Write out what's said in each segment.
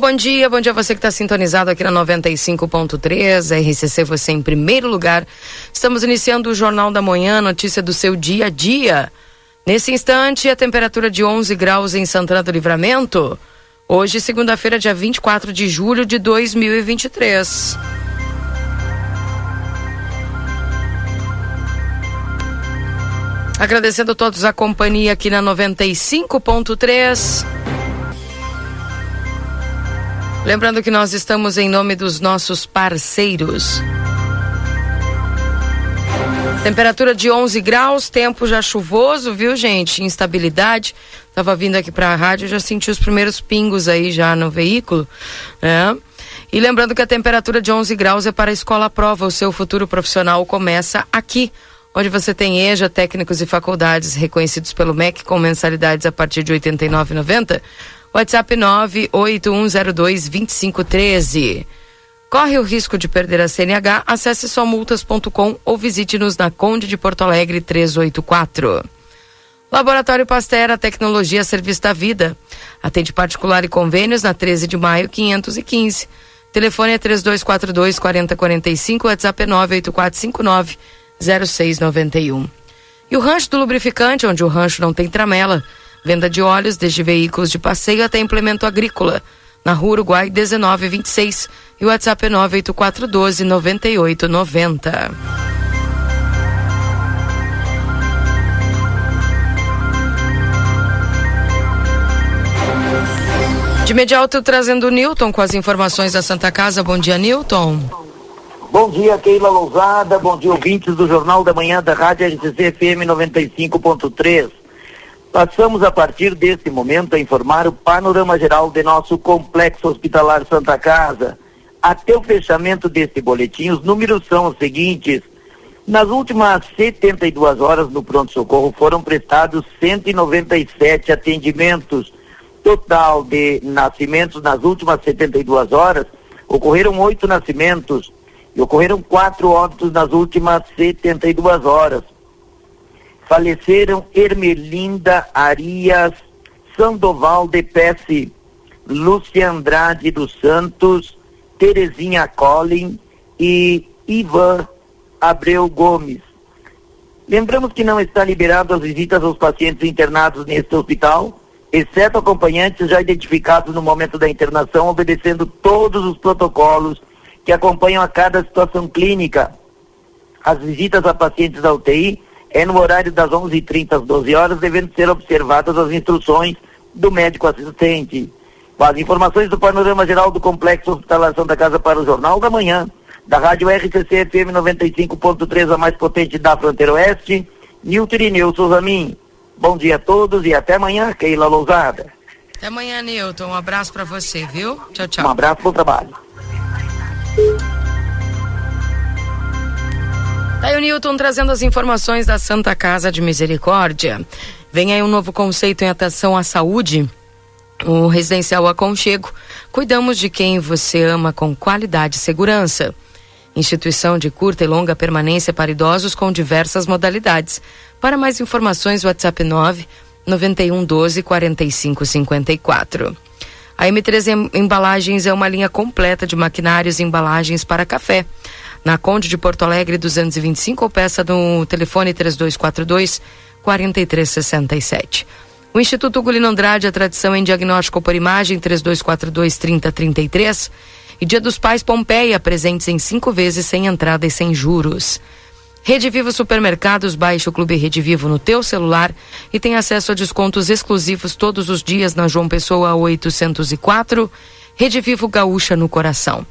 Bom dia, bom dia a você que está sintonizado aqui na 95.3, RCC você em primeiro lugar. Estamos iniciando o Jornal da Manhã, notícia do seu dia a dia. Nesse instante, a temperatura de 11 graus em Santana do Livramento. Hoje, segunda-feira, dia 24 de julho de 2023. Agradecendo a todos a companhia aqui na 95.3. Lembrando que nós estamos em nome dos nossos parceiros. Temperatura de 11 graus, tempo já chuvoso, viu, gente? Instabilidade. Tava vindo aqui para a rádio, já senti os primeiros pingos aí já no veículo, né? E lembrando que a temperatura de 11 graus é para a escola prova. O seu futuro profissional começa aqui, onde você tem EJA, técnicos e faculdades reconhecidos pelo MEC com mensalidades a partir de R$ 89,90 WhatsApp 981022513. Corre o risco de perder a CNH? Acesse somultas.com ou visite-nos na Conde de Porto Alegre 384. Laboratório Pastera, tecnologia serviço da vida. Atende particular e convênios na 13 de maio 515. Telefone é 3242 4045, WhatsApp é 98459 0691. E o rancho do lubrificante, onde o rancho não tem tramela. Venda de óleos, desde veículos de passeio até implemento agrícola. Na Rua Uruguai 1926 e o WhatsApp é 98412 9890. De imediato trazendo o Newton com as informações da Santa Casa. Bom dia, Newton. Bom dia, Keila Lousada. Bom dia, ouvintes do Jornal da Manhã da Rádio RCC FM 95.3. Passamos a partir desse momento a informar o panorama geral de nosso complexo hospitalar Santa Casa. Até o fechamento desse boletim, os números são os seguintes. Nas últimas 72 horas no pronto-socorro foram prestados 197 atendimentos. Total de nascimentos nas últimas 72 horas, ocorreram oito nascimentos e ocorreram quatro óbitos nas últimas 72 horas faleceram Ermelinda Arias Sandoval de Pesce, Lúcia Andrade dos Santos, Terezinha Collin e Ivan Abreu Gomes. Lembramos que não está liberado as visitas aos pacientes internados neste hospital, exceto acompanhantes já identificados no momento da internação, obedecendo todos os protocolos que acompanham a cada situação clínica. As visitas a pacientes da UTI é no horário das 11h30 às 12 horas, devendo ser observadas as instruções do médico assistente. Com as informações do panorama geral do Complexo Hospitalar Santa Casa para o Jornal da Manhã, da Rádio RCC FM 95.3, a mais potente da fronteira oeste, Nilton Irineu Souzamin. Bom dia a todos e até amanhã, Keila Lousada. Até amanhã, Nilton. Um abraço para você, viu? Tchau, tchau. Um abraço, bom trabalho. Tá aí o Newton trazendo as informações da Santa Casa de Misericórdia. Vem aí um novo conceito em atenção à saúde. O residencial Aconchego. Cuidamos de quem você ama com qualidade e segurança. Instituição de curta e longa permanência para idosos com diversas modalidades. Para mais informações, WhatsApp 9 91 12 45 54. A M3 Embalagens é uma linha completa de maquinários e embalagens para café na Conde de Porto Alegre 225 ou peça no telefone 3242 4367. O Instituto Gulino Andrade, a tradição em diagnóstico por imagem 3242 3033 e Dia dos Pais Pompeia, presentes em cinco vezes sem entrada e sem juros. Rede Vivo Supermercados, baixe o Clube Rede Vivo no teu celular e tem acesso a descontos exclusivos todos os dias na João Pessoa 804, Rede Vivo Gaúcha no coração.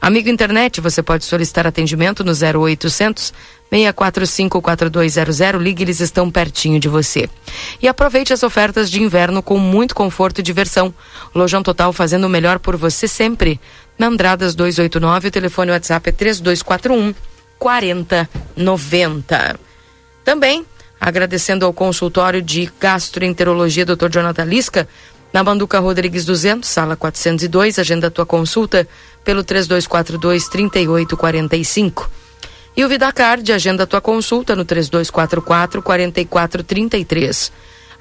Amigo internet, você pode solicitar atendimento no 0800 645 4200. Ligue, eles estão pertinho de você. E aproveite as ofertas de inverno com muito conforto e diversão. Lojão Total fazendo o melhor por você sempre. Na Andradas 289, o telefone WhatsApp é 3241 4090. Também agradecendo ao consultório de gastroenterologia Dr. Jonathan Lisca, na Banduca Rodrigues 200, sala 402, agenda tua consulta pelo 3242 3845. E o Vidacard, agenda tua consulta no 3244 4433.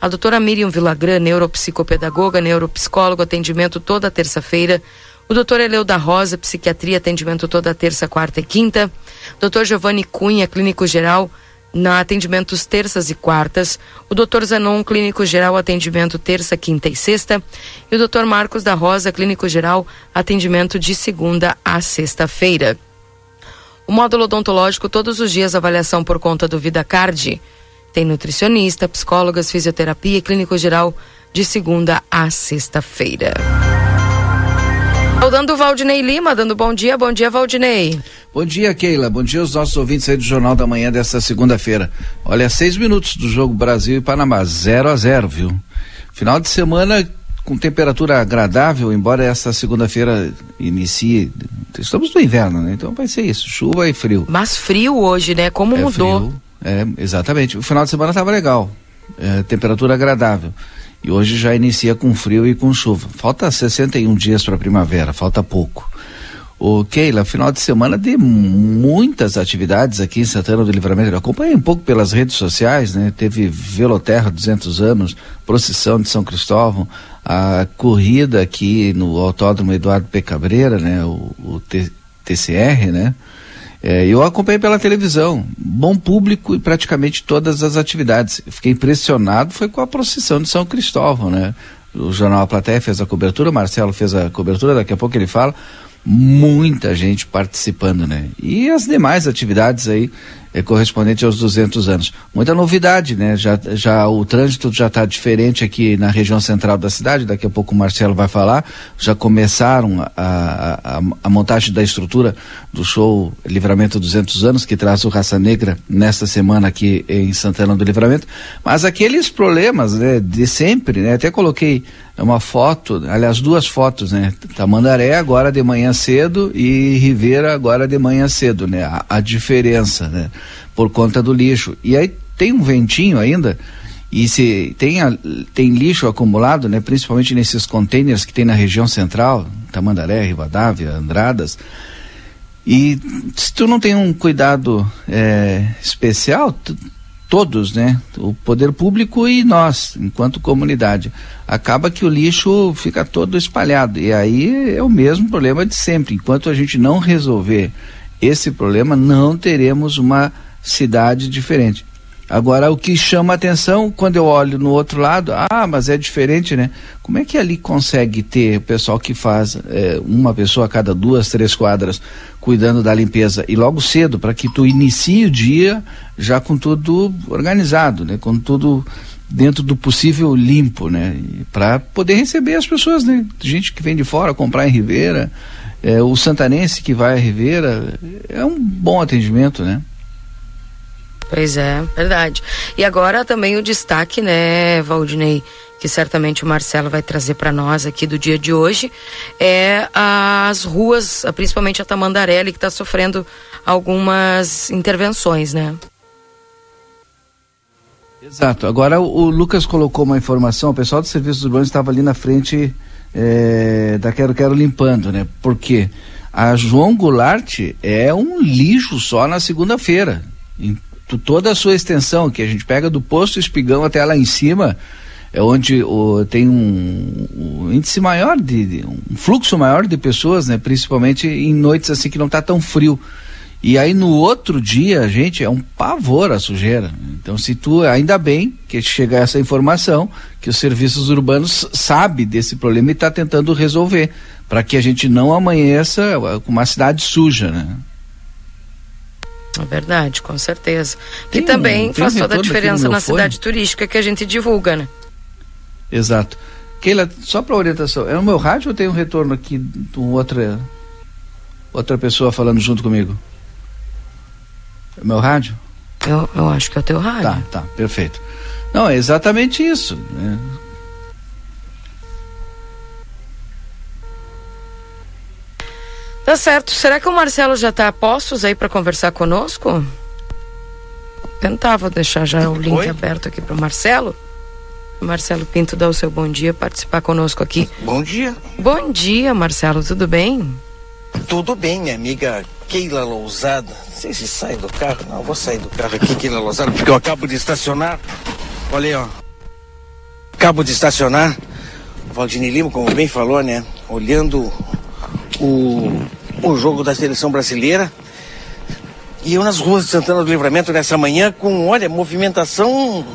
A doutora Miriam Vilagran, neuropsicopedagoga, neuropsicólogo, atendimento toda terça-feira. O doutor Eleu da Rosa, psiquiatria, atendimento toda terça, quarta e quinta. Doutor Giovanni Cunha, clínico geral, na atendimentos terças e quartas, o Dr. Zanon, clínico geral, atendimento terça, quinta e sexta, e o Dr. Marcos da Rosa, clínico geral, atendimento de segunda a sexta-feira. O módulo odontológico, todos os dias, avaliação por conta do VidaCard. Tem nutricionista, psicólogas, fisioterapia e clínico geral de segunda a sexta-feira. Saudando o Valdinei Lima, dando bom dia. Bom dia, Valdinei. Bom dia, Keila. Bom dia aos nossos ouvintes aí do Jornal da Manhã desta segunda-feira. Olha, seis minutos do jogo Brasil e Panamá, 0 a 0 viu? Final de semana com temperatura agradável, embora essa segunda-feira inicie. Estamos no inverno, né? Então vai ser isso, chuva e frio. Mas frio hoje, né? Como é mudou? Frio, é, exatamente. O final de semana estava legal. É, temperatura agradável. E hoje já inicia com frio e com chuva. Falta 61 dias para a primavera, falta pouco. O Keila, final de semana de muitas atividades aqui em Santana do Livramento. Eu acompanhei um pouco pelas redes sociais, né? Teve Veloterra 200 anos, procissão de São Cristóvão, a corrida aqui no Autódromo Eduardo P. Cabreira, né? O, o TCR, né? É, eu acompanhei pela televisão, bom público e praticamente todas as atividades. fiquei impressionado foi com a procissão de São Cristóvão, né? O jornal A Platéia fez a cobertura, o Marcelo fez a cobertura, daqui a pouco ele fala. Muita gente participando, né? E as demais atividades aí é, correspondente aos 200 anos. Muita novidade, né? Já, já o trânsito já está diferente aqui na região central da cidade. Daqui a pouco o Marcelo vai falar. Já começaram a, a, a montagem da estrutura do show Livramento 200 anos que traz o Raça Negra nesta semana aqui em Santana do Livramento. Mas aqueles problemas, né? De sempre, né? Até coloquei uma foto, aliás duas fotos, né? Tamandaré agora de manhã cedo e Rivera agora de manhã cedo, né? A, a diferença, né? Por conta do lixo. E aí tem um ventinho ainda, e se tem, a, tem lixo acumulado, né, principalmente nesses containers que tem na região central, Tamandaré, Rivadavia, Andradas, e se tu não tem um cuidado é, especial, tu, todos, né, o poder público e nós, enquanto comunidade, acaba que o lixo fica todo espalhado e aí é o mesmo problema de sempre. Enquanto a gente não resolver esse problema, não teremos uma cidade diferente. Agora, o que chama atenção quando eu olho no outro lado, ah, mas é diferente, né? Como é que ali consegue ter o pessoal que faz é, uma pessoa a cada duas, três quadras cuidando da limpeza e logo cedo, para que tu inicie o dia já com tudo organizado, né? Com tudo dentro do possível limpo, né? Para poder receber as pessoas, né? Gente que vem de fora comprar em Ribeira, é, o santanense que vai a Ribeira, é um bom atendimento, né? Pois é, verdade. E agora também o destaque, né, Valdinei, que certamente o Marcelo vai trazer para nós aqui do dia de hoje, é as ruas, principalmente a Tamandarelli, que está sofrendo algumas intervenções, né? Exato. Agora o, Lucas colocou uma informação, o pessoal dos serviços urbanos estava ali na frente é, da Quero Quero limpando, né? Porque a João Goulart é um lixo só na segunda-feira toda a sua extensão, que a gente pega do posto Espigão até lá em cima, é onde tem um, um, índice maior de, de, um fluxo maior de pessoas, né? Principalmente em noites assim que não está tão frio. E aí no outro dia, gente, é um pavor a sujeira. Então se tu ainda bem que chega essa informação que os serviços urbanos sabe desse problema e está tentando resolver para que a gente não amanheça com uma cidade suja, né? É verdade, com certeza. Tem, que também faz toda a diferença na cidade turística que a gente divulga, né? Exato. Keila, só para orientação, é no meu rádio ou tem um retorno aqui de outra, outra pessoa falando junto comigo? É meu rádio? Eu, eu acho que é o teu rádio. Tá, tá, perfeito. Não, é exatamente isso. Né? Tá certo. Será que o Marcelo já está a postos aí para conversar conosco? Tentar, vou deixar já o link Oi? aberto aqui para o Marcelo. Marcelo Pinto dá o seu bom dia, participar conosco aqui. Bom dia. Bom dia, Marcelo, tudo bem? Tudo bem, minha amiga Keila Lousada. Não sei se sai do carro. Não, vou sair do carro aqui, Keila Lousada, porque eu acabo de estacionar. Olha aí, ó. Acabo de estacionar. O Valdini Lima, como bem falou, né? Olhando o, o jogo da seleção brasileira. E eu nas ruas de Santana do Livramento nessa manhã com, olha, movimentação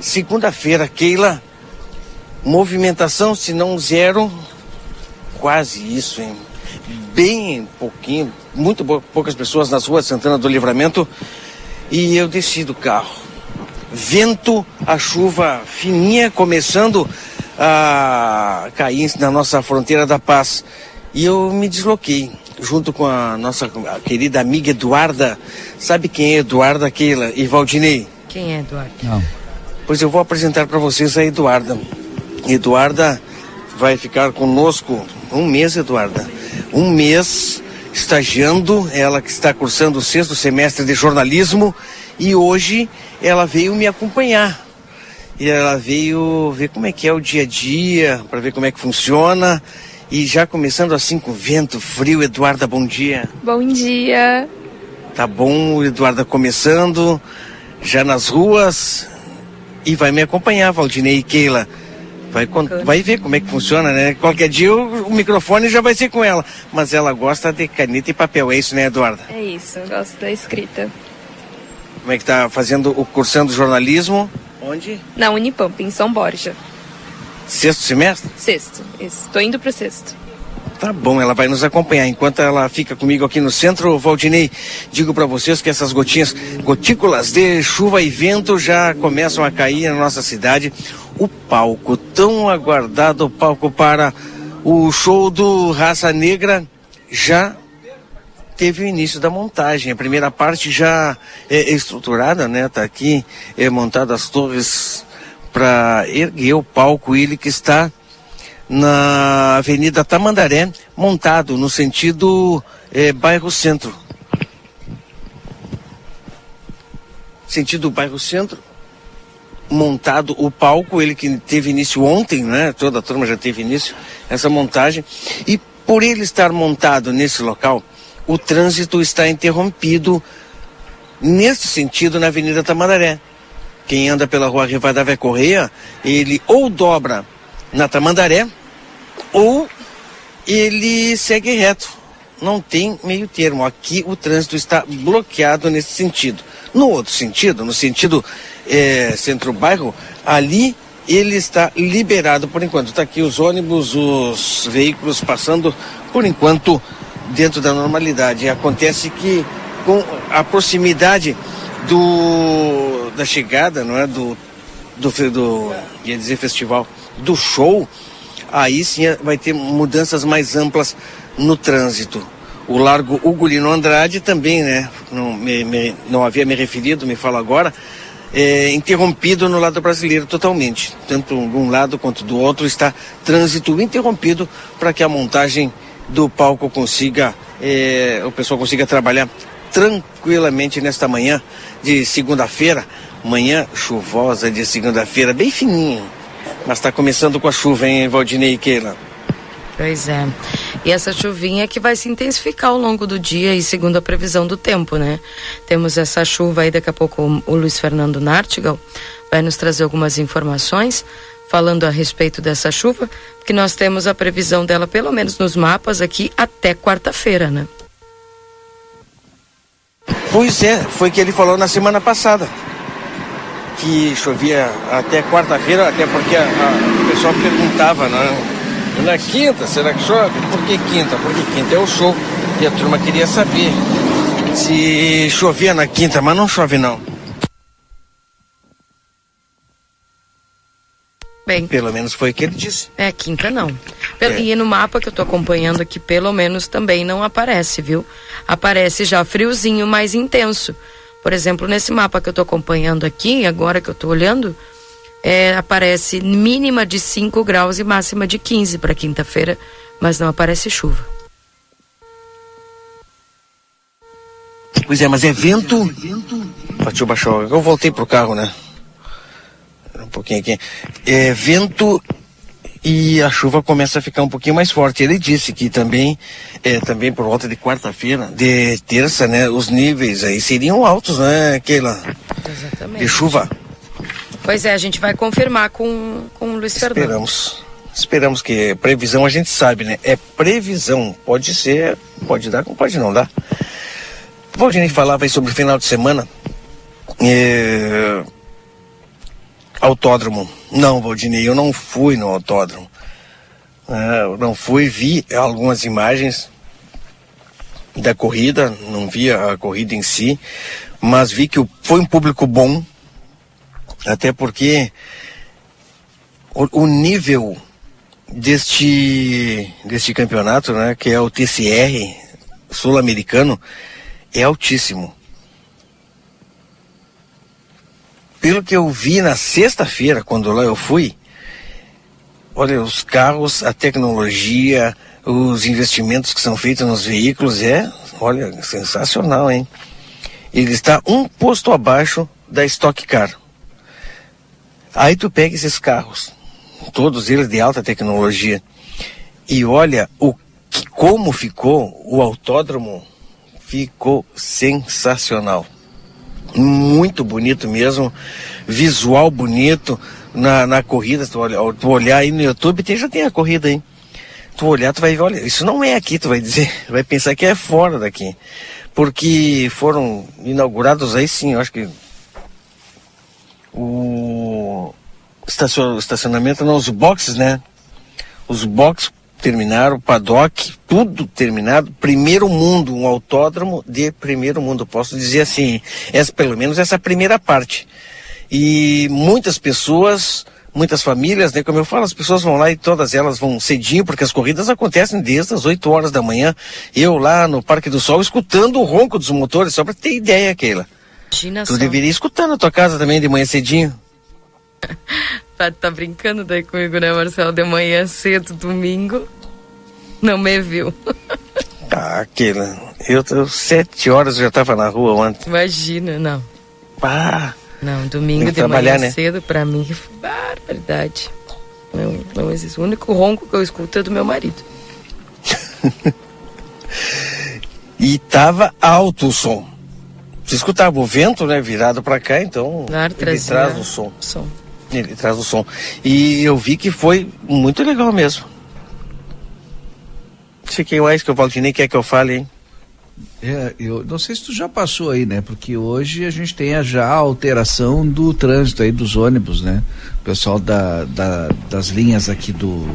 segunda-feira, Keila. Movimentação, se não zero, quase isso, hein? Bem pouquinho, muito poucas pessoas nas ruas de Santana do Livramento. E eu desci do carro. Vento, a chuva fininha começando a cair na nossa fronteira da paz. E eu me desloquei junto com a nossa querida amiga Eduarda. Sabe quem é Eduarda Keila e Valdinei? Quem é Eduarda? Não. Pois eu vou apresentar para vocês a Eduarda. Eduarda vai ficar conosco um mês, Eduarda. Um mês estagiando, ela que está cursando o sexto semestre de jornalismo e hoje ela veio me acompanhar. E ela veio ver como é que é o dia a dia, para ver como é que funciona. E já começando assim com vento frio, Eduarda, bom dia. Bom dia. Tá bom, Eduarda, começando já nas ruas e vai me acompanhar, Valdinei e Keila. Vai, vai ver como é que funciona, né? Qualquer dia o, o, microfone já vai ser com ela. Mas ela gosta de caneta e papel, é isso, né, Eduarda? É isso, gosto da escrita. Como é que tá fazendo o cursando jornalismo? Onde? Na Unipamp, em São Borja. Sexto semestre? Sexto, estou indo para o sexto. Tá bom, ela vai nos acompanhar. Enquanto ela fica comigo aqui no centro, Valdinei, digo para vocês que essas gotinhas, gotículas de chuva e vento já começam a cair na nossa cidade. O palco, tão aguardado palco para o show do Raça Negra, já teve o início da montagem. A primeira parte já é estruturada, né? Tá aqui é montado as torres para erguer o palco, ele que está na Avenida Tamandaré, montado no sentido é, bairro centro. Sentido bairro centro, montado o palco, ele que teve início ontem, né? Toda a turma já teve início, essa montagem. E por ele estar montado nesse local, o trânsito está interrompido nesse sentido na Avenida Tamandaré. Quem anda pela rua Rivadavia Correia, ele ou dobra na Tamandaré, ou ele segue reto. Não tem meio termo. Aqui o trânsito está bloqueado nesse sentido. No outro sentido, no sentido é, centro-bairro, ali ele está liberado por enquanto. Está aqui os ônibus, os veículos passando por enquanto dentro da normalidade. Acontece que com a proximidade do da chegada, não é do do, do ia dizer festival, do show, aí sim vai ter mudanças mais amplas no trânsito. O Largo Hugo Lino Andrade também, né? Não, me, me, não havia me referido, me fala agora, é, interrompido no lado brasileiro totalmente. Tanto de um lado quanto do outro está trânsito interrompido para que a montagem do palco consiga, é, o pessoal consiga trabalhar tranquilamente nesta manhã de segunda-feira, manhã chuvosa de segunda-feira, bem fininho, mas está começando com a chuva, hein, Valdinei e Keila? Pois é. E essa chuvinha que vai se intensificar ao longo do dia e segundo a previsão do tempo, né? Temos essa chuva aí, daqui a pouco o Luiz Fernando Nartigal vai nos trazer algumas informações falando a respeito dessa chuva, que nós temos a previsão dela, pelo menos nos mapas aqui, até quarta-feira, né? Pois é, foi que ele falou na semana passada. Que chovia até quarta-feira, até porque a, a, o pessoal perguntava, né? Na quinta, será que chove? Por que quinta? Porque quinta é o show. E a turma queria saber se chovia na quinta, mas não chove não. Bem. Pelo menos foi o que ele disse. É, quinta não. É. E no mapa que eu tô acompanhando aqui, pelo menos também não aparece, viu? Aparece já friozinho mais intenso. Por exemplo, nesse mapa que eu tô acompanhando aqui, agora que eu tô olhando, é, aparece mínima de 5 graus e máxima de 15 para quinta-feira, mas não aparece chuva. Pois é, mas é vento. Partiu baixou. Eu voltei pro carro, né? Um pouquinho aqui. É vento e a chuva começa a ficar um pouquinho mais forte. Ele disse que também, é, também por volta de quarta-feira, de terça, né, os níveis aí seriam altos, né, aquela Exatamente. de chuva. Pois é, a gente vai confirmar com, com o Luiz Fernando. Esperamos. Esperamos que previsão a gente sabe, né? É previsão. Pode ser, pode dar, pode não dar. Valdinei falava aí sobre o final de semana. É... Autódromo. Não, Valdinei, eu não fui no autódromo. É, eu não fui, vi algumas imagens da corrida, não vi a corrida em si, mas vi que foi um público bom, até porque o, o nível deste, deste campeonato, né, que é o TCR sul-americano, é altíssimo. Pelo que eu vi na sexta-feira, quando lá eu fui, olha, os carros, a tecnologia, os investimentos que são feitos nos veículos é, olha, sensacional, hein? Ele está um posto abaixo da Stock Car. Aí tu pega esses carros, todos eles de alta tecnologia, e olha o como ficou o autódromo, ficou sensacional. Muito bonito mesmo, visual bonito na, na corrida. Tu, olha, tu olhar aí no YouTube, tem, já tem a corrida aí. Tu olhar, tu vai ver, olha, isso não é aqui, tu vai dizer, vai pensar que é fora daqui. Porque foram inaugurados aí sim, eu acho que o estacion- estacionamento, não, os boxes, né? Os boxes terminaram, o paddock, tudo terminado. Primeiro mundo, um autódromo de primeiro mundo, posso dizer assim, essa, pelo menos essa primeira parte. E muitas pessoas, muitas famílias, né? Como eu falo, as pessoas vão lá e todas elas vão cedinho, porque as corridas acontecem desde as 8 horas da manhã. Eu lá no Parque do Sol, escutando o ronco dos motores, só para ter ideia, Keila. Imagina Tu só. deveria escutar na tua casa também de manhã cedinho. Tá, tá brincando daí comigo, né, Marcelo? De manhã cedo, domingo. Não me viu. Ah, Keila, eu, eu sete horas já estava na rua ontem. Imagina, não. Ah, Não, domingo de manhã né? cedo, pra mim, foi barbaridade. Não, não existe. O único ronco que eu escuto é do meu marido. e tava alto o som. Você escutava o vento, né, virado para cá, então Claro, ele traz o som. som. Ele traz o som. E eu vi que foi muito legal mesmo. Fiquei mais que o Valdinei quer que eu fale, hein? É, eu não sei se tu já passou aí, né? Porque hoje a gente tem a já a alteração do trânsito aí dos ônibus, né? O pessoal da, da- das linhas aqui do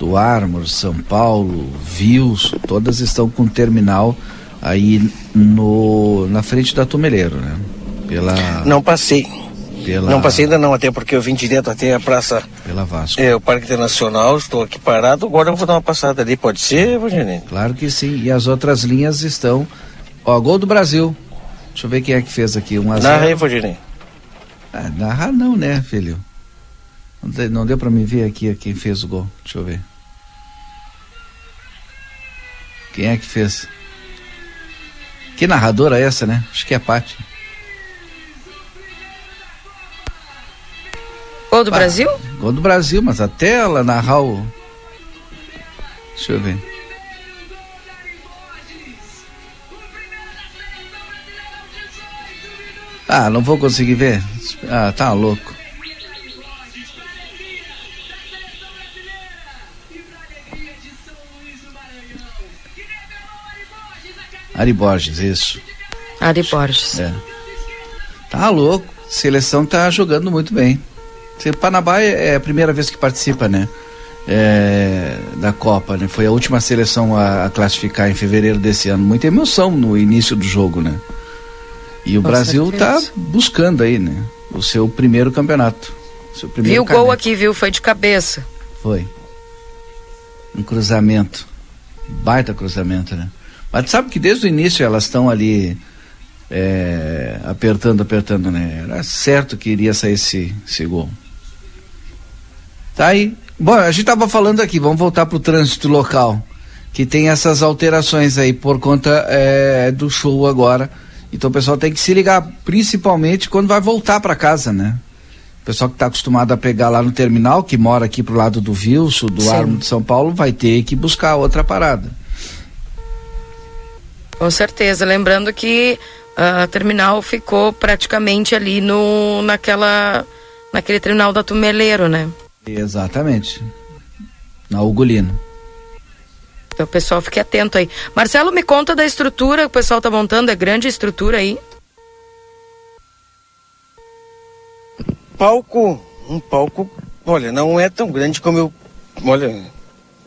do Armor, São Paulo, Vios, todas estão com terminal aí no na frente da Tumeleiro, né? Pela Não passei. Pela Não passei ainda não, até porque eu vim direto até a praça, pela Vasco. é, o Parque Internacional, estou aqui parado, agora eu vou dar uma passada ali, pode ser, Valdinei? Claro que sim. E as outras linhas estão. Ó, gol do Brasil. Deixa eu ver quem é que fez aqui. 1 a 0. Narra aí, Valdinei. Ah, narrar não, né, filho? Não, de- não deu pra me ver aqui quem fez o gol. Deixa eu ver. Quem é que fez? Que narradora é essa, né? Acho que é a Paty. Gol do Ah. Brasil? Gol do Brasil, mas até ela narrar o. Deixa eu ver. Ah, não vou conseguir ver. Ah, tá louco. Ari Borges, isso. Ari Borges. É. Tá louco. Seleção tá jogando muito bem. Se- Panamá é é a primeira vez que participa, né? É, da Copa, né? Foi a última seleção a, a classificar em fevereiro desse ano. Muita emoção no início do jogo, né? E o Com Brasil tá certeza. buscando aí, né? O seu primeiro campeonato. Seu primeiro Viu o gol aqui, viu? Foi de cabeça. Foi. Um cruzamento. Baita cruzamento, né? Mas sabe que desde o início elas estão ali é, apertando, apertando, né? Era certo que iria sair esse, esse gol. Tá aí. Bom, a gente tava falando aqui, vamos voltar pro trânsito local. que tem essas alterações aí por conta é, do show agora. Então o pessoal tem que se ligar, principalmente quando vai voltar para casa, né? O pessoal que está acostumado a pegar lá no terminal, que mora aqui pro lado do Vilso, do Armo de São Paulo, vai ter que buscar outra parada. Com certeza. Lembrando que a terminal ficou praticamente ali no, naquela, naquele terminal da Tumeleiro, né? Exatamente. Na Ugolino. Então, o pessoal fique atento aí. Marcelo, me conta da estrutura que o pessoal tá montando, é grande a estrutura aí? Palco, um palco, olha, não é tão grande como eu, olha,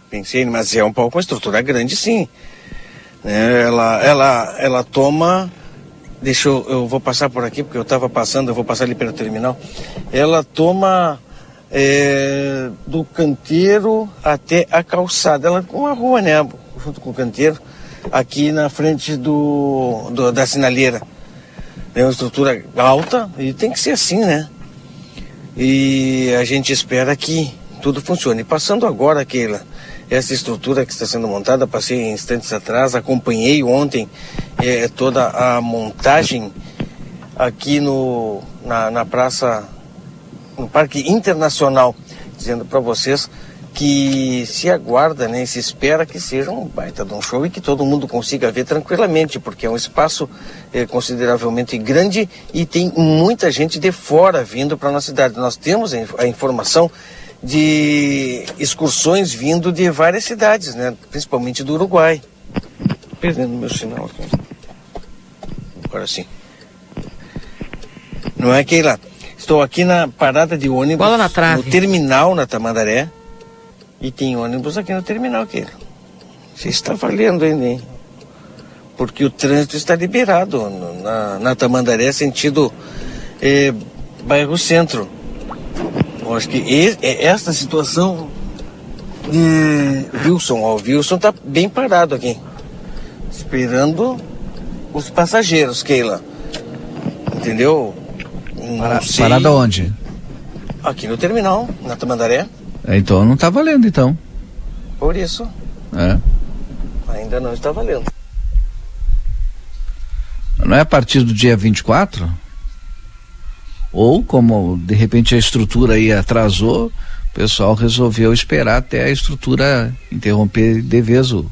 pensei, mas é um palco com estrutura grande sim. É, ela, ela, ela toma, deixa eu, eu vou passar por aqui porque eu estava passando, eu vou passar ali pelo terminal. Ela toma é, do canteiro até a calçada, ela com a rua, né, junto com o canteiro, aqui na frente do, do da sinaleira. É uma estrutura alta e tem que ser assim, né? E a gente espera que tudo funcione. Passando agora, Keila, essa estrutura que está sendo montada, passei instantes atrás, acompanhei ontem é, toda a montagem aqui no, na, na praça, no Parque Internacional, dizendo para vocês que se aguarda, né, se espera que seja um baita de um show e que todo mundo consiga ver tranquilamente, porque é um espaço é, consideravelmente grande e tem muita gente de fora vindo para a nossa cidade. Nós temos a informação de excursões vindo de várias cidades, né, principalmente do Uruguai. Perdendo meu sinal aqui. Agora sim. Não é lá. Estou aqui na parada de ônibus, Bola na trave. no terminal na Tamandaré. E tem ônibus aqui no terminal, aqui. Você está valendo ainda, hein? Porque o trânsito está liberado na, na Tamandaré, sentido eh, bairro centro. Eu acho que e- esta situação de Wilson, ó, o Wilson está bem parado aqui. Esperando os passageiros, Keila. Entendeu? Não Para, sei. parada onde? Aqui no terminal, na Tamandaré. É, Então não tá valendo então. Por isso, É. ainda não está valendo. Não é a partir do dia 24? Ou como de repente a estrutura aí atrasou, o pessoal resolveu esperar até a estrutura interromper de vez o,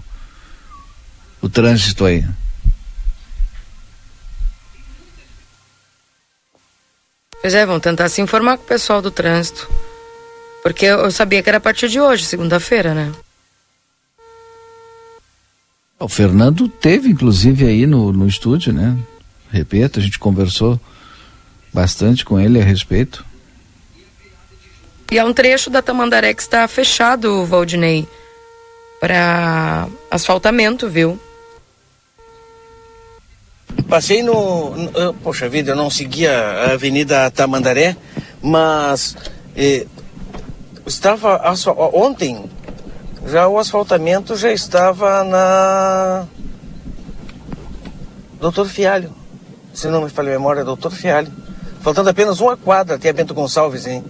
o trânsito aí. Pois é, vão tentar se informar com o pessoal do trânsito. Porque eu sabia que era a partir de hoje, segunda-feira, né? O Fernando teve inclusive aí no, no estúdio, né? Repito, a gente conversou bastante com ele a respeito. E é um trecho da Tamandaré que está fechado, Valdinei, para asfaltamento, viu? Passei no, no- Poxa vida, eu não segui a Avenida Tamandaré, mas eh, estava ontem já o asfaltamento já estava na Doutor Fialho. Se não me falha a memória, Doutor Fialho. Faltando apenas uma quadra até Bento Gonçalves, hein?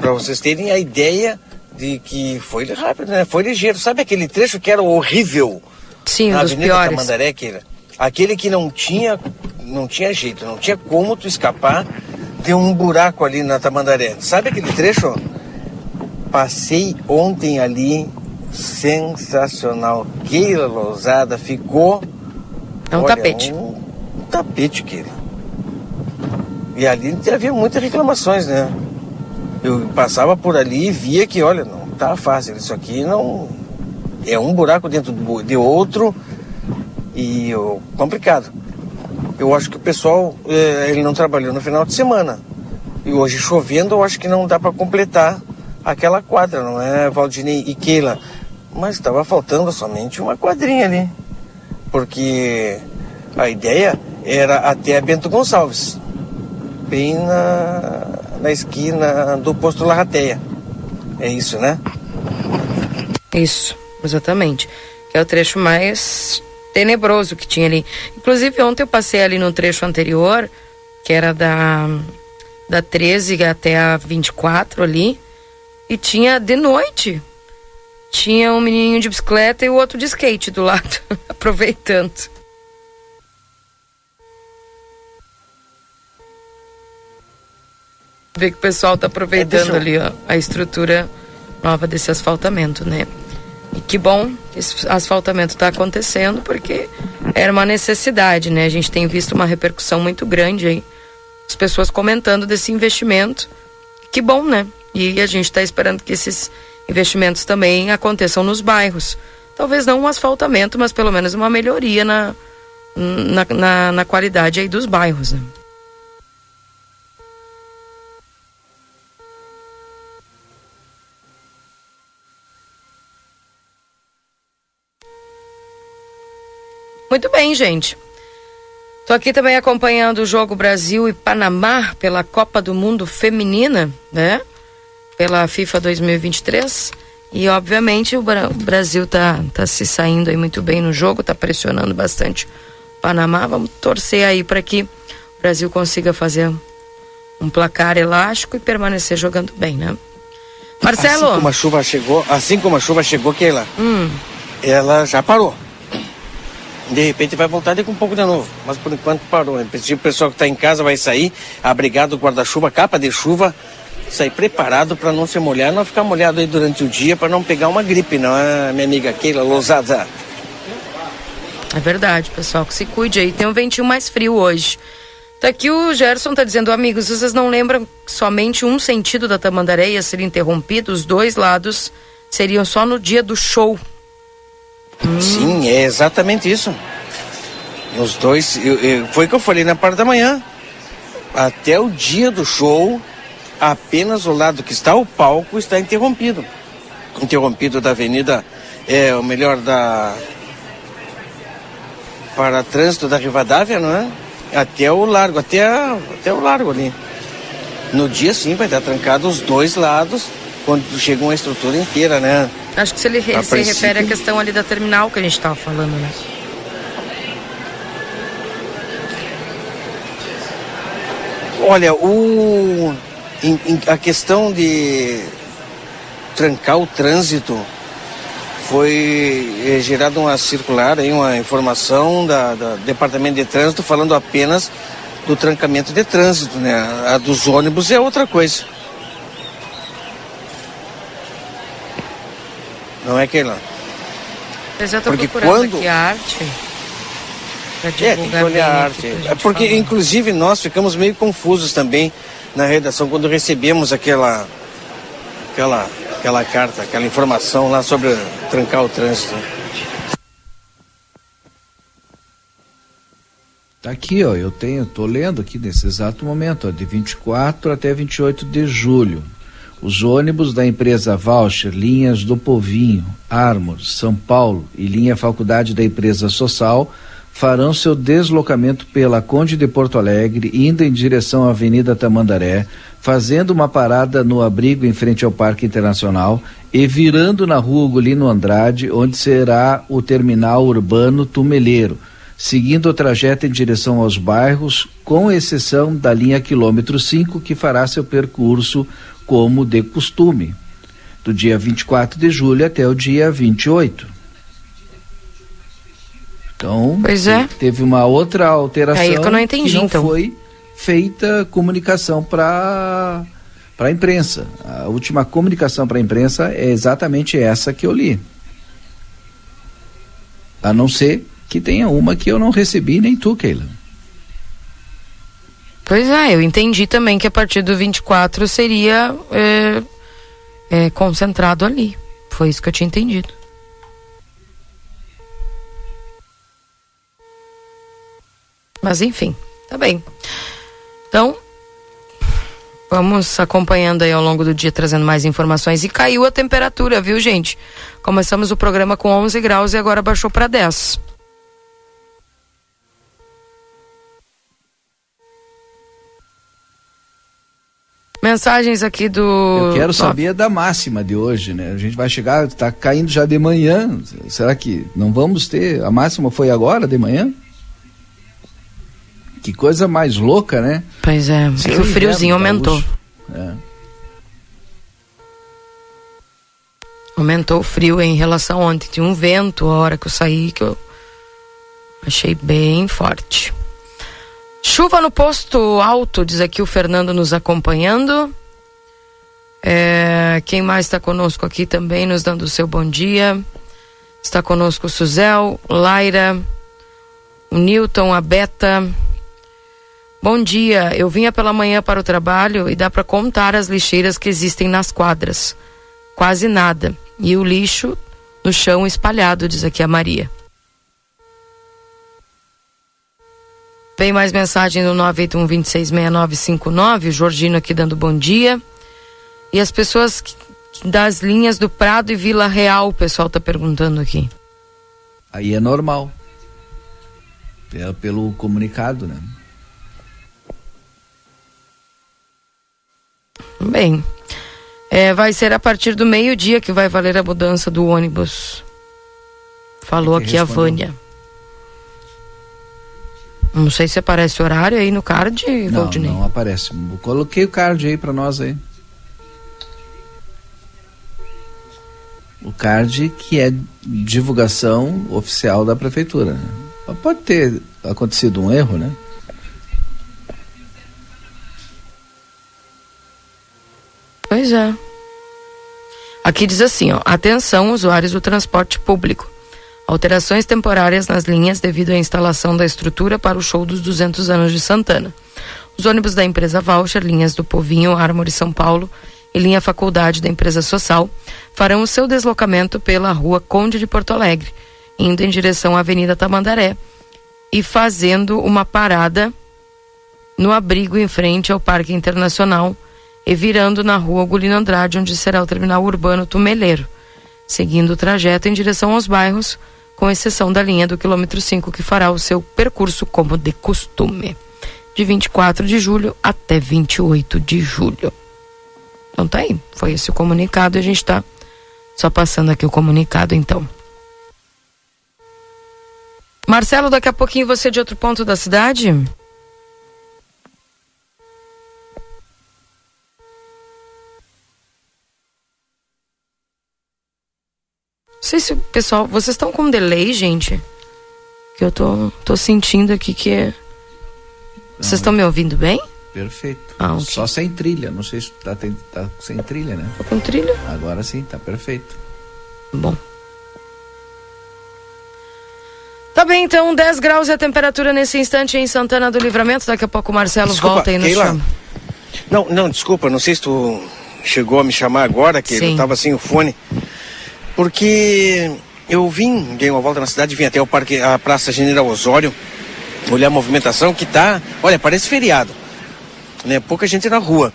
Para vocês terem a ideia de que foi rápido, né? Foi ligeiro. Sabe aquele trecho que era horrível? Sim, um na dos Avenida piores. Tamandaré, Keila? Aquele que não tinha, não tinha jeito, não tinha como tu escapar de um buraco ali na Tamandaré. Sabe aquele trecho? Passei ontem ali, sensacional. Keila Lousada ficou. É um olha, tapete. Um tapete, Keila. E ali havia muitas reclamações, né? Eu passava por ali e via que, olha, não tá fácil. Isso aqui não. É um buraco dentro do- de outro e ó, complicado. Eu acho que o pessoal eh, ele não trabalhou no final de semana. E hoje chovendo, eu acho que não dá para completar aquela quadra, não é, Valdinei e Keila? Mas estava faltando somente uma quadrinha ali. Porque a ideia era até Bento Gonçalves, bem na, na esquina do posto Larrateia. É isso, né? Isso, exatamente. Que é o trecho mais tenebroso que tinha ali. Inclusive, ontem eu passei ali no trecho anterior, que era da, da 13 até a 24 ali, e tinha de noite. tinha um menininho de bicicleta e o outro de skate do lado, aproveitando. Vê que o pessoal tá aproveitando É, ali ó, a estrutura nova desse asfaltamento, né? E que bom esse asfaltamento está acontecendo, porque era uma necessidade, né? A gente tem visto uma repercussão muito grande aí, as pessoas comentando desse investimento. Que bom, né? E a gente está esperando que esses investimentos também aconteçam nos bairros. Talvez não um asfaltamento, mas pelo menos uma melhoria na, na, na, na qualidade aí dos bairros, né? Muito bem, gente. Tô aqui também acompanhando o jogo Brasil e Panamá pela Copa do Mundo Feminina, né? Pela FIFA 2023. E obviamente o Bra- o Brasil tá, tá se saindo aí muito bem no jogo, tá pressionando bastante o Panamá. Vamos torcer aí para que o Brasil consiga fazer um placar elástico e permanecer jogando bem, né? Marcelo, Assim como a chuva chegou, assim como a chuva chegou, Keila, hum, ela já parou. De repente vai voltar daqui um pouco de novo, mas por enquanto parou. Princípio, o pessoal que está em casa vai sair, abrigado, guarda-chuva, capa de chuva, sair preparado para não se molhar, não ficar molhado aí durante o dia, para não pegar uma gripe, não é, minha amiga Keila Lousada? É verdade, pessoal, que se cuide aí. Tem um ventinho mais frio hoje. Tá aqui o Gerson tá dizendo, amigos, vocês não lembram somente um sentido da Tamandaré ia ser interrompido? Os dois lados seriam só no dia do show. Sim, é exatamente isso. Os dois, eu- eu- foi o que eu falei na parte da manhã. Até o dia do show, apenas o lado que está o palco está interrompido. Interrompido da avenida, é o melhor da. Para trânsito da Rivadavia, não é? Até o largo, até, a- até o largo ali. No dia sim vai estar trancado os dois lados, quando chega uma estrutura inteira, né? Acho que se ele A se princípio- refere à questão ali da terminal que a gente tava falando, né? Olha, o, em- em- a questão de trancar o trânsito foi eh, gerada uma circular, aí, uma informação da, da Departamento de Trânsito falando apenas do trancamento de trânsito, né? A dos ônibus é outra coisa. Não é, Keila? Mas eu tô Porque procurando quando- aqui a arte. É, tem que olhar a arte. É porque, falar. inclusive, nós ficamos meio confusos também na redação quando recebemos aquela, aquela, aquela carta, aquela informação lá sobre trancar o trânsito. Tá aqui, ó, eu tenho, tô lendo aqui nesse exato momento, ó, de 24 até 28 de julho. Os ônibus da empresa Voucher, linhas do Povinho, Armor, São Paulo e linha Faculdade da empresa Social farão seu deslocamento pela Conde de Porto Alegre, indo em direção à Avenida Tamandaré, fazendo uma parada no abrigo em frente ao Parque Internacional e virando na Rua Ugolino Andrade, onde será o terminal urbano Tumeleiro seguindo o trajeto em direção aos bairros, com exceção da linha quilômetro 5, que fará seu percurso como de costume, do dia 24 de julho até o dia 28. Então, Pois é. teve uma outra alteração Aí é que eu não entendi, não então. foi feita comunicação para para a imprensa. A última comunicação para a imprensa é exatamente essa que eu li. A não ser que tenha uma que eu não recebi, nem tu, Keila. Pois é, eu entendi também que a partir do 24 seria é, é, concentrado ali. Foi isso que eu tinha entendido. Mas enfim, tá bem. Então, vamos acompanhando aí ao longo do dia, trazendo mais informações. E caiu a temperatura, viu, gente? Começamos o programa com 11 graus e agora baixou para 10. Mensagens aqui do. Eu quero saber da máxima de hoje, né? A gente vai chegar, está caindo já de manhã. Será que não vamos ter? A máxima foi agora, de manhã? Que coisa mais louca, né? Pois é, que é o friozinho aumentou. É. Aumentou o frio em relação a ontem. Tinha um vento a hora que eu saí que eu achei bem forte. Chuva no posto alto, diz aqui o Fernando nos acompanhando. É, quem mais está conosco aqui também, nos dando o seu bom dia. Está conosco o Suzel, Laira, o Newton, a Beta. Bom dia, eu vinha pela manhã para o trabalho e dá para contar as lixeiras que existem nas quadras. Quase nada. E o lixo no chão espalhado, diz aqui a Maria. Vem mais mensagem no 981-266959. O Jorginho aqui dando bom dia. E as pessoas das linhas do Prado e Vila Real, o pessoal está perguntando aqui. Aí é normal. É pelo comunicado, né? Bem, é, vai ser a partir do meio-dia que vai valer a mudança do ônibus. Falou aqui respondeu? a Vânia. Não sei se aparece horário aí no card, não, Valdinei. Não, aparece. coloquei o card aí para nós aí. O card que é divulgação oficial da prefeitura. Né? Pode ter acontecido um erro, né? Pois é. Aqui diz assim, ó, atenção usuários do transporte público. Alterações temporárias nas linhas devido à instalação da estrutura para o show dos 200 anos de Santana. Os ônibus da empresa Voucher, linhas do Povinho, Ármore São Paulo e linha Faculdade da empresa Social farão o seu deslocamento pela rua Conde de Porto Alegre, indo em direção à Avenida Tamandaré e fazendo uma parada no abrigo em frente ao Parque Internacional e virando na rua Gulino Andrade, onde será o terminal urbano Tumeleiro, seguindo o trajeto em direção aos bairros com exceção da linha do quilômetro 5, que fará o seu percurso como de costume, de 24 de julho até 28 de julho. Então tá aí, foi esse o comunicado, a gente está só passando aqui o comunicado então. Marcelo, daqui a pouquinho você é de outro ponto da cidade? Sei se pessoal. Vocês estão com delay, gente? Que eu tô, tô sentindo aqui que é. Vocês estão me ouvindo bem? Perfeito. Ah, okay. Só sem trilha. Não sei se tá, tem, tá sem trilha, né? Tô com trilha? Agora sim, tá perfeito. Bom. Tá bem, então, 10 graus e a temperatura nesse instante em Santana do Livramento. Daqui a pouco o Marcelo desculpa, volta aí no Keila. chão. Não, não, desculpa, não sei se tu chegou a me chamar agora, que Sim. eu tava sem o fone. Porque eu vim, dei uma volta na cidade, vim até o parque, a Praça General Osório, olhar a movimentação que tá, olha, parece feriado, né? Pouca gente na rua.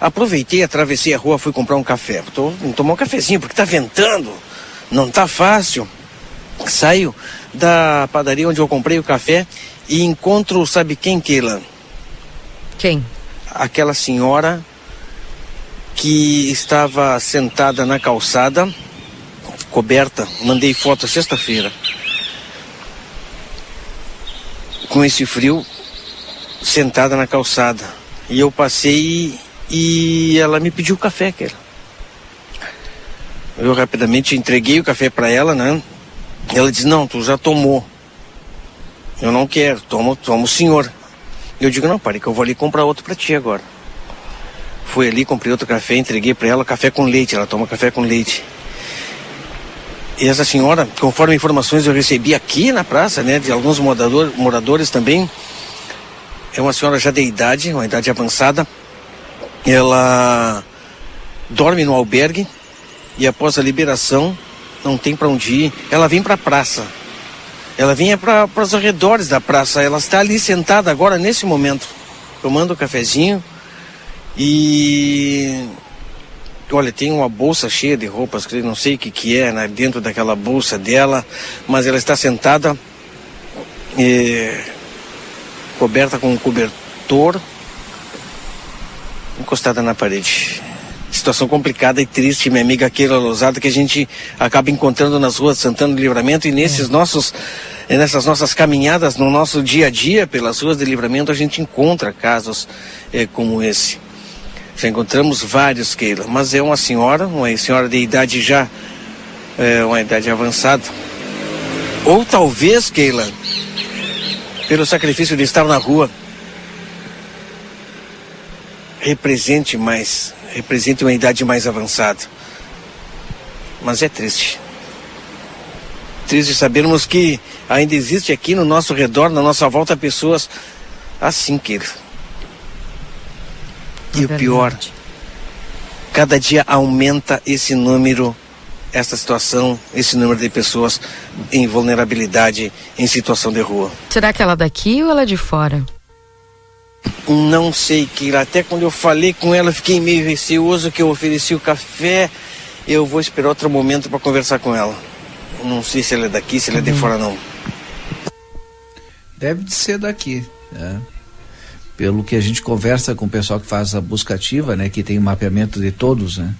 Aproveitei, atravessei a rua, fui comprar um café. Tô, tomar um cafezinho, porque tá ventando, não tá fácil. Saio da padaria onde eu comprei o café e encontro, sabe quem, Keila? Quem? Aquela senhora que estava sentada na calçada coberta. Mandei foto sexta-feira. Com esse frio, sentada na calçada. E eu passei e ela me pediu café, que Eu rapidamente entreguei o café para ela, né? Ela disse: Não, tu já tomou. Eu não quero, toma, toma o senhor. Eu digo: Não, pare, que eu vou ali comprar outro para ti agora. Fui ali, comprei outro café, entreguei para ela café com leite. Ela toma café com leite. E essa senhora, conforme informações eu recebi aqui na praça, né, de alguns morador, moradores também, é uma senhora já de idade, uma idade avançada. Ela dorme no albergue e após a liberação não tem para onde ir. Ela vem para a praça. Ela vinha para os arredores da praça. Ela está ali sentada agora nesse momento, tomando um cafezinho e Olha, tem uma bolsa cheia de roupas, que não sei o que, que é né, dentro daquela bolsa dela, mas ela está sentada, eh, coberta com um cobertor, encostada na parede. Situação complicada e triste, minha amiga Keila Lousada, que a gente acaba encontrando nas ruas de Santana do Livramento e nesses nossos, nessas nossas caminhadas no nosso dia a dia pelas ruas de Livramento, a gente encontra casos eh, como esse. Já encontramos vários, Keila, mas é uma senhora, uma senhora de idade já é, uma idade avançada. Ou talvez, Keila, pelo sacrifício de estar na rua, represente mais, represente uma idade mais avançada. Mas é triste. Triste sabermos que ainda existe aqui no nosso redor, na nossa volta, pessoas assim, Keila. E É o pior, cada dia aumenta esse número, essa situação, esse número de pessoas em vulnerabilidade, em situação de rua. Será que ela é daqui ou ela é de fora? Não sei, Kira. Até quando eu falei com ela, fiquei meio receoso que eu ofereci o café. Eu vou esperar outro momento para conversar com ela. Não sei se ela é daqui, se ela é de fora, não. Deve de ser daqui, né? Pelo que a gente conversa com o pessoal que faz a busca ativa, né? Que tem o mapeamento de todos, né?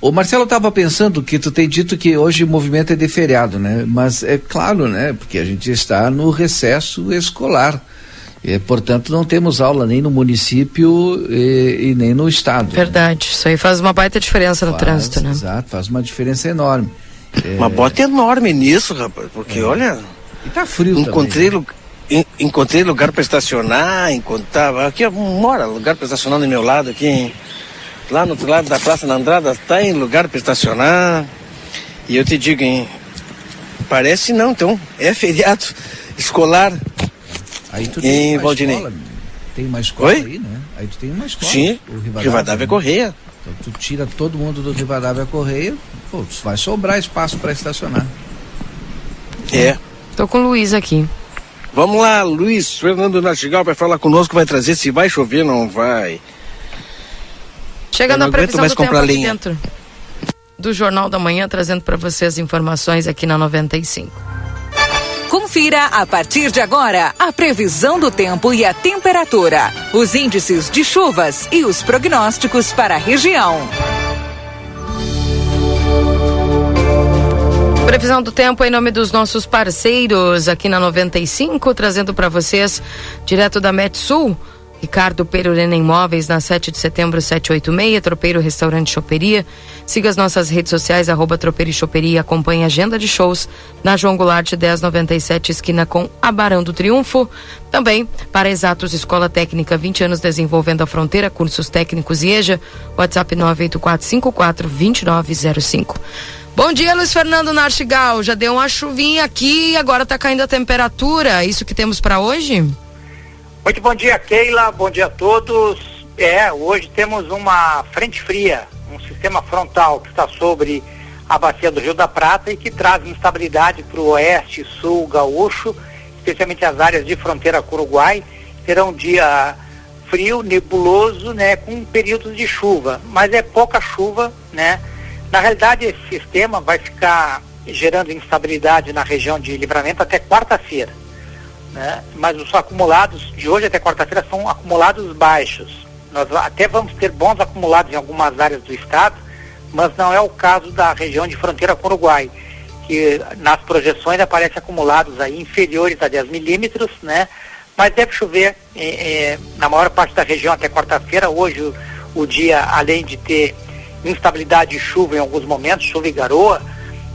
O Marcelo estava pensando que tu tem dito que hoje o movimento é de feriado, né? Mas é claro, né? Porque a gente está no recesso escolar. E, portanto, não temos aula nem no município e, e nem no estado. Verdade. Isso aí faz uma baita diferença no Faz, trânsito, né? Exato, faz uma diferença enorme. É, Uma bota enorme nisso, rapaz. Porque, olha, E tá frio encontrei, também. en- encontrei lugar para estacionar, encontrava. Aqui mora lugar para estacionar do meu lado, aqui. Lá no outro lado da Praça da Andrada, tá em lugar para estacionar. E eu te digo, hein? Parece não, então. É feriado escolar. Aí tu Em tem Valdinei. escola, tem uma escola Oi? aí, né? Aí tu tem uma escola. Sim, o Rivadavia. Rivadavia né? Correia. Então tu tira todo mundo do Rivadavia Correia, pô, vai sobrar espaço para estacionar. É. Tô com o Luiz aqui. Vamos lá, Luiz Fernando Nartigal vai falar conosco, vai trazer se vai chover ou não vai. Chega Eu na não aguento previsão mais do tempo comprar aqui lenha. dentro do Jornal da Manhã, trazendo para você as informações aqui na 95. Confira a partir de agora a previsão do tempo e a temperatura, os índices de chuvas e os prognósticos para a região. Previsão do tempo em nome dos nossos parceiros aqui na 95, trazendo para vocês direto da Metsul. Ricardo Perurena Imóveis, na 7 de setembro, 786, Tropeiro Restaurante Choperia. Siga as nossas redes sociais, arroba Tropeiro e Choperia. Acompanhe a agenda de shows na João Goulart 1097, esquina com a Barão do Triunfo. Também para Exatos Escola Técnica, 20 anos desenvolvendo a fronteira, cursos técnicos e EJA. WhatsApp 984542905. Bom dia, Luiz Fernando Nartigal. Já deu uma chuvinha aqui e agora tá caindo a temperatura. É Isso que temos para hoje? Muito bom dia, Keila. Bom dia a todos. É, hoje temos uma frente fria, um sistema frontal que está sobre a bacia do Rio da Prata e que traz instabilidade para o oeste sul gaúcho, especialmente as áreas de fronteira com o Uruguai. Terá um dia frio, nebuloso, né, com períodos de chuva, mas é pouca chuva, né? Na realidade, esse sistema vai ficar gerando instabilidade na região de livramento até quarta-feira né? mas os acumulados de hoje até quarta-feira são acumulados baixos. Nós até vamos ter bons acumulados em algumas áreas do estado, mas não é o caso da região de fronteira com o Uruguai, que nas projeções aparece acumulados aí inferiores a 10 milímetros, né? Mas deve chover eh, eh, na maior parte da região até quarta-feira. Hoje o, o dia, além de ter instabilidade de chuva em alguns momentos, chuva e garoa,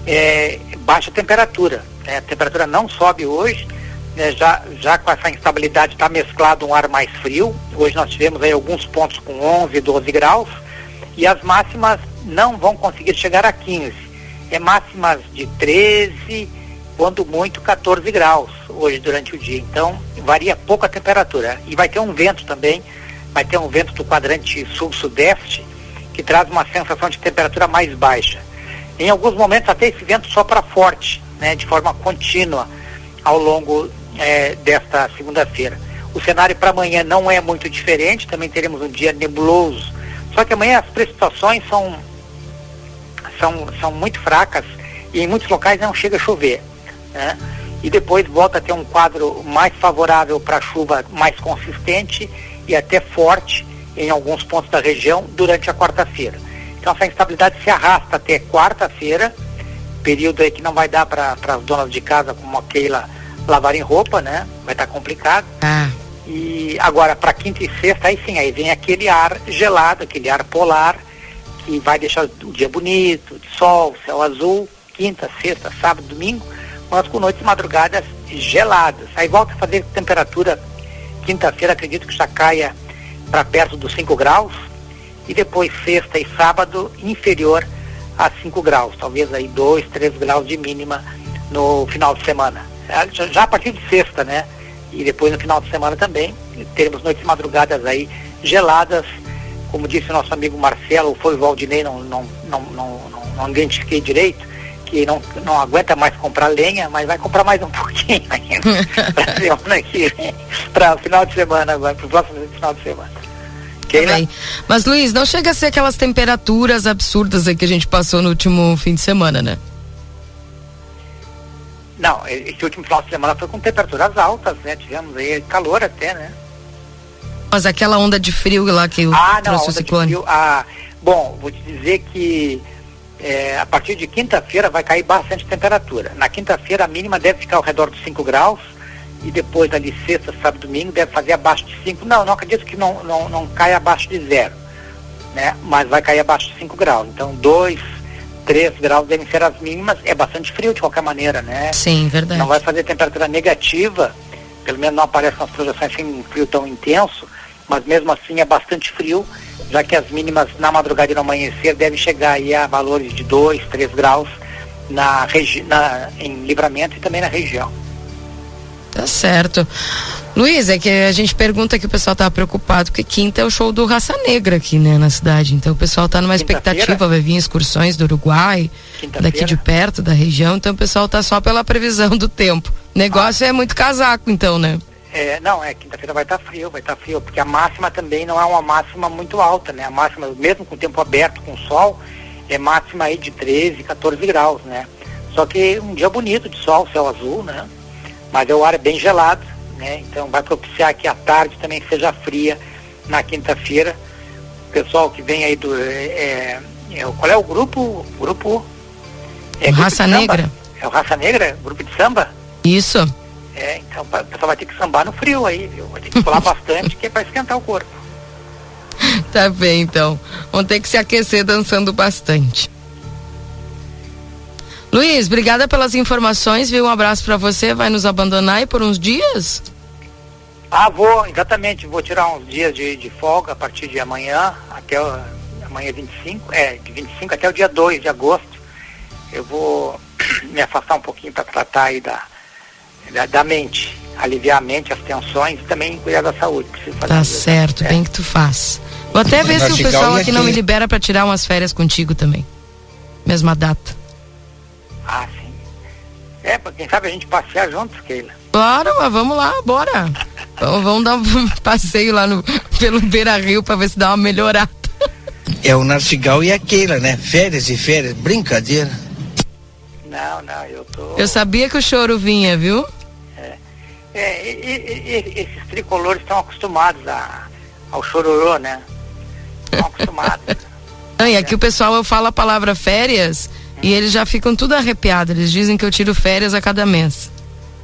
é, baixa temperatura. né? A temperatura não sobe hoje, né, já, já com essa instabilidade está mesclado um ar mais frio. Hoje nós tivemos aí alguns pontos com 11, 12 graus e as máximas não vão conseguir chegar a 15. É máximas de 13, quando muito 14 graus hoje durante o dia. Então varia pouco a temperatura. E vai ter um vento também, vai ter um vento do quadrante sul-sudeste que traz uma sensação de temperatura mais baixa. Em alguns momentos até esse vento sopra forte, né, de forma contínua ao longo eh, desta segunda-feira. O cenário para amanhã não é muito diferente, também teremos um dia nebuloso. Só que amanhã as precipitações são, são, são muito fracas e em muitos locais não chega a chover. Né? E depois volta a ter um quadro mais favorável para chuva mais consistente e até forte em alguns pontos da região durante a quarta-feira. Então essa instabilidade se arrasta até quarta-feira, período aí que não vai dar para as donas de casa como a Keila lavarem roupa, né? Vai estar tá complicado. Ah. E agora para quinta e sexta, aí sim, aí vem aquele ar gelado, aquele ar polar, que vai deixar o dia bonito, de sol, céu azul, quinta, sexta, sábado, domingo, mas com noites e madrugadas geladas. Aí volta a fazer temperatura, quinta-feira acredito que já caia para perto dos 5 graus, e depois sexta e sábado inferior a 5 graus, talvez aí 2, 3 graus de mínima no final de semana. Já, já a partir de sexta, né? E depois no final de semana também, teremos noites madrugadas aí geladas, como disse o nosso amigo Marcelo, foi o Valdinei, não, não, não, não, não, não identifiquei direito, que não, não aguenta mais comprar lenha, mas vai comprar mais um pouquinho ainda para semana que vem, para o final de semana, para o próximo final de semana. Okay, Mas Luiz, não chega a ser aquelas temperaturas absurdas aí que a gente passou no último fim de semana, né? Não, esse último final de semana foi com temperaturas altas, né? Tivemos aí calor até, né? Mas aquela onda de frio lá que o ah, não, trouxe o ciclone. Frio, ah, bom, vou te dizer que é, a partir de quinta-feira vai cair bastante temperatura. Na quinta-feira a mínima deve ficar ao redor dos 5 graus e depois ali sexta, sábado domingo deve fazer abaixo de 5. Não, não acredito que não, não, não caia abaixo de zero, né? Mas vai cair abaixo de 5 graus. Então 2, 3 graus devem ser as mínimas. É bastante frio de qualquer maneira, né? Sim, verdade. Não vai fazer temperatura negativa, pelo menos não aparece nas projeções sem um frio tão intenso, mas mesmo assim é bastante frio, já que as mínimas na madrugada e no amanhecer devem chegar aí a valores de 2, 3 graus na, na, em livramento e também na região. Tá certo. Luiz, é que a gente pergunta que o pessoal tá preocupado, porque quinta é o show do Raça Negra aqui, né, na cidade. Então o pessoal tá numa expectativa, vai vir excursões do Uruguai, daqui de perto, da região, então o pessoal tá só pela previsão do tempo. Negócio ah. é muito casaco, então, né? É, não, é, quinta-feira vai estar tá frio, vai estar tá frio, porque a máxima também não é uma máxima muito alta, né? A máxima, mesmo com o tempo aberto, com sol, é máxima aí de 13, 14 graus, né? Só que um dia bonito de sol, céu azul, né? Mas o ar é bem gelado, né? Então vai propiciar que a tarde também seja fria na quinta-feira. O pessoal que vem aí do. É, é, qual é o grupo? O grupo. É, Raça Negra. É o Raça Negra? Grupo de samba? Isso. É, então o pessoal vai ter que sambar no frio aí, viu? Vai ter que pular bastante, que é para esquentar o corpo. Tá bem, então. Vão ter que se aquecer dançando bastante. Luiz, obrigada pelas informações, viu? Um abraço para você. Vai nos abandonar aí por uns dias? Ah, vou, exatamente. Vou tirar uns dias de, de folga a partir de amanhã, até o, amanhã 25, é, de 25 até o dia 2 de agosto. Eu vou me afastar um pouquinho para tratar aí da, da, da, mente, aliviar a mente, as tensões e também cuidar da saúde. tá certo, é. bem que tu faz. Vou até ver se o pessoal aqui, aqui não me libera para tirar umas férias contigo também. Mesma data. Ah, sim. É, pra quem sabe a gente passear juntos, Keila. Claro, mas vamos lá, bora. então, vamos dar um passeio lá no, pelo Beira Rio para ver se dá uma melhorada. É o Narcigal e a Keila, né? Férias e férias, brincadeira. Não, não, eu tô. Eu sabia que o choro vinha, viu? É. é e, e, e, esses tricolores estão acostumados a, ao chororô, né? Estão acostumados. Não, e aqui o pessoal fala a palavra férias. E eles já ficam tudo arrepiados. Eles dizem que eu tiro férias a cada mês.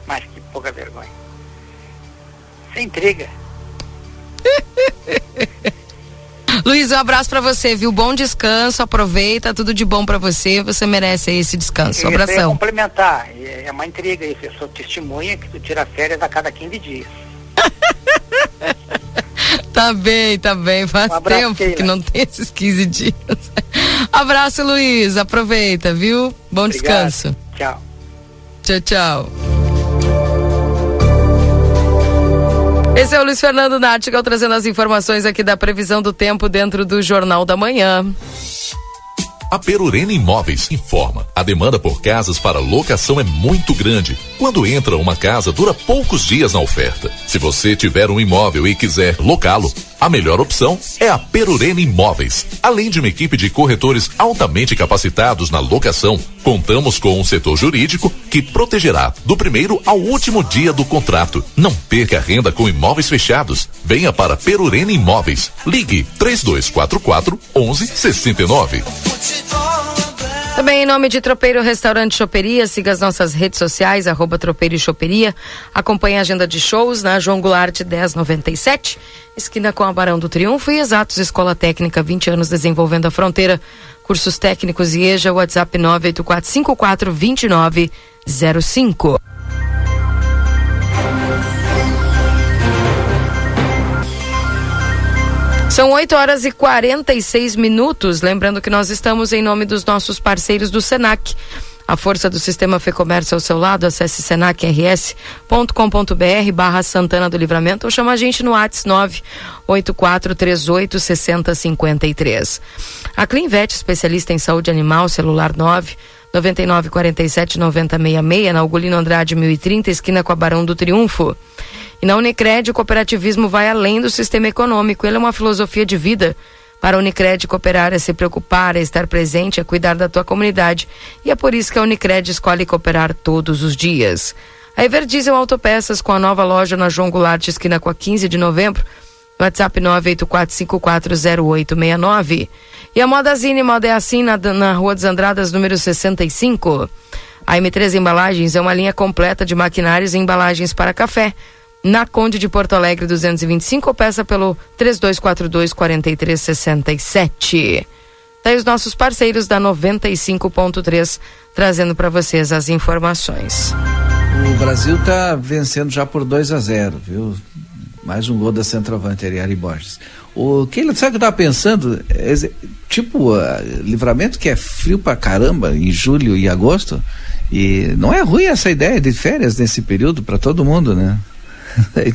Mas que pouca vergonha. Sem intriga. Luiz, um abraço para você, viu? Bom descanso, aproveita, tudo de bom para você, você merece esse descanso. Um abração. Eu complementar, é uma intriga isso, eu sou testemunha que tu tira férias a cada 15 dias. tá bem, tá bem, faz um abraço, tempo Keila. que não tem esses 15 dias. Abraço, Luiz, aproveita, viu? Bom Obrigado. descanso. Tchau. Tchau, tchau. Esse é o Luiz Fernando Nartigal trazendo as informações aqui da previsão do tempo dentro do Jornal da Manhã. A Perurena Imóveis informa: a demanda por casas para locação é muito grande. Quando entra uma casa, dura poucos dias na oferta. Se você tiver um imóvel e quiser locá-lo, a melhor opção é a Perurena Imóveis. Além de uma equipe de corretores altamente capacitados na locação, contamos com um setor jurídico que protegerá do primeiro ao último dia do contrato. Não perca renda com imóveis fechados. Venha para Perurena Imóveis. Ligue 3244 1169. Também em nome de Tropeiro Restaurante Choperia, siga as nossas redes sociais, arroba Tropeiro e Choperia. Acompanhe a agenda de shows na João Goulart 1097, esquina com a Barão do Triunfo e Exatos Escola Técnica, 20 anos desenvolvendo a fronteira. Cursos técnicos e EJA, WhatsApp 984542905. São 8 horas e 46 minutos. Lembrando que nós estamos em nome dos nossos parceiros do Senac. A força do sistema Fê Comércio ao seu lado, acesse senacrs.com.br barra Santana do Livramento ou chama a gente no WhatsApp 98438 6053. A Clinvet, especialista em saúde animal, celular 9 9947 9066, na Ugolino Andrade 1030, esquina com a Barão do Triunfo. E na Unicred, o cooperativismo vai além do sistema econômico, ele é uma filosofia de vida. Para a Unicred, cooperar é se preocupar, é estar presente, é cuidar da tua comunidade. E é por isso que a Unicred escolhe cooperar todos os dias. A Everdiesel Autopeças, com a nova loja na João Goulart, esquina com a 15 de novembro, WhatsApp 984540869. E a Modazine, moda é assim, na, na Rua dos Andradas, número 65. A M3 Embalagens é uma linha completa de maquinários e embalagens para café na Conde de Porto Alegre 225 ou peça pelo 3242 4367. Daí os nossos parceiros da 95.3 trazendo para vocês as informações. O Brasil está vencendo já por 2 a 0, viu? Mais um gol da centroavante Ariari Borges. O que sabe o que eu tava pensando? É, tipo, uh, livramento que é frio pra caramba em julho e agosto. E não é ruim essa ideia de férias nesse período para todo mundo, né?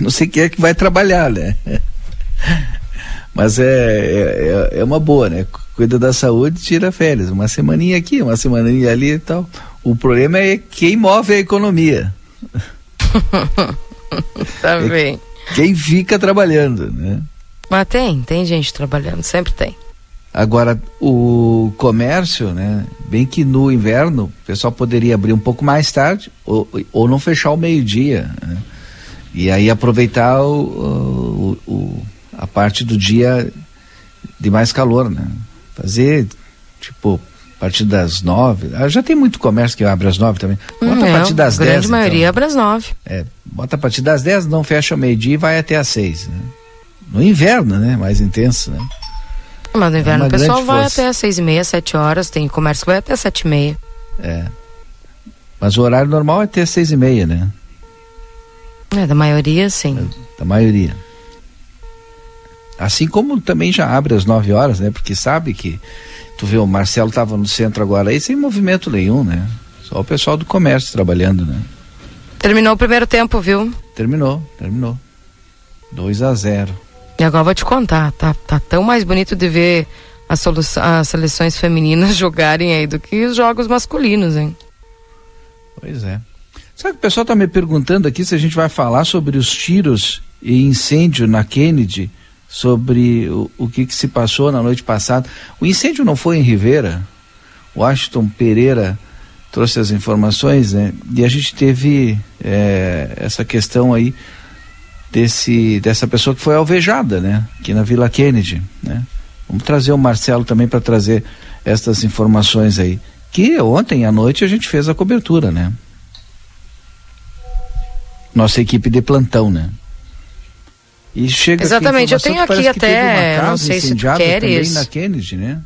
Não sei quem é que vai trabalhar, né? Mas é, é, é, uma boa, né? Cuida da saúde, tira férias. Uma semaninha aqui, uma semaninha ali e tal. O problema é quem move a economia. tá é bem. quem fica trabalhando, né? Mas tem, tem gente trabalhando, sempre tem. Agora, o comércio, né? Bem que no inverno o pessoal poderia abrir um pouco mais tarde ou, ou não fechar o meio-dia. Né? E aí aproveitar o, o, o, a parte do dia de mais calor, né? Fazer, tipo, a partir das nove. Ah, já tem muito comércio que abre às nove também. Bota hum, a partir das dez. A grande maioria então. abre às nove. É, bota a partir das dez, não fecha o meio-dia e vai até às seis, né? No inverno, né? Mais intenso, né? Mas no é inverno é o pessoal vai até às seis e meia, sete horas, tem comércio que vai até sete e meia. É. Mas o horário normal é até seis e meia, né? É, da maioria, sim. É, da maioria. Assim como também já abre às 9 horas, né? Porque sabe que tu vê o Marcelo estava no centro agora aí sem movimento nenhum, né? Só o pessoal do comércio trabalhando, né? Terminou o primeiro tempo, viu? Terminou, terminou. 2 a 0. E agora vou te contar, tá, tá tão mais bonito de ver as, as seleções femininas jogarem aí do que os jogos masculinos, hein? Pois é. Sabe que o pessoal está me perguntando aqui se a gente vai falar sobre os tiros e incêndio na Kennedy, sobre o, o que, que se passou na noite passada. O incêndio não foi em Rivera. O Washington Pereira trouxe as informações, né? E a gente teve é, essa questão aí desse dessa pessoa que foi alvejada, né? Aqui na Vila Kennedy, né? Vamos trazer o Marcelo também para trazer essas informações aí. Que ontem à noite a gente fez a cobertura, né? Nossa equipe de plantão, né? E chega Exatamente, eu tenho aqui até, não sei se tu queres. na Kennedy, né?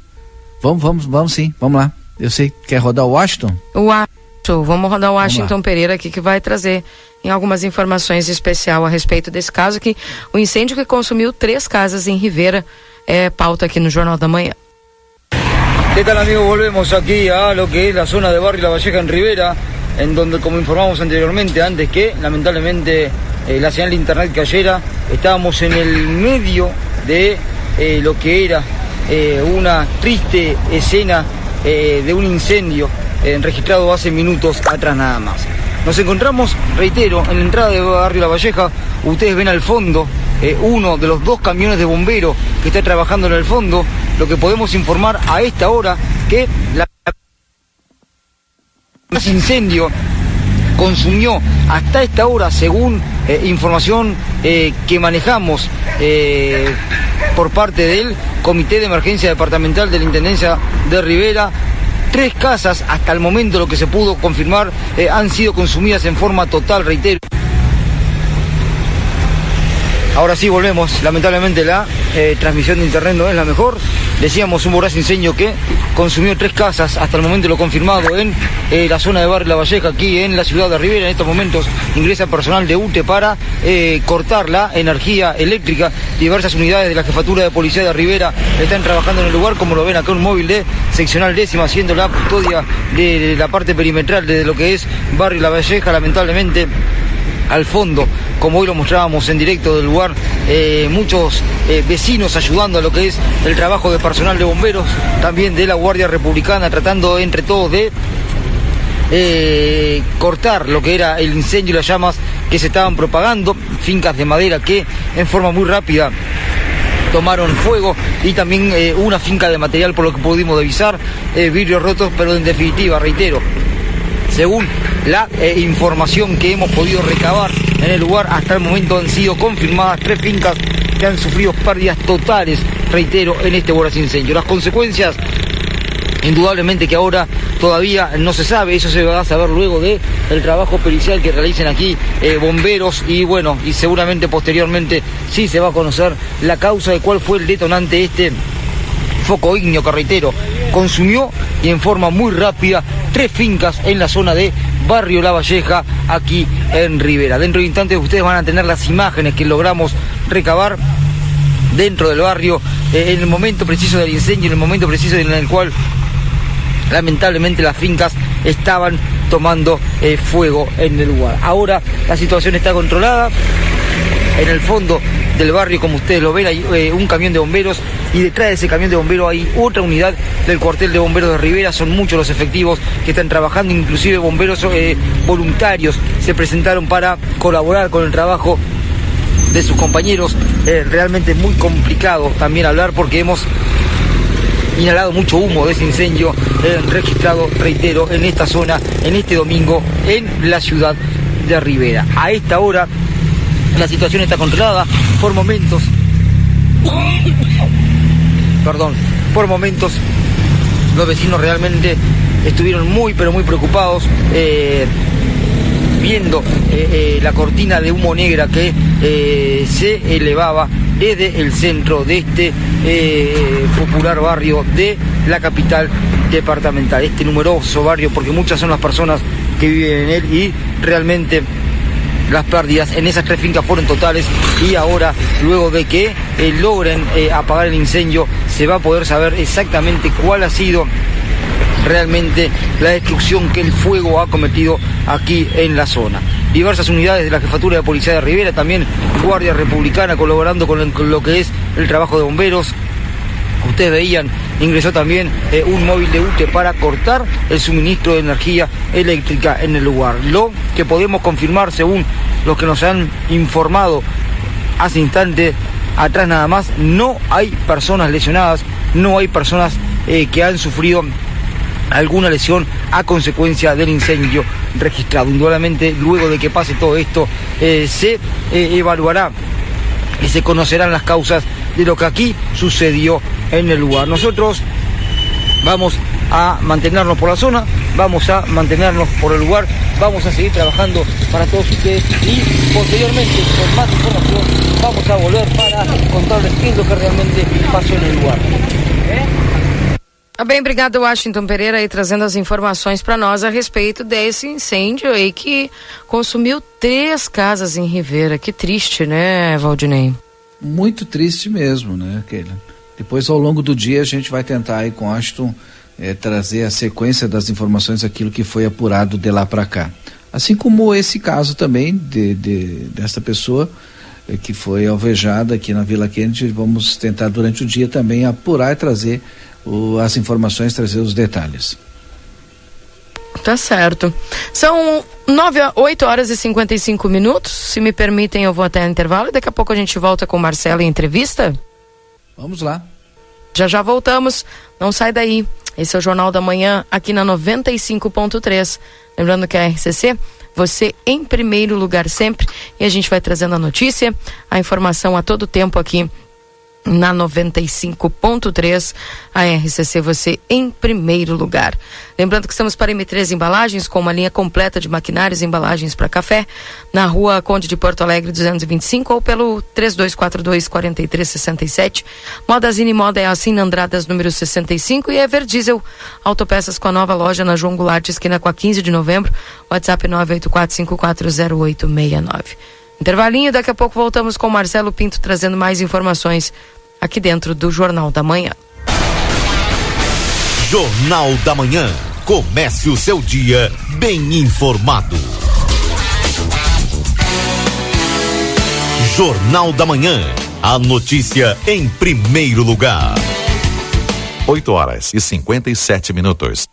Vamos, vamos, vamos sim, vamos lá. Eu sei, quer rodar o Washington? O Washington, vamos rodar o Washington Pereira aqui que vai trazer em algumas informações especial a respeito desse caso que o incêndio que consumiu três casas em Rivera é pauta aqui no Jornal da Manhã. ¿Qué tal amigos? Volvemos aquí a lo que es la zona de Barrio La Valleja en Rivera. En donde, como informamos anteriormente, antes que lamentablemente eh, la señal de internet cayera, estábamos en el medio de eh, lo que era eh, una triste escena de un incendio registrado hace minutos atrás nada más. Nos encontramos, reitero, en la entrada de Barrio La Valleja, ustedes ven al fondo uno de los dos camiones de bomberos que está trabajando en el fondo, lo que podemos informar a esta hora que la ese incendio consumió hasta esta hora, según eh, información eh, que manejamos eh, por parte del Comité de Emergencia Departamental de la Intendencia de Rivera, Tres casas, hasta el momento lo que se pudo confirmar, han sido consumidas en forma total, reitero. Ahora sí volvemos, lamentablemente la transmisión de internet no es la mejor. Decíamos un voraz incendio que consumió tres casas, hasta el momento lo confirmado en eh, la zona de Barrio La Valleja, aquí en la ciudad de Rivera. En estos momentos ingresa personal de UTE para eh, cortar la energía eléctrica. Diversas unidades de la jefatura de policía de Rivera están trabajando en el lugar, como lo ven acá un móvil de seccional décima, haciendo la custodia de, la parte perimetral de lo que es Barrio La Valleja, lamentablemente al fondo, como hoy lo mostrábamos en directo del lugar, eh, muchos eh, vecinos ayudando a lo que es el trabajo de personal de bomberos, también de la Guardia Republicana, tratando entre todos de eh, cortar lo que era el incendio y las llamas que se estaban propagando, fincas de madera que en forma muy rápida tomaron fuego y también una finca de material por lo que pudimos divisar, eh, vidrios rotos, pero en definitiva, reitero, según la eh, información que hemos podido recabar en el lugar, hasta el momento han sido confirmadas tres fincas que han sufrido pérdidas totales, reitero, en este voraz incendio. Las consecuencias, indudablemente que ahora todavía no se sabe, eso se va a saber luego de el trabajo pericial que realicen aquí eh, bomberos y bueno, y seguramente posteriormente sí se va a conocer la causa de cuál fue el detonante de este foco ígneo carretero. Consumió y en forma muy rápida tres fincas en la zona de Barrio La Valleja, aquí en Rivera. Dentro de instantes ustedes van a tener las imágenes que logramos recabar dentro del barrio eh, en el momento preciso del incendio, en el momento preciso en el cual lamentablemente las fincas estaban tomando eh, fuego en el lugar. Ahora la situación está controlada. En el fondo del barrio, como ustedes lo ven, hay eh, un camión de bomberos y detrás de ese camión de bomberos hay otra unidad del cuartel de bomberos de Rivera. Son muchos los efectivos que están trabajando, inclusive bomberos eh, voluntarios se presentaron para colaborar con el trabajo de sus compañeros. Eh, realmente muy complicado también hablar porque hemos inhalado mucho humo de ese incendio eh, registrado, reitero, en esta zona, en este domingo, en la ciudad de Rivera. A esta hora la situación está controlada por momentos. Perdón, por momentos los vecinos realmente estuvieron muy pero muy preocupados eh, viendo eh, eh, la cortina de humo negra que se elevaba desde el centro de este popular barrio de la capital departamental, este numeroso barrio, porque muchas son las personas que viven en él y realmente las pérdidas en esas tres fincas fueron totales y ahora, luego de que eh, logren eh, apagar el incendio, se va a poder saber exactamente cuál ha sido realmente la destrucción que el fuego ha cometido aquí en la zona. Diversas unidades de la Jefatura de Policía de Rivera, también Guardia Republicana colaborando con, lo que es el trabajo de bomberos. Ustedes veían, ingresó también eh, un móvil de UTE para cortar el suministro de energía eléctrica en el lugar. Lo que podemos confirmar según los que nos han informado hace instante atrás nada más, no hay personas lesionadas, no hay personas eh, que han sufrido alguna lesión a consecuencia del incendio registrado. Indudablemente, luego de que pase todo esto, eh, se evaluará y se conocerán las causas de lo que aquí sucedió en el lugar. Nosotros vamos a mantenernos por la zona, vamos a mantenernos por el lugar, vamos a seguir trabajando para todos ustedes y posteriormente con más información vamos a volver para contarles qué es lo que realmente pasó en el lugar. Bem, obrigado, Washington Pereira, aí trazendo as informações para nós a respeito desse incêndio aí que consumiu três casas em Rivera. Que triste, né, Valdinei? Muito triste mesmo, né, Keila? Depois, ao longo do dia, a gente vai tentar aí com Ashton eh, trazer a sequência das informações, aquilo que foi apurado de lá para cá. Assim como esse caso também de, de dessa pessoa eh, que foi alvejada aqui na Vila Kennedy, vamos tentar durante o dia também apurar e trazer o, as informações, trazer os detalhes. Tá certo. São 9, 8 horas e 55 minutos. Se me permitem, eu vou até o intervalo e daqui a pouco a gente volta com o Marcelo em entrevista. Vamos lá. Já já voltamos. Não sai daí. Esse é o Jornal da Manhã aqui na 95.3. Lembrando que a RCC, você em primeiro lugar sempre. E a gente vai trazendo a notícia, a informação a todo tempo aqui na 95.3, a RCC você em primeiro lugar. Lembrando que estamos para M3 Embalagens, com uma linha completa de maquinários e embalagens para café, na rua Conde de Porto Alegre 225 ou pelo 3242-4367. Modazine Moda é assim, Andradas número 65 e Ever Diesel Autopeças com a nova loja na João Goulart, esquina com a 15 de novembro, WhatsApp 984540869. Intervalinho, daqui a pouco voltamos com Marcelo Pinto trazendo mais informações aqui dentro do Jornal da Manhã. Jornal da Manhã. Comece o seu dia bem informado. Jornal da Manhã. A notícia em primeiro lugar. 8 horas e 57 minutos.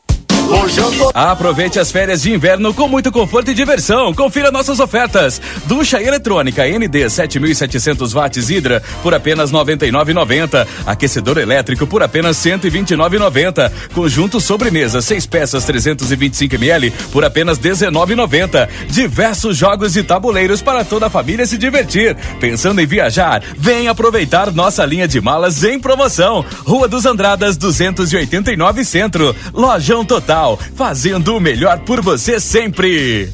Aproveite as férias de inverno com muito conforto e diversão. Confira nossas ofertas. Ducha eletrônica ND 7700 watts Hidra por apenas 99,90. Aquecedor elétrico por apenas 129,90. Conjunto sobremesa 6 peças 325 ml por apenas 19,90. Diversos jogos e tabuleiros para toda a família se divertir. Pensando em viajar? Vem aproveitar nossa linha de malas em promoção. Rua dos Andradas 289 Centro. Lojão Total fazendo o melhor por você sempre.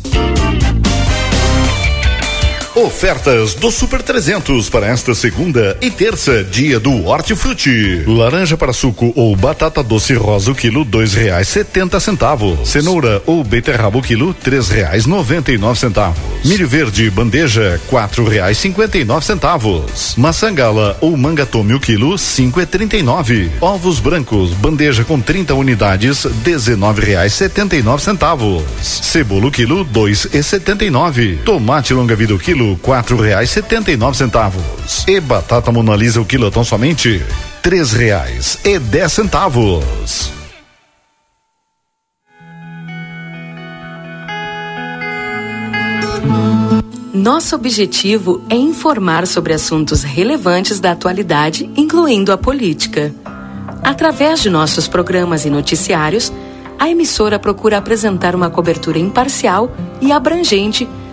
Ofertas do Super 300 para esta segunda e terça, dia do Hortifruti. Laranja para suco ou batata doce rosa o quilo dois reais setenta centavos. Cenoura ou beterraba o quilo três reais noventa e nove centavos. Milho verde bandeja quatro reais cinquenta e nove centavos. Maçã gala ou mangatome o quilo cinco e trinta e nove. Ovos brancos bandeja com 30 unidades dezenove reais setenta e nove centavos. Cebola o quilo dois e setenta e nove. Tomate longa vida o quilo quatro reais setenta e nove centavos. E batata monalisa o quilo tão somente três reais e dez centavos. Nosso objetivo é informar sobre assuntos relevantes da atualidade, incluindo a política. Através de nossos programas e noticiários, a emissora procura apresentar uma cobertura imparcial e abrangente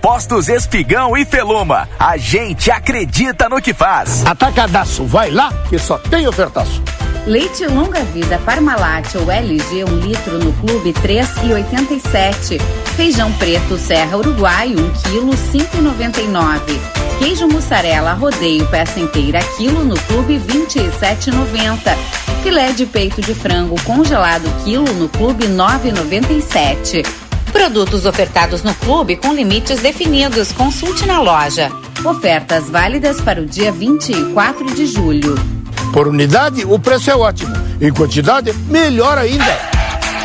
Postos Espigão e Feluma. A gente acredita no que faz. Atacadaço, vai lá que só tem ofertaço. Leite longa vida Parmalat ou LG 1 um litro no clube 3,87. Feijão preto Serra Uruguai 1 um quilo 5,99. Queijo mussarela rodeio peça inteira quilo no clube 27,90. Filé de peito de frango congelado quilo no clube 9,97. Produtos ofertados no clube com limites definidos. Consulte na loja. Ofertas válidas para o dia 24 de julho. Por unidade, o preço é ótimo. Em quantidade, melhor ainda.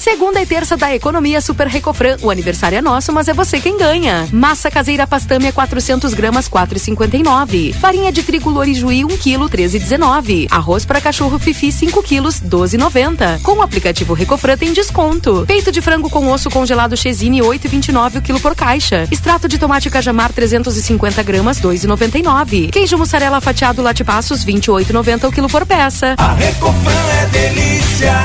Segunda e terça da economia Super Recofran. O aniversário é nosso, mas é você quem ganha. Massa caseira pastâmia 400 gramas 4,59. Farinha de trigo Lorijuí 1 kg 13,19. Arroz para cachorro Fifi 5 kg 12,90. Com o aplicativo Recofran tem desconto. Peito de frango com osso congelado Chesine 8,29 o quilo por caixa. Extrato de tomate cajamar 350 gramas 2,99. Queijo mussarela fatiado Latipassos 28,90 o quilo por peça. A Recofran é delícia.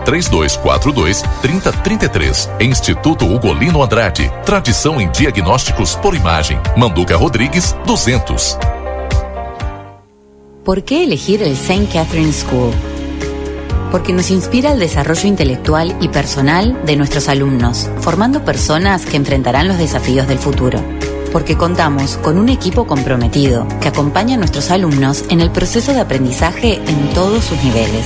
3242 3033. Instituto Ugolino Andrade. Tradição em diagnósticos por imagem. Manduca Rodrigues 200. ¿Por qué elegir el St. Catherine School? Porque nos inspira el desarrollo intelectual y personal de nuestros alumnos, formando personas que enfrentarán los desafíos del futuro. Porque contamos con un equipo comprometido que acompaña a nuestros alumnos en el proceso de aprendizaje en todos sus niveles.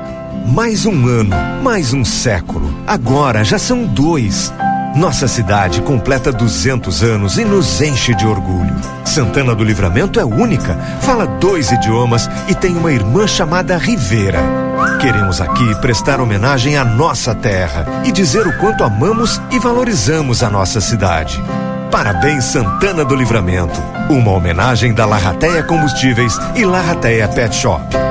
Mais um ano, mais um século. Agora já são dois. Nossa cidade completa 200 anos e nos enche de orgulho. Santana do Livramento é única, fala dois idiomas e tem uma irmã chamada Rivera. Queremos aqui prestar homenagem à nossa terra e dizer o quanto amamos e valorizamos a nossa cidade. Parabéns Santana do Livramento. Uma homenagem da Larrateia Combustíveis e Larrateia Pet Shop.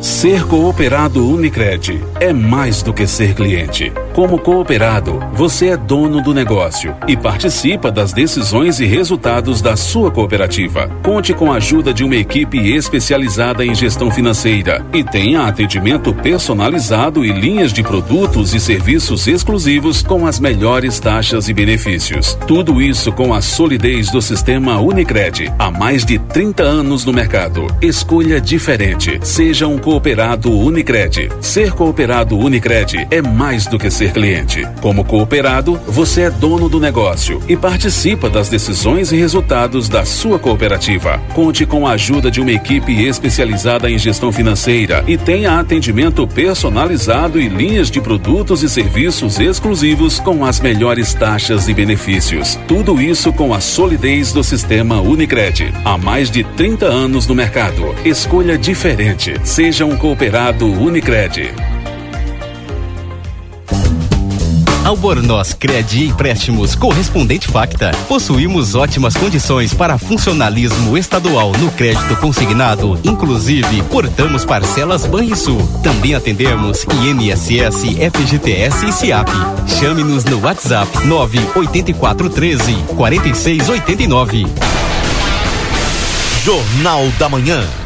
Ser cooperado Unicred é mais do que ser cliente. Como cooperado, você é dono do negócio e participa das decisões e resultados da sua cooperativa. Conte com a ajuda de uma equipe especializada em gestão financeira e tenha atendimento personalizado e linhas de produtos e serviços exclusivos com as melhores taxas e benefícios. Tudo isso com a solidez do sistema Unicred. Há mais de 30 anos no mercado. Escolha diferente. Seja um cooperado Unicred. Ser cooperado Unicred é mais do que ser cliente. Como cooperado, você é dono do negócio e participa das decisões e resultados da sua cooperativa. Conte com a ajuda de uma equipe especializada em gestão financeira e tenha atendimento personalizado e linhas de produtos e serviços exclusivos com as melhores taxas e benefícios. Tudo isso com a solidez do sistema Unicred. Há mais de 30 anos no mercado. Escolha diferente. Um cooperado Unicred. Albornoz Cred Empréstimos Correspondente Facta. Possuímos ótimas condições para funcionalismo estadual no crédito consignado, inclusive portamos parcelas Banrisul. Também atendemos INSS, FGTS e SIAP. Chame-nos no WhatsApp 98413 4689. Jornal da Manhã.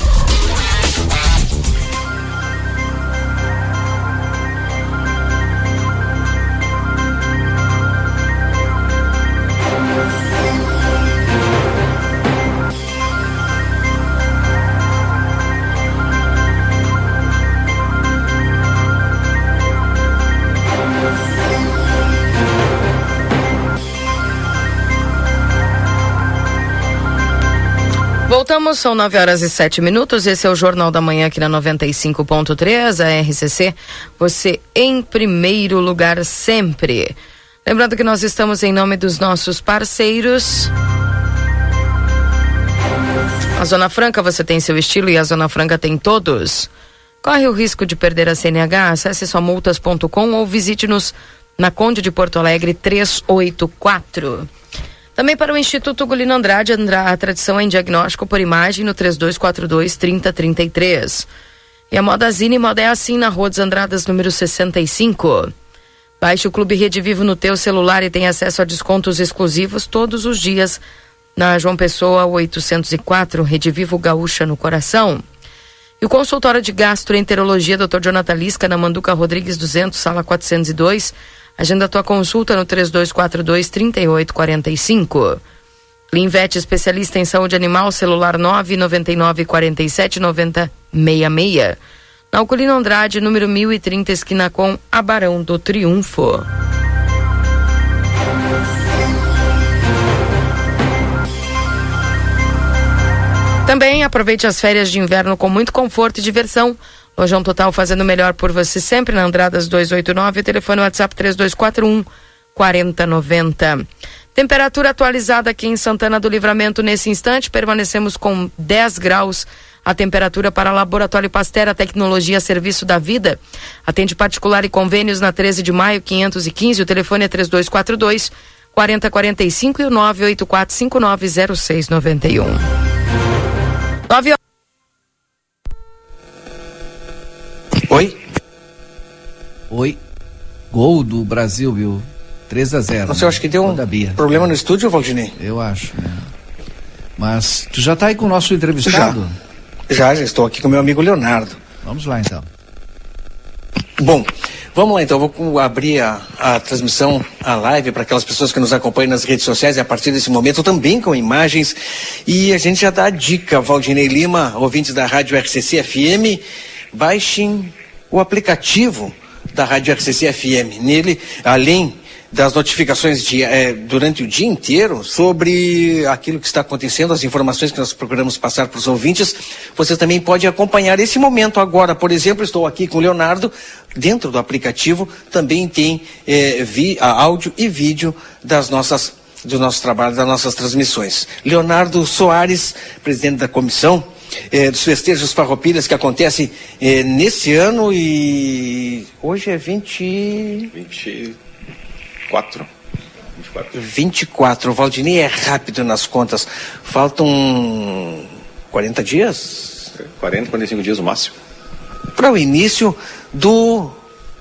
Voltamos, são 9 horas e 7 minutos. Esse é o Jornal da Manhã aqui na 95.3, a RCC. Você em primeiro lugar sempre. Lembrando que nós estamos em nome dos nossos parceiros. A Zona Franca você tem seu estilo e a Zona Franca tem todos. Corre o risco de perder a CNH? Acesse somultas.com ou visite-nos na Conde de Porto Alegre 384. Também para o Instituto Gulino Andrade, a tradição em diagnóstico por imagem no 3242 3033. E a Modazine Moda é assim na Rua dos Andradas, número 65. Baixe o Clube Rede Vivo no teu celular e tenha acesso a descontos exclusivos todos os dias na João Pessoa 804, Rede Vivo Gaúcha no coração. E o consultório de gastroenterologia Dr. Jonathan Lisca na Manduca Rodrigues 200, sala 402 Agenda tua consulta no 3242 3845. Linvet, especialista em saúde animal, celular 999 47 90 66. Na Alcolina Andrade, número 1030, esquina com Abarão do Triunfo. Também aproveite as férias de inverno com muito conforto e diversão Lojão Total fazendo melhor por você sempre na Andradas 289, telefone WhatsApp 3241 4090. Temperatura atualizada aqui em Santana do Livramento nesse instante, permanecemos com 10 graus. A temperatura para Laboratório Pastera Tecnologia Serviço da Vida. Atende particular e convênios na 13 de maio 515. O telefone é 3242 4045 e o 984590691. 9 Oi? Oi. Gol do Brasil, viu? 3 a 0 Você né? acha que deu um problema no estúdio, Valdinei? Eu acho, né? Mas tu já tá aí com o nosso entrevistado? Já, já, já estou aqui com meu amigo Leonardo. Vamos lá então. Bom, vamos lá então, vou abrir a, a transmissão, a live para aquelas pessoas que nos acompanham nas redes sociais e a partir desse momento também com imagens. E a gente já dá a dica, Valdinei Lima, ouvintes da Rádio RCC FM, baixem o aplicativo da Rádio RCC FM. Nele, além das notificações de, eh, durante o dia inteiro sobre aquilo que está acontecendo, as informações que nós procuramos passar para os ouvintes, você também pode acompanhar esse momento agora. Por exemplo, estou aqui com o Leonardo, dentro do aplicativo também tem eh, vi, áudio e vídeo das nossas do nosso trabalho, das nossas transmissões. Leonardo Soares, presidente da comissão eh, dos festejos farroupilhas que acontecem eh, nesse ano e hoje é 20... 24. 24. 24. O Valdinei é rápido nas contas. Faltam 40 dias? 40, 45 dias o máximo. Para o início do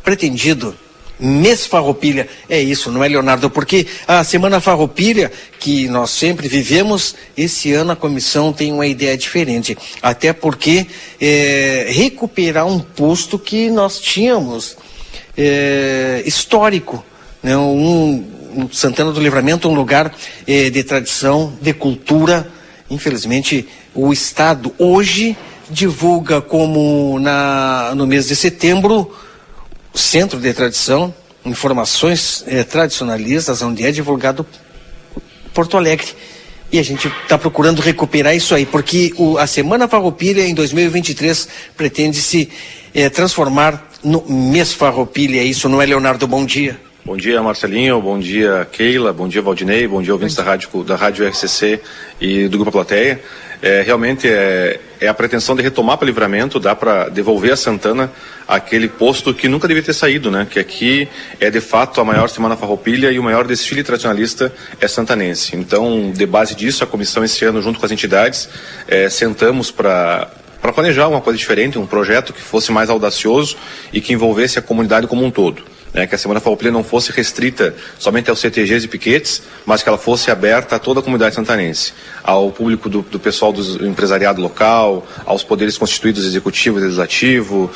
pretendido mês Farroupilha. É isso, não é, Leonardo? Porque a Semana Farroupilha, que nós sempre vivemos, esse ano a comissão tem uma ideia diferente. Até porque é, recuperar um posto que nós tínhamos é, histórico. Né? Um, um Santana do Livramento, um lugar é, de tradição, de cultura infelizmente, o Estado hoje divulga como na, no mês de setembro, Centro de Tradição, informações eh, tradicionalistas, onde é divulgado Porto Alegre. E a gente está procurando recuperar isso aí, porque o, a Semana Farroupilha em 2023 pretende se transformar no mês Farroupilha. Isso não é, Leonardo? Bom dia. Bom dia, Marcelinho. Bom dia, Keila. Bom dia, Valdinei. Bom dia, ouvintes da Rádio, da Rádio RCC e do Grupo Plateia. É, realmente é, é a pretensão de retomar para o livramento, dá para devolver a Santana aquele posto que nunca devia ter saído, né? Que aqui é de fato a maior semana farroupilha e o maior desfile tradicionalista é santanense. Então, de base disso, a comissão esse ano, junto com as entidades, é, sentamos para para planejar uma coisa diferente, um projeto que fosse mais audacioso e que envolvesse a comunidade como um todo né, que a Semana Farroupilha não fosse restrita somente aos CTGs e piquetes, mas que ela fosse aberta a toda a comunidade santanense, ao público do, do pessoal do empresariado local, aos poderes constituídos executivo e legislativo,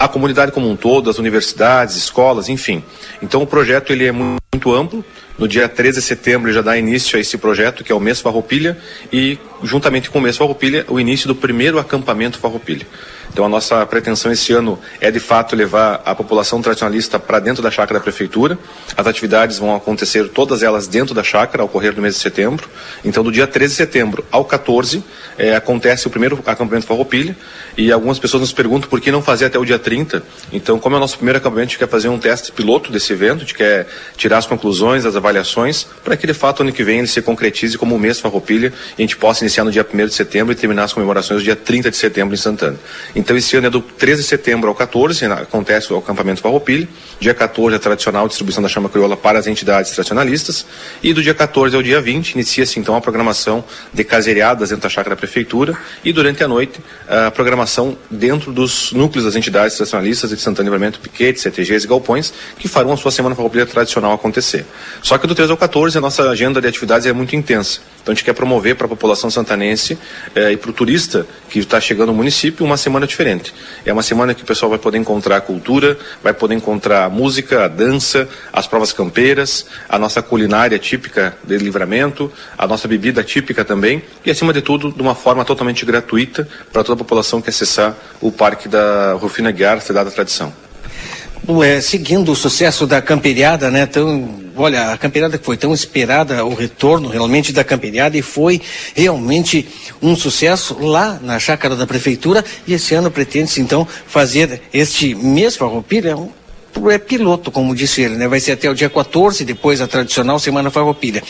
à comunidade como um todo, as universidades, escolas, enfim. Então o projeto ele é muito, muito amplo. No dia 13 de setembro já dá início a esse projeto, que é o Mês Farroupilha, e juntamente com o Mês Farroupilha, o início do primeiro acampamento Farroupilha. Então a nossa pretensão esse ano é de fato levar a população tradicionalista para dentro da chácara da prefeitura. As atividades vão acontecer todas elas dentro da chácara ao correr do mês de setembro. Então do dia 13 de setembro ao 14 é, acontece o primeiro acampamento Farroupilha e algumas pessoas nos perguntam por que não fazer até o dia 30. Então como é o nosso primeiro acampamento, a gente quer fazer um teste piloto desse evento, a gente quer tirar as conclusões, as avaliações, para que de fato ano que vem ele se concretize como o mês Farroupilha e a gente possa iniciar no dia 1 de setembro e terminar as comemorações no dia 30 de setembro em Santana. Então esse ano é do 13 de setembro ao 14, acontece o acampamento Farroupilha. Dia 14 é a tradicional distribuição da chama crioula para as entidades tradicionalistas. E do dia 14 ao dia 20 inicia-se então a programação de caseiriadas dentro da chácara da prefeitura e durante a noite a programação dentro dos núcleos das entidades tradicionalistas de Santana Livramento, Piquetes, CTGs e Galpões, que farão a sua semana Farroupilha tradicional acontecer. Só que do 13 ao 14 a nossa agenda de atividades é muito intensa. Então a gente quer promover para a população santanense eh, e para o turista que está chegando no município uma semana diferente. É uma semana que o pessoal vai poder encontrar a cultura, vai poder encontrar a música, a dança, as provas campeiras, a nossa culinária típica de livramento, a nossa bebida típica também e acima de tudo de uma forma totalmente gratuita para toda a população que acessar o Parque da Rufina Guiar, Cidade da Tradição. É, seguindo o sucesso da camperiada, né? Tão, olha, a camperiada que foi tão esperada, o retorno realmente da camperiada e foi realmente um sucesso lá na chácara da prefeitura e esse ano pretende-se então fazer este mês Farroupilha um é piloto, como disse ele, né? Vai ser até o dia 14, depois a tradicional Semana Farroupilha.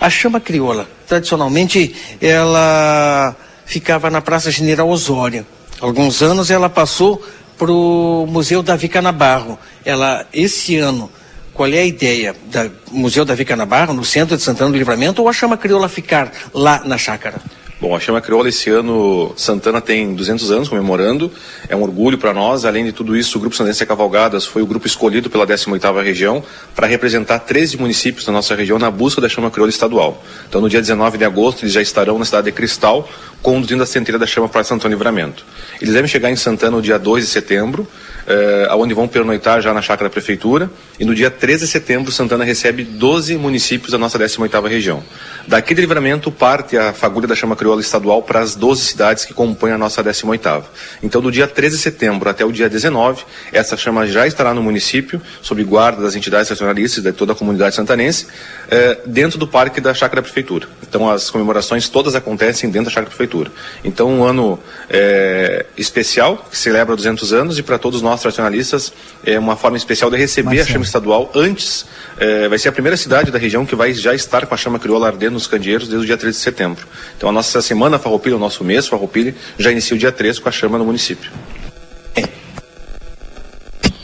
A chama crioula, tradicionalmente, ela ficava na Praça General Osório. Alguns anos ela passou para o Museu Davi Canabarro. Ela, esse ano, qual é a ideia do Museu Davi Canabarro, no centro de Santana do Livramento, ou a chama crioula ficar lá na chácara? Bom, a Chama Crioula esse ano, Santana tem 200 anos comemorando, é um orgulho para nós. Além de tudo isso, o Grupo Santense Cavalgadas foi o grupo escolhido pela 18ª região para representar 13 municípios da nossa região na busca da Chama Crioula estadual. Então, no dia 19 de agosto, eles já estarão na cidade de Cristal, conduzindo a centelha da Chama para Santana Livramento. Eles devem chegar em Santana no dia 2 de setembro, eh, onde vão pernoitar já na chácara da prefeitura, e no dia 13 de setembro, Santana recebe 12 municípios da nossa 18ª região. Daqui de Livramento parte a fagulha da Chama Crioula estadual para as 12 cidades que compõem a nossa 18ª. Então, do dia 13 de setembro até o dia 19, essa chama já estará no município, sob guarda das entidades nacionalistas de toda a comunidade santanense, eh, dentro do parque da chácara da prefeitura. Então, as comemorações todas acontecem dentro da chácara da prefeitura. Então, um ano eh, especial, que celebra 200 anos, e para todos nós tradicionalistas, é uma forma especial de receber Marcelo. a chama estadual antes, eh, vai ser a primeira cidade da região que vai já estar com a chama crioula ardendo nos candeeiros desde o dia 13 de setembro. Então a nossa semana Farroupilha, o nosso mês Farroupilha, já inicia o dia 13 com a chama no município.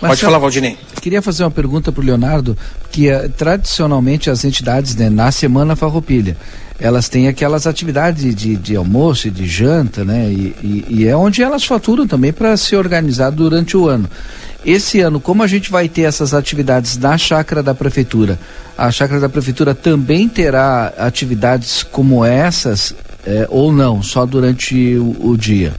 Pode falar, Valdinei. Queria fazer uma pergunta para o Leonardo, que uh, tradicionalmente as entidades, né, na Semana Farroupilha, elas têm aquelas atividades de, de almoço e de janta, né? E, e, e é onde elas faturam também para se organizar durante o ano. Esse ano, como a gente vai ter essas atividades na chácara da prefeitura, a chácara da prefeitura também terá atividades como essas é, ou não, só durante o, o dia?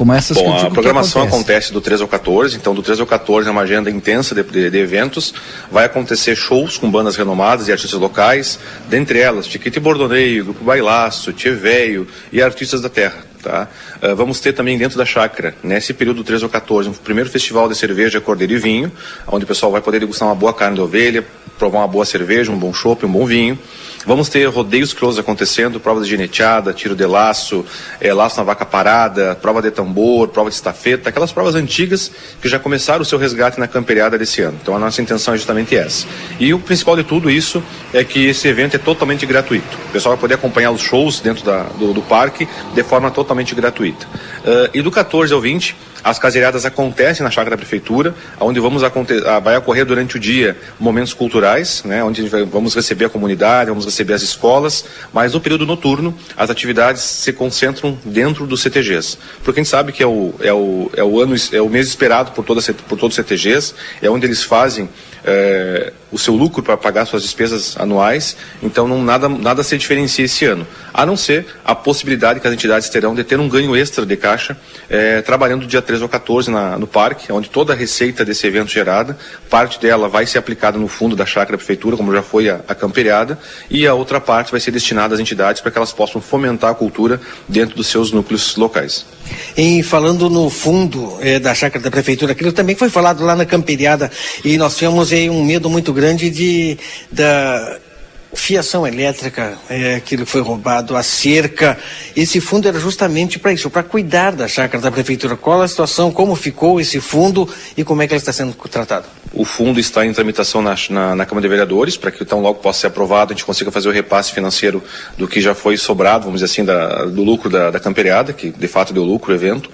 Como essas que Bom, digo a programação que acontece. acontece do 3 ao 14, então do 3 ao 14 é uma agenda intensa de, de- de eventos. Vai acontecer shows com bandas renomadas e artistas locais, dentre elas Chiquete Bordoneio, Grupo Bailaço, Tchê Véio e artistas da terra. Tá? Ah, vamos ter também dentro da chácara, nesse período do 13 ao 14, um primeiro festival de cerveja, cordeiro e vinho, onde o pessoal vai poder degustar uma boa carne de ovelha, provar uma boa cerveja, um bom chopp, um bom vinho. Vamos ter rodeios close acontecendo, provas de gineteada, tiro de laço, eh, laço na vaca parada, prova de tambor, prova de estafeta, aquelas provas antigas que já começaram o seu resgate na camperiada desse ano. Então a nossa intenção é justamente essa. E o principal de tudo isso é que esse evento é totalmente gratuito. O pessoal vai poder acompanhar os shows dentro da- do, do parque de forma totalmente gratuita. Ah, e do 14 ao 20, as caseiradas acontecem na chácara da prefeitura, onde vamos ah, vai ocorrer durante o dia momentos culturais, né, onde vamos receber a comunidade, vamos receber as escolas, mas no período noturno as atividades se concentram dentro dos CTGs, porque a gente sabe que é o, é o, é o ano é o mês esperado por toda por todos os CTGs, é onde eles fazem eh, o seu lucro para pagar suas despesas anuais, então não, nada, nada se diferencia esse ano, a não ser a possibilidade que as entidades terão de ter um ganho extra de caixa eh, trabalhando do dia 13 ao 14 na, no parque, onde toda a receita desse evento gerada, parte dela vai ser aplicada no fundo da chácara da prefeitura, como já foi a, a camperiada, e a outra parte vai ser destinada às entidades para que elas possam fomentar a cultura dentro dos seus núcleos locais. E falando no fundo eh, da chácara da prefeitura, aquilo também foi falado lá na camperiada e nós tínhamos aí um medo muito grande de da fiação elétrica, eh, aquilo que foi roubado, a cerca. Esse fundo era justamente para isso, para cuidar da chácara da prefeitura. Qual a situação, como ficou esse fundo e como é que ele está sendo tratado? O fundo está em tramitação na, na, na Câmara de Vereadores, para que então logo possa ser aprovado, a gente consiga fazer o repasse financeiro do que já foi sobrado, vamos dizer assim, da, do lucro da, da camperiada, que de fato deu lucro o evento.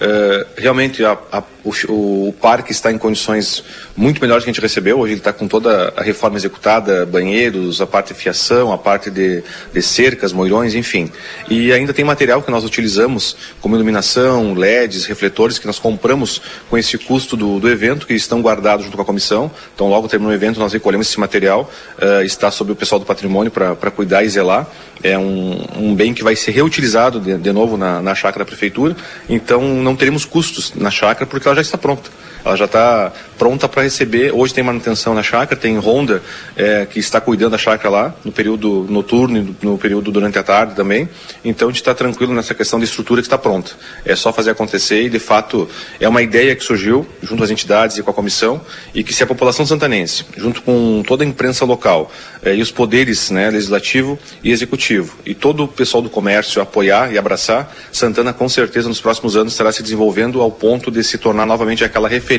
Eh, realmente a- a- o, o parque está em condições muito melhores que a gente recebeu. Hoje ele está com toda a reforma executada, banheiros, a parte de fiação, a parte de, de cercas, moirões, enfim. E ainda tem material que nós utilizamos, como iluminação, LEDs, refletores, que nós compramos com esse custo do, do evento, que estão guardados junto com a comissão. Então, logo terminou o evento, nós recolhemos esse material, eh, está sob o pessoal do patrimônio para cuidar e zelar. É um, um bem que vai ser reutilizado de, de novo na, na chácara da prefeitura, então não teremos custos na chácara porque ela já está pronta. Ela já está pronta para receber. Hoje tem manutenção na chácara, tem Honda eh, que está cuidando da chácara lá, no período noturno e no, período durante a tarde também. Então a gente está tranquilo nessa questão de estrutura que está pronta. É só fazer acontecer e, de fato, é uma ideia que surgiu junto às entidades e com a comissão e que se a população santanense, junto com toda a imprensa local eh, e os poderes né, legislativo e executivo e todo o pessoal do comércio apoiar e abraçar, Santana com certeza nos próximos anos estará se desenvolvendo ao ponto de se tornar novamente aquela referência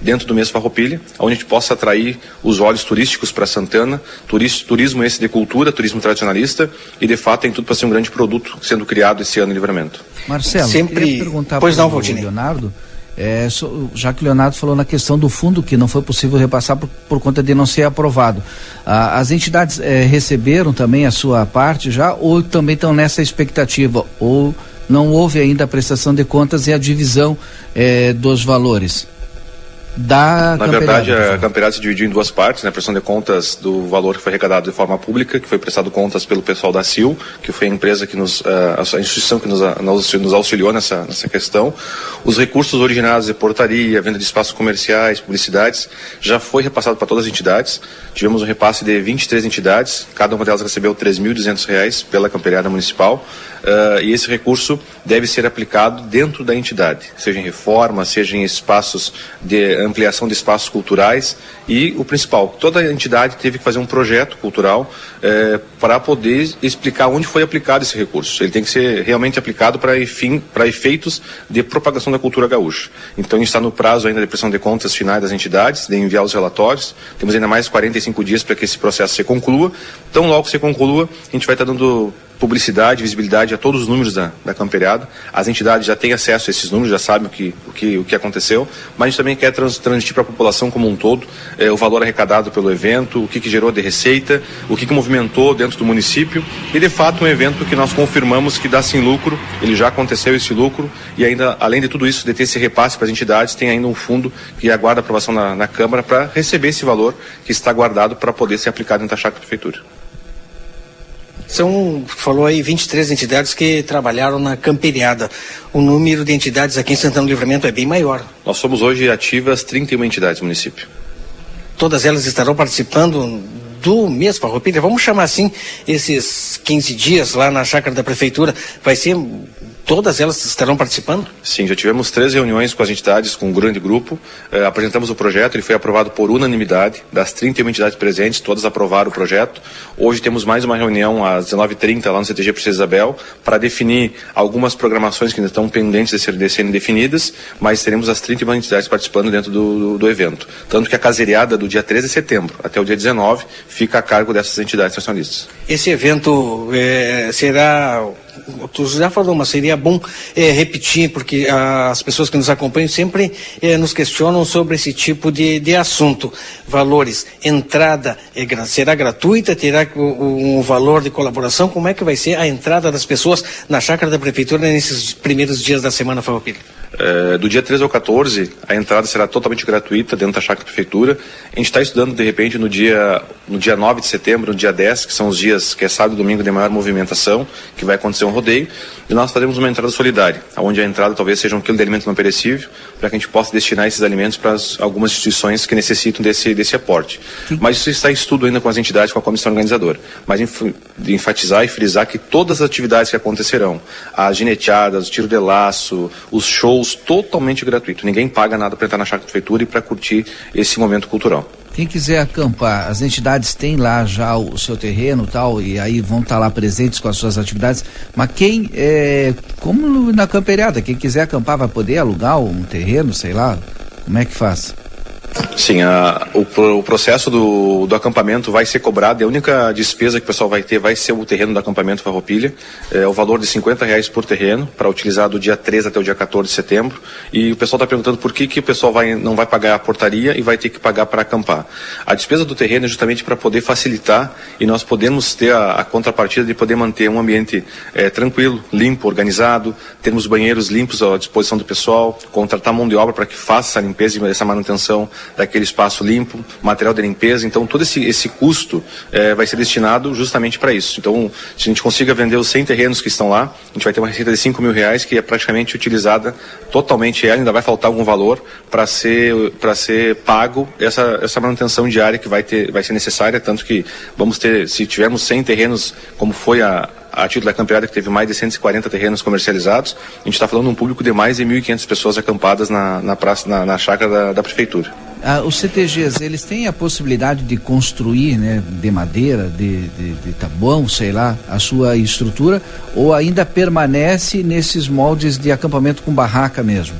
dentro do mês Farroupilha, onde a gente possa atrair os olhos turísticos para Santana, turis- turismo esse de cultura, turismo tradicionalista e de fato tem tudo para ser um grande produto sendo criado esse ano em livramento. Marcelo, Sempre- perguntar Pois para não, o. Leonardo, é, já que o Leonardo falou na questão do fundo que não foi possível repassar por, por conta de não ser aprovado. Ah, as entidades eh, receberam também a sua parte já ou também estão nessa expectativa? Ou não houve ainda a prestação de contas e a divisão eh, dos valores? Da Na verdade, a campeonato se dividiu em duas partes, né? Prestação de contas do valor que foi arrecadado de forma pública, que foi prestado contas pelo pessoal da CIL, que foi a empresa que nos, ah, a instituição que nos, nos auxiliou nessa, nessa questão. Os recursos originados de portaria, venda de espaços comerciais, publicidades, já foi repassado para todas as entidades. Tivemos um repasse de 23 entidades, cada uma delas recebeu 3.200 reais pela camperiada municipal. Ah, e esse recurso deve ser aplicado dentro da entidade, seja em reforma, seja em espaços de ampliação de espaços culturais e o principal, toda a entidade teve que fazer um projeto cultural eh, para poder explicar onde foi aplicado esse recurso. Ele tem que ser realmente aplicado para para efeitos de propagação da cultura gaúcha. Então a gente está no prazo ainda de prestação de contas finais das entidades, de enviar os relatórios. Temos ainda mais 45 dias para que esse processo se conclua. Então logo se conclua, a gente vai estar dando publicidade, visibilidade a todos os números da, da. As entidades já têm acesso a esses números, já sabem o que, o que, o que aconteceu, mas a gente também quer trans, transmitir para a população como um todo eh, o valor arrecadado pelo evento, o que, que gerou de receita, o que, que movimentou dentro do município e, de fato, um evento que nós confirmamos que dá sim lucro, ele já aconteceu esse lucro e ainda, além de tudo isso, de ter esse repasse para as entidades, tem ainda um fundo que aguarda aprovação na, na Câmara para receber esse valor que está guardado para poder ser aplicado em taxar da Prefeitura. São, falou aí, 23 entidades que trabalharam na camperiada. O número de entidades aqui em Santana do Livramento é bem maior. Nós somos hoje ativas 31 entidades do município. Todas elas estarão participando do mês Farroupilha. Vamos chamar assim esses 15 dias lá na chácara da prefeitura. Vai ser Todas elas estarão participando? Sim, já tivemos três reuniões com as entidades, com um grande grupo. Eh, apresentamos o projeto, ele foi aprovado por unanimidade. Das 31 entidades presentes, todas aprovaram o projeto. Hoje temos mais uma reunião às 19h30 lá no CTG Princesa Isabel para definir algumas programações que ainda estão pendentes de, ser, de serem definidas, mas teremos as 31 entidades participando dentro do, do, do evento. Tanto que a caseiriada do dia 13 de setembro até o dia 19 fica a cargo dessas entidades nacionalistas. Esse evento eh, será tu já falou, mas seria bom é, repetir, porque as pessoas que nos acompanham sempre é, nos questionam sobre esse tipo de, de assunto. Valores, entrada é, será gratuita, terá um, valor de colaboração? Como é que vai ser a entrada das pessoas na chácara da prefeitura nesses primeiros dias da semana Farroupilha? É, do dia 13 ao 14, a entrada será totalmente gratuita dentro da chácara da prefeitura. A gente está estudando, de repente, no dia, no dia 9 de setembro, no dia 10, que são os dias que é sábado e domingo de maior movimentação, que vai acontecer um rodeio, e nós faremos uma entrada solidária, onde a entrada talvez seja um quilo de alimento não perecível, para que a gente possa destinar esses alimentos para as, algumas instituições que necessitam desse, desse aporte. Sim. Mas isso está em estudo ainda com as entidades, com a comissão organizadora. Mas de enfatizar e frisar que todas as atividades que acontecerão, as gineteadas, o tiro de laço, os shows, totalmente gratuito. Ninguém paga nada para entrar na chácara da prefeitura e para curtir esse momento cultural. Quem quiser acampar, as entidades têm lá já o seu terreno tal, e aí vão estar tá lá presentes com as suas atividades. Mas quem, é, como na camperiada, quem quiser acampar vai poder alugar um terreno, sei lá, como é que faz? Sim, a, o, o, processo do, do, acampamento vai ser cobrado a única despesa que o pessoal vai ter vai ser o terreno do acampamento Farroupilha, é o valor de 50 reais por terreno, para utilizar do dia 13 até o dia 14 de setembro. E o pessoal está perguntando por que, que o pessoal vai, não vai pagar a portaria e vai ter que pagar para acampar. A despesa do terreno é justamente para poder facilitar e nós podemos ter a, a contrapartida de poder manter um ambiente é, tranquilo, limpo, organizado, termos banheiros limpos à disposição do pessoal, contratar mão de obra para que faça essa limpeza e essa manutenção daquele espaço limpo, material de limpeza. Então, todo esse, esse custo é, vai ser destinado justamente para isso. Então, se a gente consiga vender os 100 terrenos que estão lá, a gente vai ter uma receita de 5 mil reais que é praticamente utilizada totalmente ela, ainda vai faltar algum valor para ser, ser pago essa, essa manutenção diária que vai, ter, vai ser necessária, tanto que vamos ter, se tivermos 100 terrenos, como foi a, a título da campeonato que teve mais de 140 terrenos comercializados, a gente está falando de um público de mais de 1.500 pessoas acampadas na, na, praça, na, na chácara da, da prefeitura. Ah, os CTGs, eles têm a possibilidade de construir, né, de madeira, de, de, de tabuão, sei lá, a sua estrutura, ou ainda permanece nesses moldes de acampamento com barraca mesmo?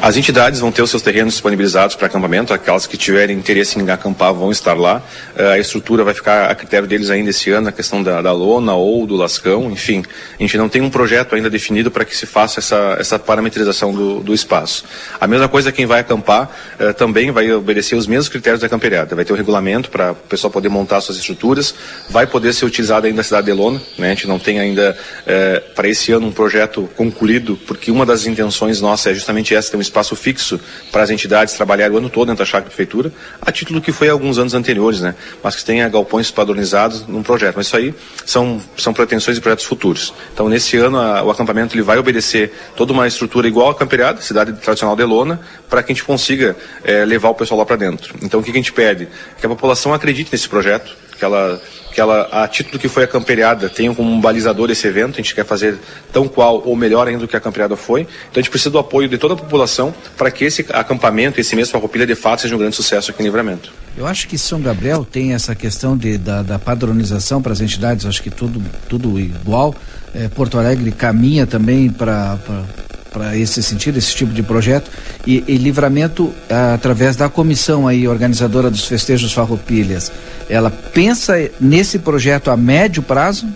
As entidades vão ter os seus terrenos disponibilizados para acampamento, aquelas que tiverem interesse em acampar vão estar lá. Uh, a estrutura vai ficar a critério deles ainda esse ano, a questão da, da lona ou do lascão, enfim. A gente não tem um projeto ainda definido para que se faça essa, essa parametrização do, do espaço. A mesma coisa quem vai acampar uh, também vai obedecer os mesmos critérios da camperiada. Vai ter o um regulamento para o pessoal poder montar suas estruturas, vai poder ser utilizado ainda a cidade de lona, né? a gente não tem ainda uh, para esse ano um projeto concluído, porque uma das intenções nossas é justamente essa, um espaço fixo para as entidades trabalharem o ano todo dentro da chácara da prefeitura, a título que foi alguns anos anteriores, né? Mas que tenha galpões padronizados num projeto. Mas isso aí são, são pretensões e projetos futuros. Então, nesse ano, a, o acampamento ele vai obedecer toda uma estrutura igual à Camperiada, cidade tradicional de Lona, para que a gente consiga é, levar o pessoal lá para dentro. Então, o que, que a gente pede? Que a população acredite nesse projeto, que ela, que ela, a título que foi a camperiada, tenha como um balizador esse evento. A gente quer fazer tão qual ou melhor ainda do que a camperiada foi. Então a gente precisa do apoio de toda a população para que esse acampamento, esse mês Farroupilha, de fato seja um grande sucesso aqui em Livramento. Eu acho que São Gabriel tem essa questão de, da, da padronização para as entidades, acho que tudo, tudo igual. É, Porto Alegre caminha também para para esse sentido, esse tipo de projeto e, e livramento ah, através da comissão aí organizadora dos festejos Farroupilhas, ela pensa nesse projeto a médio prazo?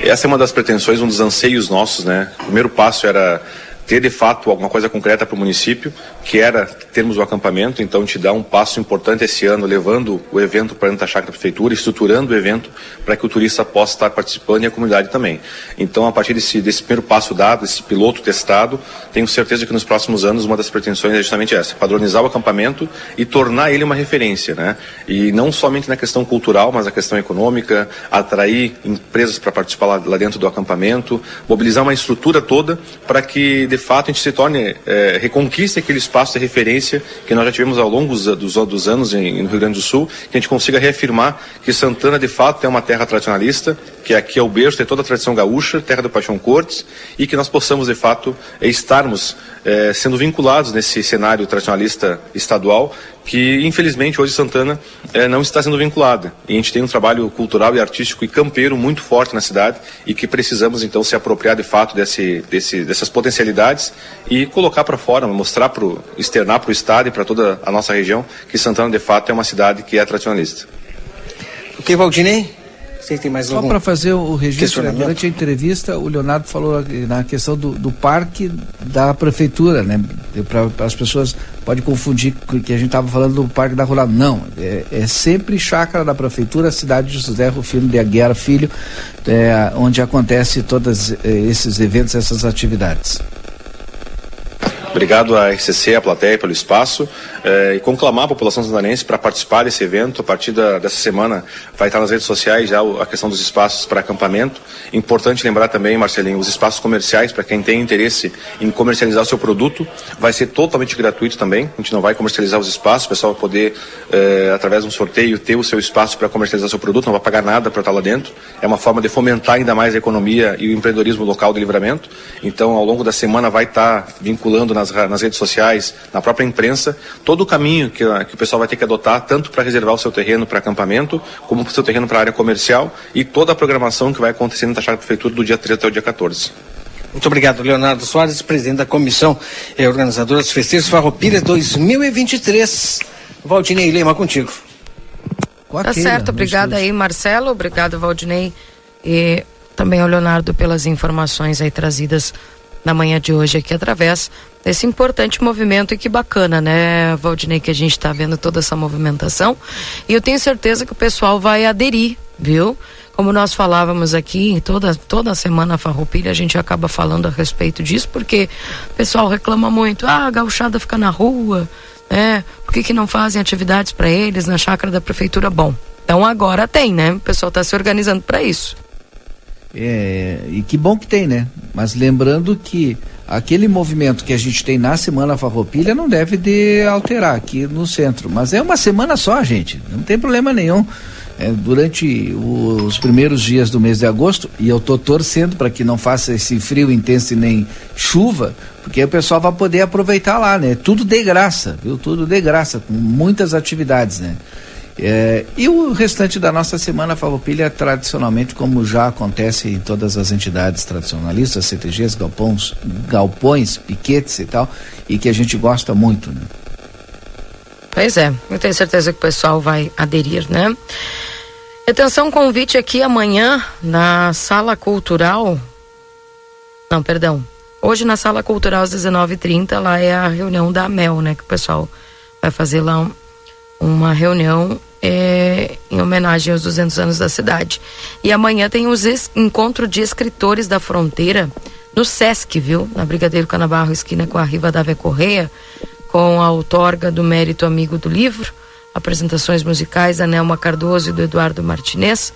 Essa é uma das pretensões, um dos anseios nossos, né? O primeiro passo era ter de fato alguma coisa concreta para o município, que era termos o acampamento, então te dá um passo importante esse ano, levando o evento para dentro da chácara da prefeitura, estruturando o evento para que o turista possa estar participando e a comunidade também. Então, a partir desse, desse primeiro passo dado, esse piloto testado, tenho certeza que nos próximos anos uma das pretensões é justamente essa, padronizar o acampamento e tornar ele uma referência, né? E não somente na questão cultural, mas na questão econômica, atrair empresas para participar lá, lá dentro do acampamento, mobilizar uma estrutura toda para que, de fato, a gente se torne, é, reconquiste aquele espaço de referência que nós já tivemos ao longo dos, dos, anos em, no Rio Grande do Sul, que a gente consiga reafirmar que Santana, de fato, é uma terra tradicionalista, que aqui é o berço de toda a tradição gaúcha, terra do Paixão Cortes, e que nós possamos, de fato, estarmos é, sendo vinculados nesse cenário tradicionalista estadual, que infelizmente hoje Santana é, não está sendo vinculada. E a gente tem um trabalho cultural e artístico e campeiro muito forte na cidade e que precisamos então se apropriar de fato desse, desse, dessas potencialidades e colocar para fora, mostrar para externar para o estado e para toda a nossa região que Santana de fato é uma cidade que é tradicionalista. O que, Valdinei? Você tem mais Só para fazer o registro, né, durante a entrevista, o Leonardo falou na questão do, do parque da prefeitura, né? Para as pessoas pode confundir que a gente estava falando do parque da Rural. Não, é, é sempre chácara da prefeitura, cidade de José Rufino de Aguiar Filho, é, onde acontece todos esses eventos, essas atividades. Obrigado à RCC, à plateia pelo espaço eh, e conclamar a população santanense para participar desse evento. A partir da, dessa semana vai estar nas redes sociais já o- a questão dos espaços para acampamento. Importante lembrar também, Marcelinho, os espaços comerciais para quem tem interesse em comercializar o seu produto vai ser totalmente gratuito também. A gente não vai comercializar os espaços, o pessoal vai poder, eh, através de um sorteio, ter o seu espaço para comercializar seu produto, não vai pagar nada para estar lá dentro. É uma forma de fomentar ainda mais a economia e o empreendedorismo local do livramento. Então, ao longo da semana, vai estar vinculando nas, nas redes sociais, na própria imprensa, todo o caminho que, que o pessoal vai ter que adotar, tanto para reservar o seu terreno para acampamento, como para o seu terreno para área comercial e toda a programação que vai acontecer na Chácara Prefeitura do dia 13 até o dia 14. Muito obrigado, Leonardo Soares, presidente da comissão eh, organizadora dos festejos Farroupilha 2023. Valdinei Lima, contigo. Tá certo, obrigada aí, Marcelo, obrigado, Valdinei, e também ao Leonardo pelas informações aí trazidas na manhã de hoje aqui através desse importante movimento e que bacana, né, Valdinei, que a gente está vendo toda essa movimentação e eu tenho certeza que o pessoal vai aderir, viu? Como nós falávamos aqui, toda, toda semana a Farroupilha a gente acaba falando a respeito disso, porque o pessoal reclama muito, ah, a gauchada fica na rua, né? Por que, que não fazem atividades para eles na chácara da prefeitura? Bom, então agora tem, né? O pessoal está se organizando para isso. É, e que bom que tem, né? Mas lembrando que aquele movimento que a gente tem na Semana Farroupilha não deve de alterar aqui no centro. Mas é uma semana só, gente. Não tem problema nenhum. É, durante os primeiros dias do mês de agosto, e eu tô torcendo para que não faça esse frio intenso e nem chuva, porque o pessoal vai poder aproveitar lá, né? Tudo de graça, viu? Tudo de graça, com muitas atividades, né? É, e o restante da nossa semana Farroupilha, tradicionalmente, como já acontece em todas as entidades tradicionalistas, CTGs, galpões, galpões, piquetes e tal, e que a gente gosta muito, né? Pois é, eu tenho certeza que o pessoal vai aderir, né? Atenção, convite aqui amanhã na Sala Cultural. Não, perdão. Hoje na Sala Cultural às 19h30, lá é a reunião da AMEL, né? Que o pessoal vai fazer lá um- uma reunião é, em homenagem aos 200 anos da cidade. E amanhã tem os encontro de escritores da fronteira no Sesc, viu? Na Brigadeiro Canabarro, esquina com a Riva Dávia Correia, com a outorga do Mérito Amigo do Livro, apresentações musicais da Nelma Cardoso e do Eduardo Martinez,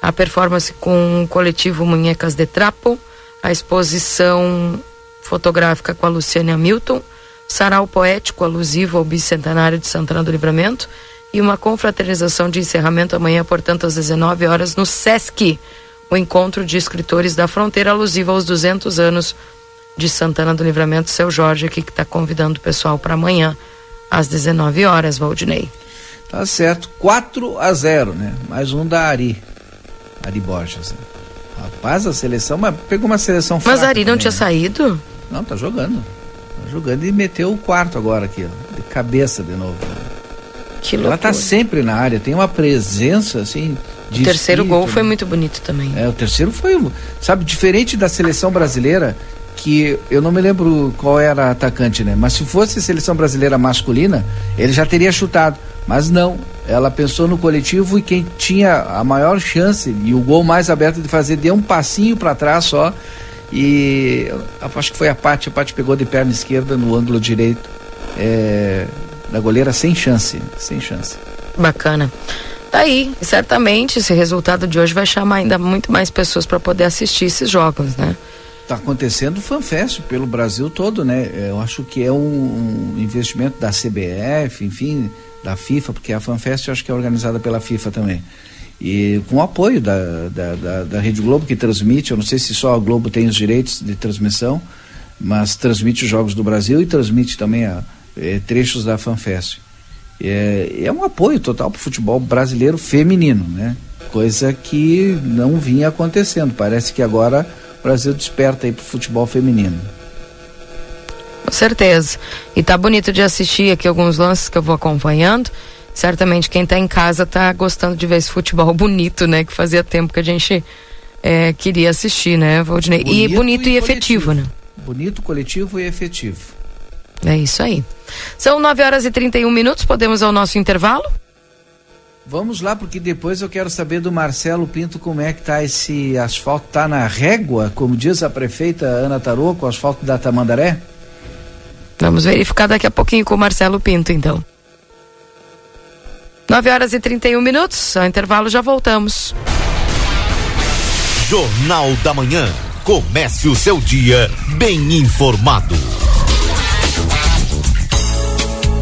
a performance com o coletivo Munhecas de Trapo, a exposição fotográfica com a Luciane Hamilton, sarau poético alusivo ao bicentenário de Santana do Livramento e uma confraternização de encerramento amanhã, portanto, às 19 horas no SESC, o encontro de escritores da fronteira alusivo aos 200 anos de Santana do Livramento. Seu Jorge aqui que está convidando o pessoal para amanhã às 19 horas, Valdinei. Tá certo, 4 a 0, né? Mais um da Ari. Ari Borges. Né? Rapaz, a seleção, mas pegou uma seleção Mas fraca Ari não também, tinha né? saído? Não, tá jogando. Tá jogando e meteu o quarto agora aqui, ó, de cabeça de novo. Que Ela tá sempre na área, tem uma presença assim. De O terceiro espírito, gol foi né? muito bonito também. É, o terceiro foi, sabe, diferente da seleção brasileira, que eu não me lembro qual era a atacante, né? Mas se fosse seleção brasileira masculina, ele já teria chutado. Mas não, ela pensou no coletivo e quem tinha a maior chance e o gol mais aberto de fazer deu um passinho para trás só. E acho que foi a Paty, a Paty pegou de perna esquerda no ângulo direito é, da goleira sem chance, sem chance. Bacana. Tá aí, certamente esse resultado de hoje vai chamar ainda muito mais pessoas para poder assistir esses jogos, né? Está acontecendo fanfest pelo Brasil todo, né? Eu acho que é um, um, investimento da CBF, enfim, da FIFA, porque a fanfest eu acho que é organizada pela FIFA também. E com o apoio da, da, da, da Rede Globo, que transmite, eu não sei se só a Globo tem os direitos de transmissão, mas transmite os Jogos do Brasil e transmite também a, é, trechos da FanFest. É, é um apoio total para o futebol brasileiro feminino, né? Coisa que não vinha acontecendo. Parece que agora o Brasil desperta aí para o futebol feminino. Com certeza. E tá bonito de assistir aqui alguns lances que eu vou acompanhando. Certamente quem está em casa tá gostando de ver esse futebol bonito, né? Que fazia tempo que a gente é, queria assistir, né, Valdinei? Bonito e bonito e, e efetivo, né? Bonito, coletivo e efetivo. É isso aí. São 9 horas e 31 minutos, podemos ao nosso intervalo? Vamos lá, porque depois eu quero saber do Marcelo Pinto como é que tá esse asfalto. Tá na régua, como diz a prefeita Ana Tarô, com o asfalto da Tamandaré? Vamos verificar daqui a pouquinho com o Marcelo Pinto, então. 9 horas e 31 minutos, ao intervalo já voltamos. Jornal da Manhã. Comece o seu dia bem informado.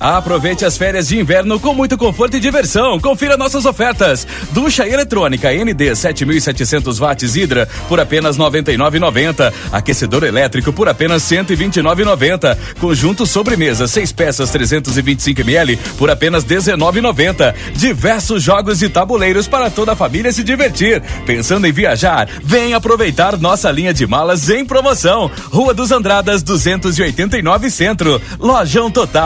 Aproveite as férias de inverno com muito conforto e diversão. Confira nossas ofertas. Ducha eletrônica ND 7700 watts Hidra por apenas 99,90. Aquecedor elétrico por apenas 129,90. Conjunto sobremesa 6 peças 325 ml por apenas 19,90. Diversos jogos e tabuleiros para toda a família se divertir. Pensando em viajar? Vem aproveitar nossa linha de malas em promoção. Rua dos Andradas 289 Centro. Lojão Total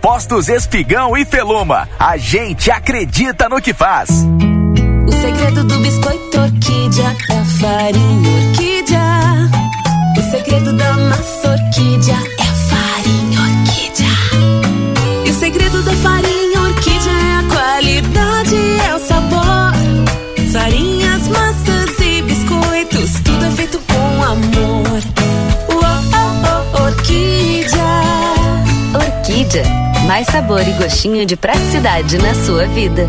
Postos Espigão e Feluma. A gente acredita no que faz. O segredo do biscoito orquídea é a farinha orquídea. O segredo da massa orquídea é a farinha orquídea. E o segredo da farinha orquídea é a qualidade, é o sabor. Farinhas, Mais sabor e gostinho de praticidade na sua vida.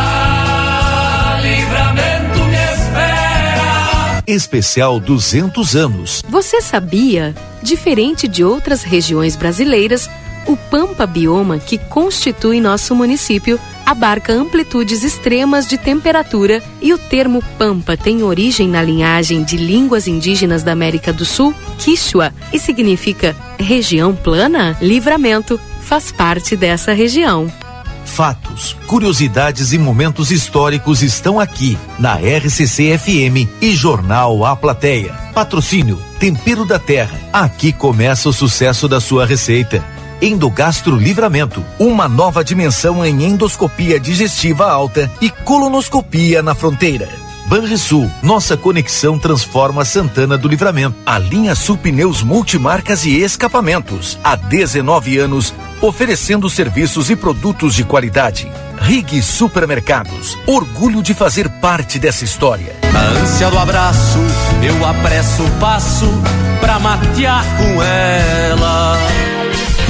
Especial 200 anos. Você sabia? Diferente de outras regiões brasileiras, o Pampa Bioma, que constitui nosso município, abarca amplitudes extremas de temperatura e o termo Pampa tem origem na linhagem de línguas indígenas da América do Sul, Quichua, e significa região plana. Livramento faz parte dessa região. Fatos, curiosidades e momentos históricos estão aqui na RCC FM e Jornal A Plateia. Patrocínio Tempero da Terra. Aqui começa o sucesso da sua receita. Endogastro Livramento, uma nova dimensão em endoscopia digestiva alta e colonoscopia na fronteira. Banrisul, nossa conexão transforma Santana do Livramento. A linha Sul Pneus Multimarcas e Escapamentos. Há 19 anos, oferecendo serviços e produtos de qualidade. Rig Supermercados, orgulho de fazer parte dessa história. A ânsia do abraço, eu apresso o passo pra matear com ela.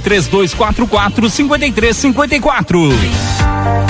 3244 5354.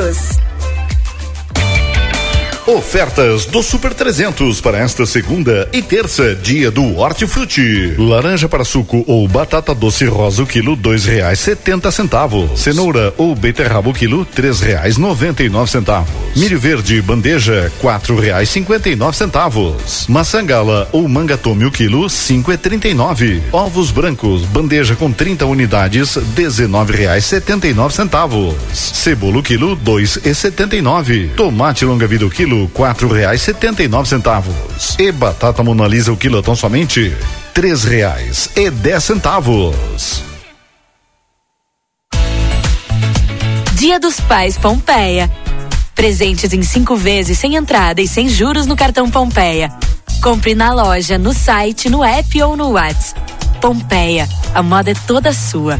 News. Ofertas do Super 300 para esta segunda e terça, dia do Hortifruti. Laranja para suco ou batata doce rosa o quilo, dois reais setenta centavos. Cenoura ou beterraba o quilo, três reais noventa e nove centavos. Milho verde bandeja, quatro reais cinquenta e nove centavos. Maçã gala ou manga tome o quilo, cinco e trinta e nove. Ovos brancos, bandeja com 30 unidades, dezenove reais setenta e nove centavos. Cebola o quilo, dois e setenta e nove. Tomate longa vida o quilo, quatro reais setenta e nove centavos. E batata monalisa o quilo tão somente três reais e dez centavos. Dia dos Pais Pompeia. Presentes em cinco vezes sem entrada e sem juros no cartão Pompeia. Compre na loja, no site, no app ou no Whats. Pompeia, a moda é toda sua.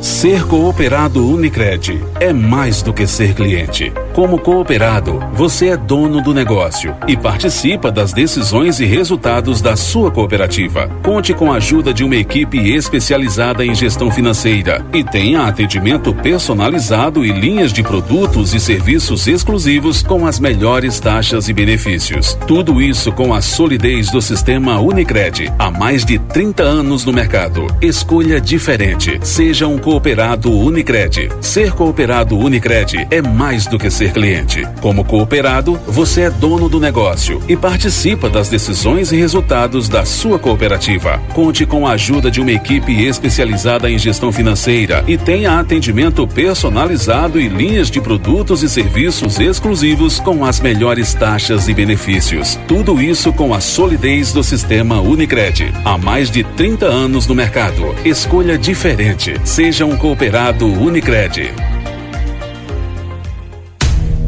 Ser cooperado Unicred é mais do que ser cliente. Como cooperado, você é dono do negócio e participa das decisões e resultados da sua cooperativa. Conte com a ajuda de uma equipe especializada em gestão financeira e tenha atendimento personalizado e linhas de produtos e serviços exclusivos com as melhores taxas e benefícios. Tudo isso com a solidez do sistema Unicred. Há mais de 30 anos no mercado. Escolha diferente. Seja um cooperado Unicred. Ser cooperado Unicred é mais do que ser cliente. Como cooperado, você é dono do negócio e participa das decisões e resultados da sua cooperativa. Conte com a ajuda de uma equipe especializada em gestão financeira e tenha atendimento personalizado e linhas de produtos e serviços exclusivos com as melhores taxas e benefícios. Tudo isso com a solidez do sistema Unicred. Há mais de 30 anos no mercado. Escolha diferente. Seja um cooperado Unicred.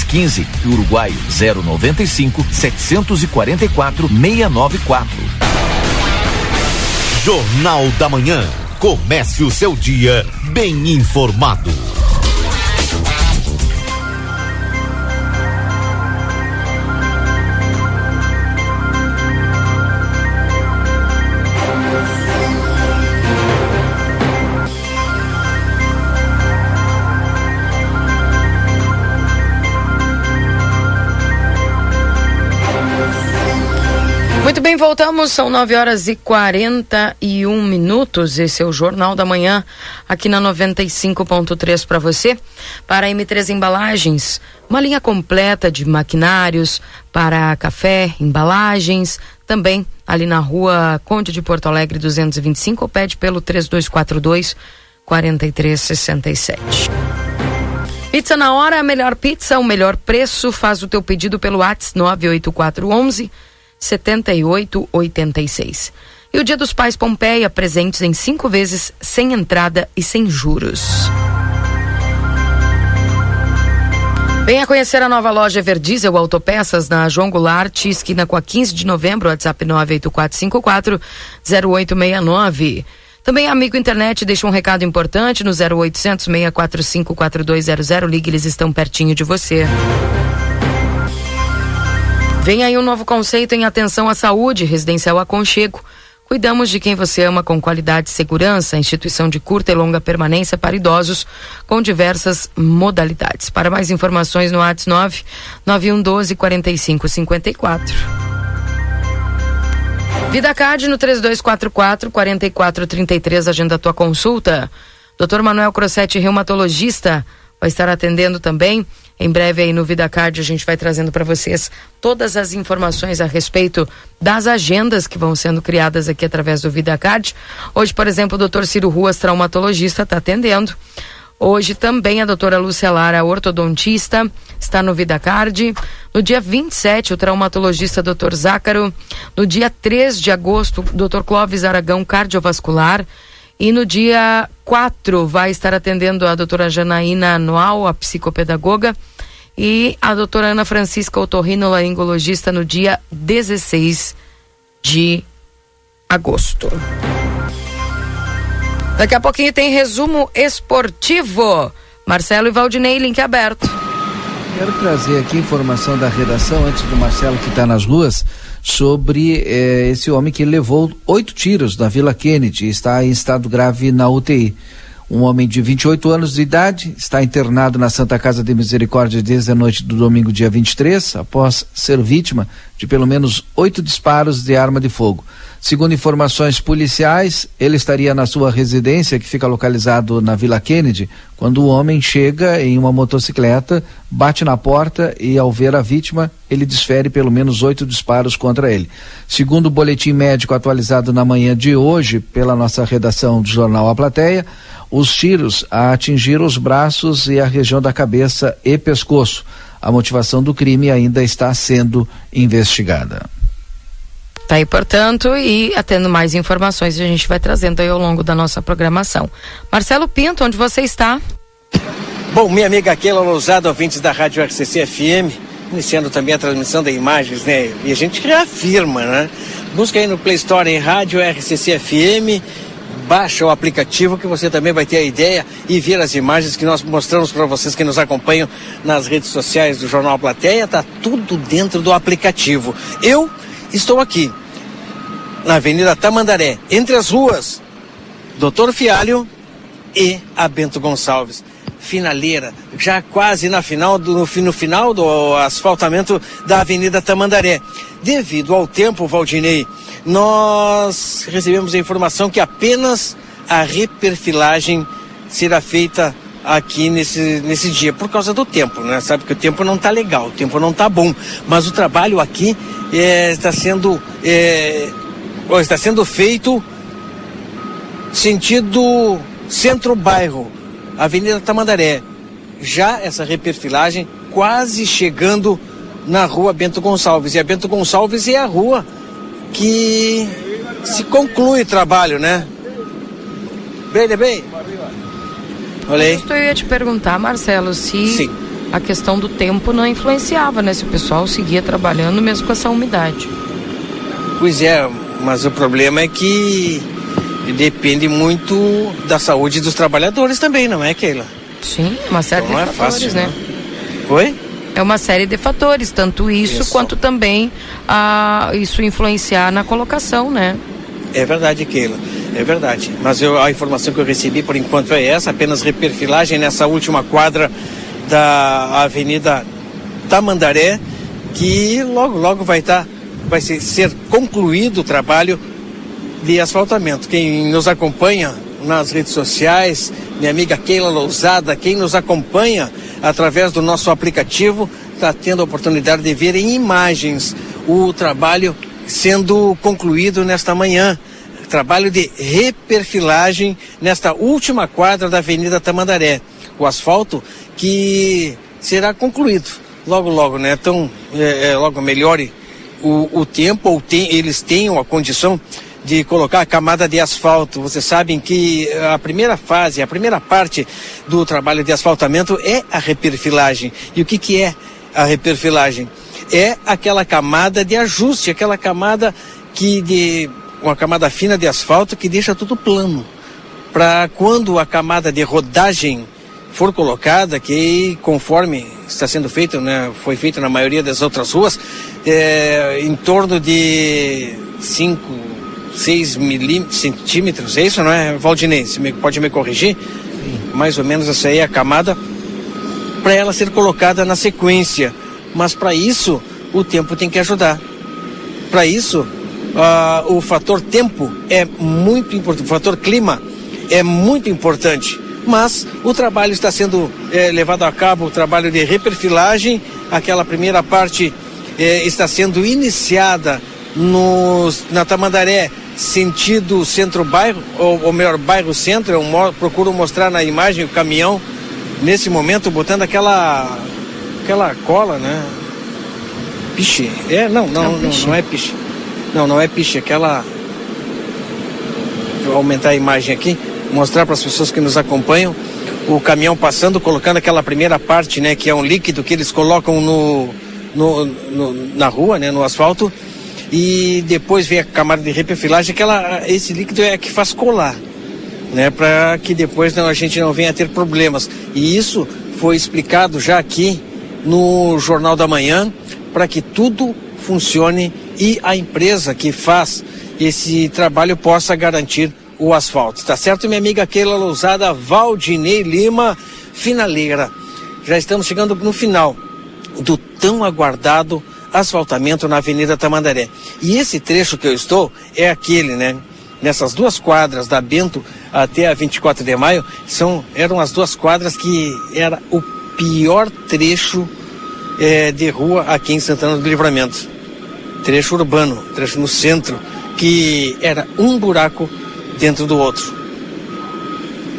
15. E Uruguaio 095 744 694. Jornal da Manhã. Comece o seu dia bem informado. Voltamos. São 9 horas e 41 minutos. Esse é o Jornal da Manhã, aqui na 95.3 para você. Para a M3 Embalagens, uma linha completa de maquinários para café, embalagens. Também ali na rua Conde de Porto Alegre 225, ou pede pelo 3242 4367. Pizza na hora, a melhor pizza, o melhor preço. Faz o teu pedido pelo WhatsApp 98411 7886. E o Dia dos Pais Pompeia, presentes em cinco vezes, sem entrada e sem juros. Venha conhecer a nova loja Everdiesel Autopeças na João Goulart, esquina com a 15 de novembro, WhatsApp 984540869. Também, amigo internet, deixa um recado importante no 0800 645 4200. Ligue, eles estão pertinho de você. Vem aí um novo conceito em atenção à saúde, residencial aconchego. Cuidamos de quem você ama com qualidade e segurança, instituição de curta e longa permanência para idosos com diversas modalidades. Para mais informações no WhatsApp 9 9112 4554. Vida Card no 3244 4433, agenda tua consulta. Dr. Manuel Crossetti, reumatologista, vai estar atendendo também. Em breve aí no Vida Card a gente vai trazendo para vocês todas as informações a respeito das agendas que vão sendo criadas aqui através do Vida Card. Hoje, por exemplo, o doutor Ciro Ruas, traumatologista, está atendendo. Hoje também a doutora Lúcia Lara, ortodontista, está no Vida Card. No dia 27, o traumatologista doutor Zácaro. No dia 3 de agosto, o doutor Clóvis Aragão, cardiovascular. E no dia 4 vai estar atendendo a doutora Janaína Anual, a psicopedagoga, e a doutora Ana Francisca Otorrinolaringologista no dia 16 de agosto. Daqui a pouquinho tem resumo esportivo. Marcelo e Valdinei, link aberto. Quero trazer aqui informação da redação, antes do Marcelo que está nas ruas, sobre eh, esse homem que levou oito tiros da Vila Kennedy e está em estado grave na UTI. Um homem de 28 anos de idade está internado na Santa Casa de Misericórdia desde a noite do domingo, dia 23, após ser vítima de pelo menos oito disparos de arma de fogo. Segundo informações policiais, ele estaria na sua residência, que fica localizado na Vila Kennedy, quando o homem chega em uma motocicleta, bate na porta e, ao ver a vítima, ele desfere pelo menos oito disparos contra ele. Segundo o boletim médico atualizado na manhã de hoje pela nossa redação do jornal A Plateia, os tiros atingiram os braços e a região da cabeça e pescoço. A motivação do crime ainda está sendo investigada. Tá aí, portanto, e atendo mais informações a gente vai trazendo aí ao longo da nossa programação. Marcelo Pinto, onde você está? Bom, minha amiga Keila Lousada, ouvintes da Rádio RCC FM, iniciando também a transmissão de imagens, né? E a gente reafirma, né? Busca aí no Play Store em Rádio RCC FM, baixa o aplicativo que você também vai ter a ideia e ver as imagens que nós mostramos para vocês que nos acompanham nas redes sociais do Jornal Plateia, tá tudo dentro do aplicativo. Eu estou aqui na Avenida Tamandaré, entre as ruas Doutor Fialho e a Bento Gonçalves. Finaleira, já quase na final do, no, final do asfaltamento da Avenida Tamandaré. Devido ao tempo, Valdinei, nós recebemos a informação que apenas a reperfilagem será feita aqui nesse, nesse dia, por causa do tempo, né? Sabe que o tempo não tá legal, o tempo não tá bom, mas o trabalho aqui é, está sendo é, está sendo feito sentido centro-bairro, Avenida Tamandaré. Já essa reperfilagem quase chegando na rua Bento Gonçalves. E a Bento Gonçalves é a rua que se conclui o trabalho, né? Bem, bem. Olha aí. Eu ia te perguntar, Marcelo, se Sim. a questão do tempo não influenciava, né? Se o pessoal seguia trabalhando mesmo com essa umidade. Pois é, mas o problema é que depende muito da saúde dos trabalhadores também, não é, Keila? Sim, uma série Então de é fatores, fácil, né? né? Oi? É uma série de fatores, tanto isso, Isso. quanto também ah, isso influenciar na colocação, né? É verdade, Keila. É verdade. Mas eu, a informação que eu recebi por enquanto é essa, apenas reperfilagem nessa última quadra da Avenida Tamandaré, que logo, logo vai estar, vai ser, ser concluído o trabalho de asfaltamento. Quem nos acompanha nas redes sociais, minha amiga Keila Lousada, quem nos acompanha através do nosso aplicativo, está tendo a oportunidade de ver em imagens o trabalho sendo concluído nesta manhã. Trabalho de reperfilagem nesta última quadra da Avenida Tamandaré. O asfalto que será concluído logo, logo, né? Então, é, é, logo melhore o, o tempo, ou tem, eles tenham a condição de colocar a camada de asfalto. Vocês sabem que a primeira fase, a primeira parte do trabalho de asfaltamento é a reperfilagem. E o que, que é a reperfilagem? É aquela camada de ajuste, aquela camada que de uma camada fina de asfalto que deixa tudo plano. Para quando a camada de rodagem for colocada, que conforme está sendo feito, né, foi feito na maioria das outras ruas, é, em torno de 5, 6 milímetros, centímetros, é isso, não é, Valdinei? Você me- pode me corrigir? Mais ou menos essa aí é a camada para ela ser colocada na sequência. Mas para isso, o tempo tem que ajudar. Para isso, ah, o fator tempo é muito importante, o fator clima é muito importante. Mas o trabalho está sendo eh, levado a cabo, o trabalho de reperfilagem, aquela primeira parte eh, está sendo iniciada nos, na Tamandaré, sentido centro-bairro, ou, ou melhor, bairro-centro. Eu mo- procuro mostrar na imagem o caminhão, nesse momento, botando aquela, aquela cola, né? Piche. É, não, não, É não, não é piche. Não, não é piche, aquela. Vou aumentar a imagem aqui, mostrar para as pessoas que nos acompanham o caminhão passando, colocando aquela primeira parte, né, que é um líquido que eles colocam no, no, no- na rua, né, no asfalto, e depois vem a camada de reperfilagem, aquela, esse líquido é que faz colar, né, para que depois não, a gente não venha a ter problemas. E isso foi explicado já aqui no Jornal da Manhã, para que tudo funcione e a empresa que faz esse trabalho possa garantir o asfalto. Tá certo, minha amiga Keila Lousada, Valdinei Lima, finaleira. Já estamos chegando no final do tão aguardado asfaltamento na Avenida Tamandaré. E esse trecho que eu estou é aquele, né? Nessas duas quadras da Bento até a 24 de maio, são, eram as duas quadras que era o pior trecho eh, de rua aqui em Santana do Livramento. Trecho urbano, trecho no centro, que era um buraco dentro do outro.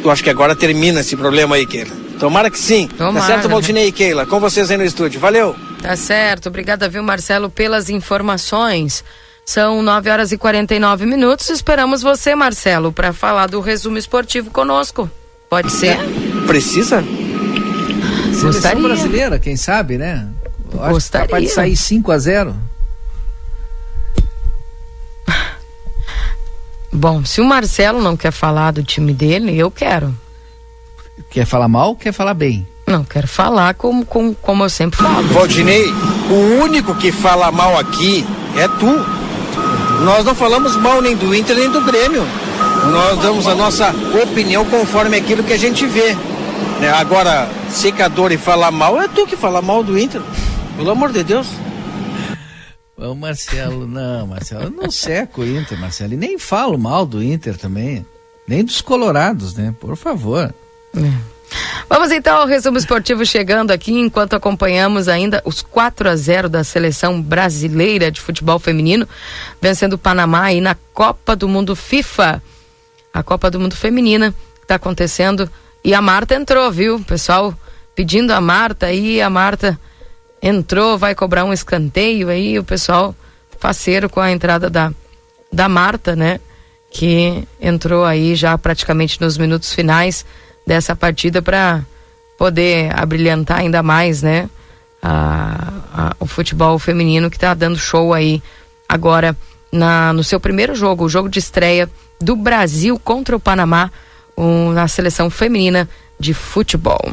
Eu acho que agora termina esse problema aí, Keila. Tomara que sim. Tomara, tá certo, né? Valdinei e Keila? Com vocês aí no estúdio. Valeu! Tá certo. Obrigada, viu, Marcelo, pelas informações. São 9 horas e 49 minutos. Esperamos você, Marcelo, para falar do resumo esportivo conosco. Pode ser? Precisa? Seleção Gostaria. brasileira, quem sabe, né? Eu acho Gostaria. capaz de sair 5 a 0 Bom, se o Marcelo não quer falar do time dele, eu quero. Quer falar mal, quer falar bem. Não, quero falar como, como, como eu sempre falo. Valdinei, o único que fala mal aqui é tu. Nós não falamos mal nem do Inter nem do Grêmio. Nós damos a nossa opinião conforme aquilo que a gente vê. né? Agora, secador e falar mal é tu que fala mal do Inter. Pelo amor de Deus. Ô Marcelo, não, Marcelo, eu não seco o Inter, Marcelo. E nem falo mal do Inter também. Nem dos colorados, né? Por favor. Vamos então ao resumo esportivo chegando aqui enquanto acompanhamos ainda os 4 a 0 da seleção brasileira de futebol feminino, vencendo o Panamá aí na Copa do Mundo FIFA. A Copa do Mundo Feminina está acontecendo e a Marta entrou, viu? O pessoal pedindo a Marta aí, a Marta entrou, vai cobrar um escanteio aí, o pessoal faceiro com a entrada da, da Marta, né? Que entrou aí já praticamente nos minutos finais dessa partida para poder abrilhantar ainda mais, né? A, a, o futebol feminino que está dando show aí agora na, no seu primeiro jogo, o jogo de estreia do Brasil contra o Panamá, um, na seleção feminina de futebol.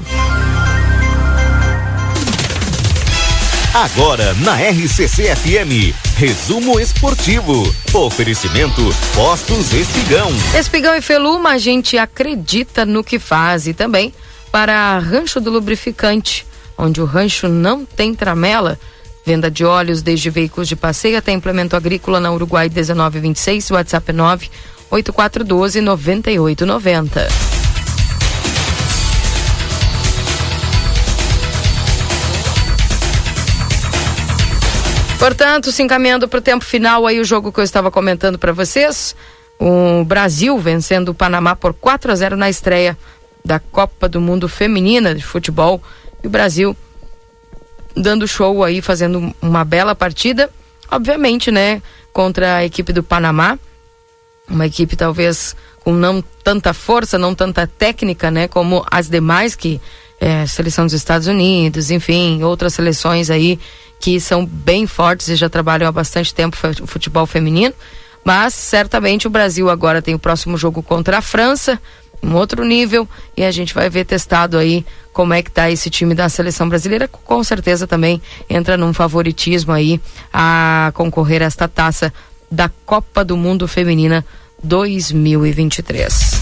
Agora na RCC FM, resumo esportivo. Oferecimento Postos Espigão. Espigão e Feluma, a gente acredita no que faz e também para Rancho do Lubrificante, onde o rancho não tem tramela. Venda de óleos desde veículos de passeio até implemento agrícola na Uruguai 1926, WhatsApp 9 8412 9890. Portanto, se encaminhando para o tempo final, aí o jogo que eu estava comentando para vocês, o Brasil vencendo o Panamá por 4 a 0 na estreia da Copa do Mundo Feminina de Futebol. E o Brasil dando show aí, fazendo uma bela partida, obviamente, né, contra a equipe do Panamá, uma equipe talvez com não tanta força, não tanta técnica, né, como as demais que é, seleção dos Estados Unidos, enfim, outras seleções aí que são bem fortes e já trabalham há bastante tempo futebol feminino. Mas certamente o Brasil agora tem o próximo jogo contra a França, um outro nível, e a gente vai ver testado aí como é que tá esse time da seleção brasileira. Com certeza também entra num favoritismo aí a concorrer a esta taça da Copa do Mundo Feminina 2023.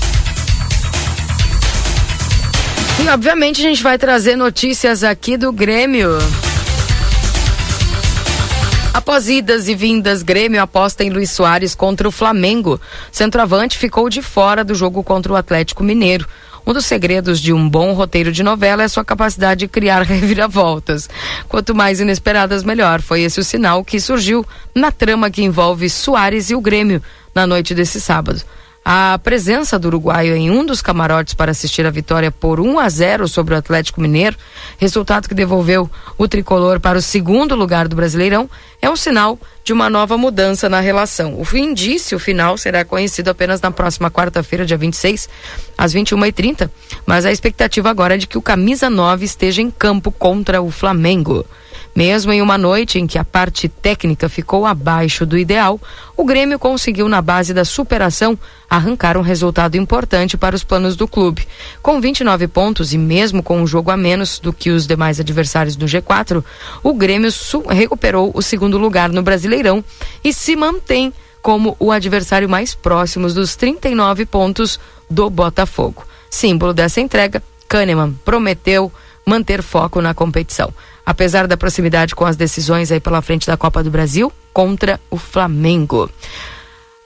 E obviamente a gente vai trazer notícias aqui do Grêmio. Após idas e vindas, Grêmio aposta em Luiz Soares contra o Flamengo. Centroavante ficou de fora do jogo contra o Atlético Mineiro. Um dos segredos de um bom roteiro de novela é sua capacidade de criar reviravoltas. Quanto mais inesperadas, melhor. Foi esse o sinal que surgiu na trama que envolve Soares e o Grêmio na noite desse sábado. A presença do uruguaio em um dos camarotes para assistir a vitória por 1 a 0 sobre o Atlético Mineiro, resultado que devolveu o tricolor para o segundo lugar do Brasileirão, é um sinal de uma nova mudança na relação. O indício final será conhecido apenas na próxima quarta-feira, dia 26, às 21h30, mas a expectativa agora é de que o camisa 9 esteja em campo contra o Flamengo. Mesmo em uma noite em que a parte técnica ficou abaixo do ideal, o Grêmio conseguiu, na base da superação, arrancar um resultado importante para os planos do clube. Com 29 pontos e mesmo com um jogo a menos do que os demais adversários do G4, o Grêmio recuperou o segundo lugar no Brasileirão e se mantém como o adversário mais próximo dos 39 pontos do Botafogo. Símbolo dessa entrega, Kahneman prometeu manter foco na competição apesar da proximidade com as decisões aí pela frente da Copa do Brasil contra o Flamengo.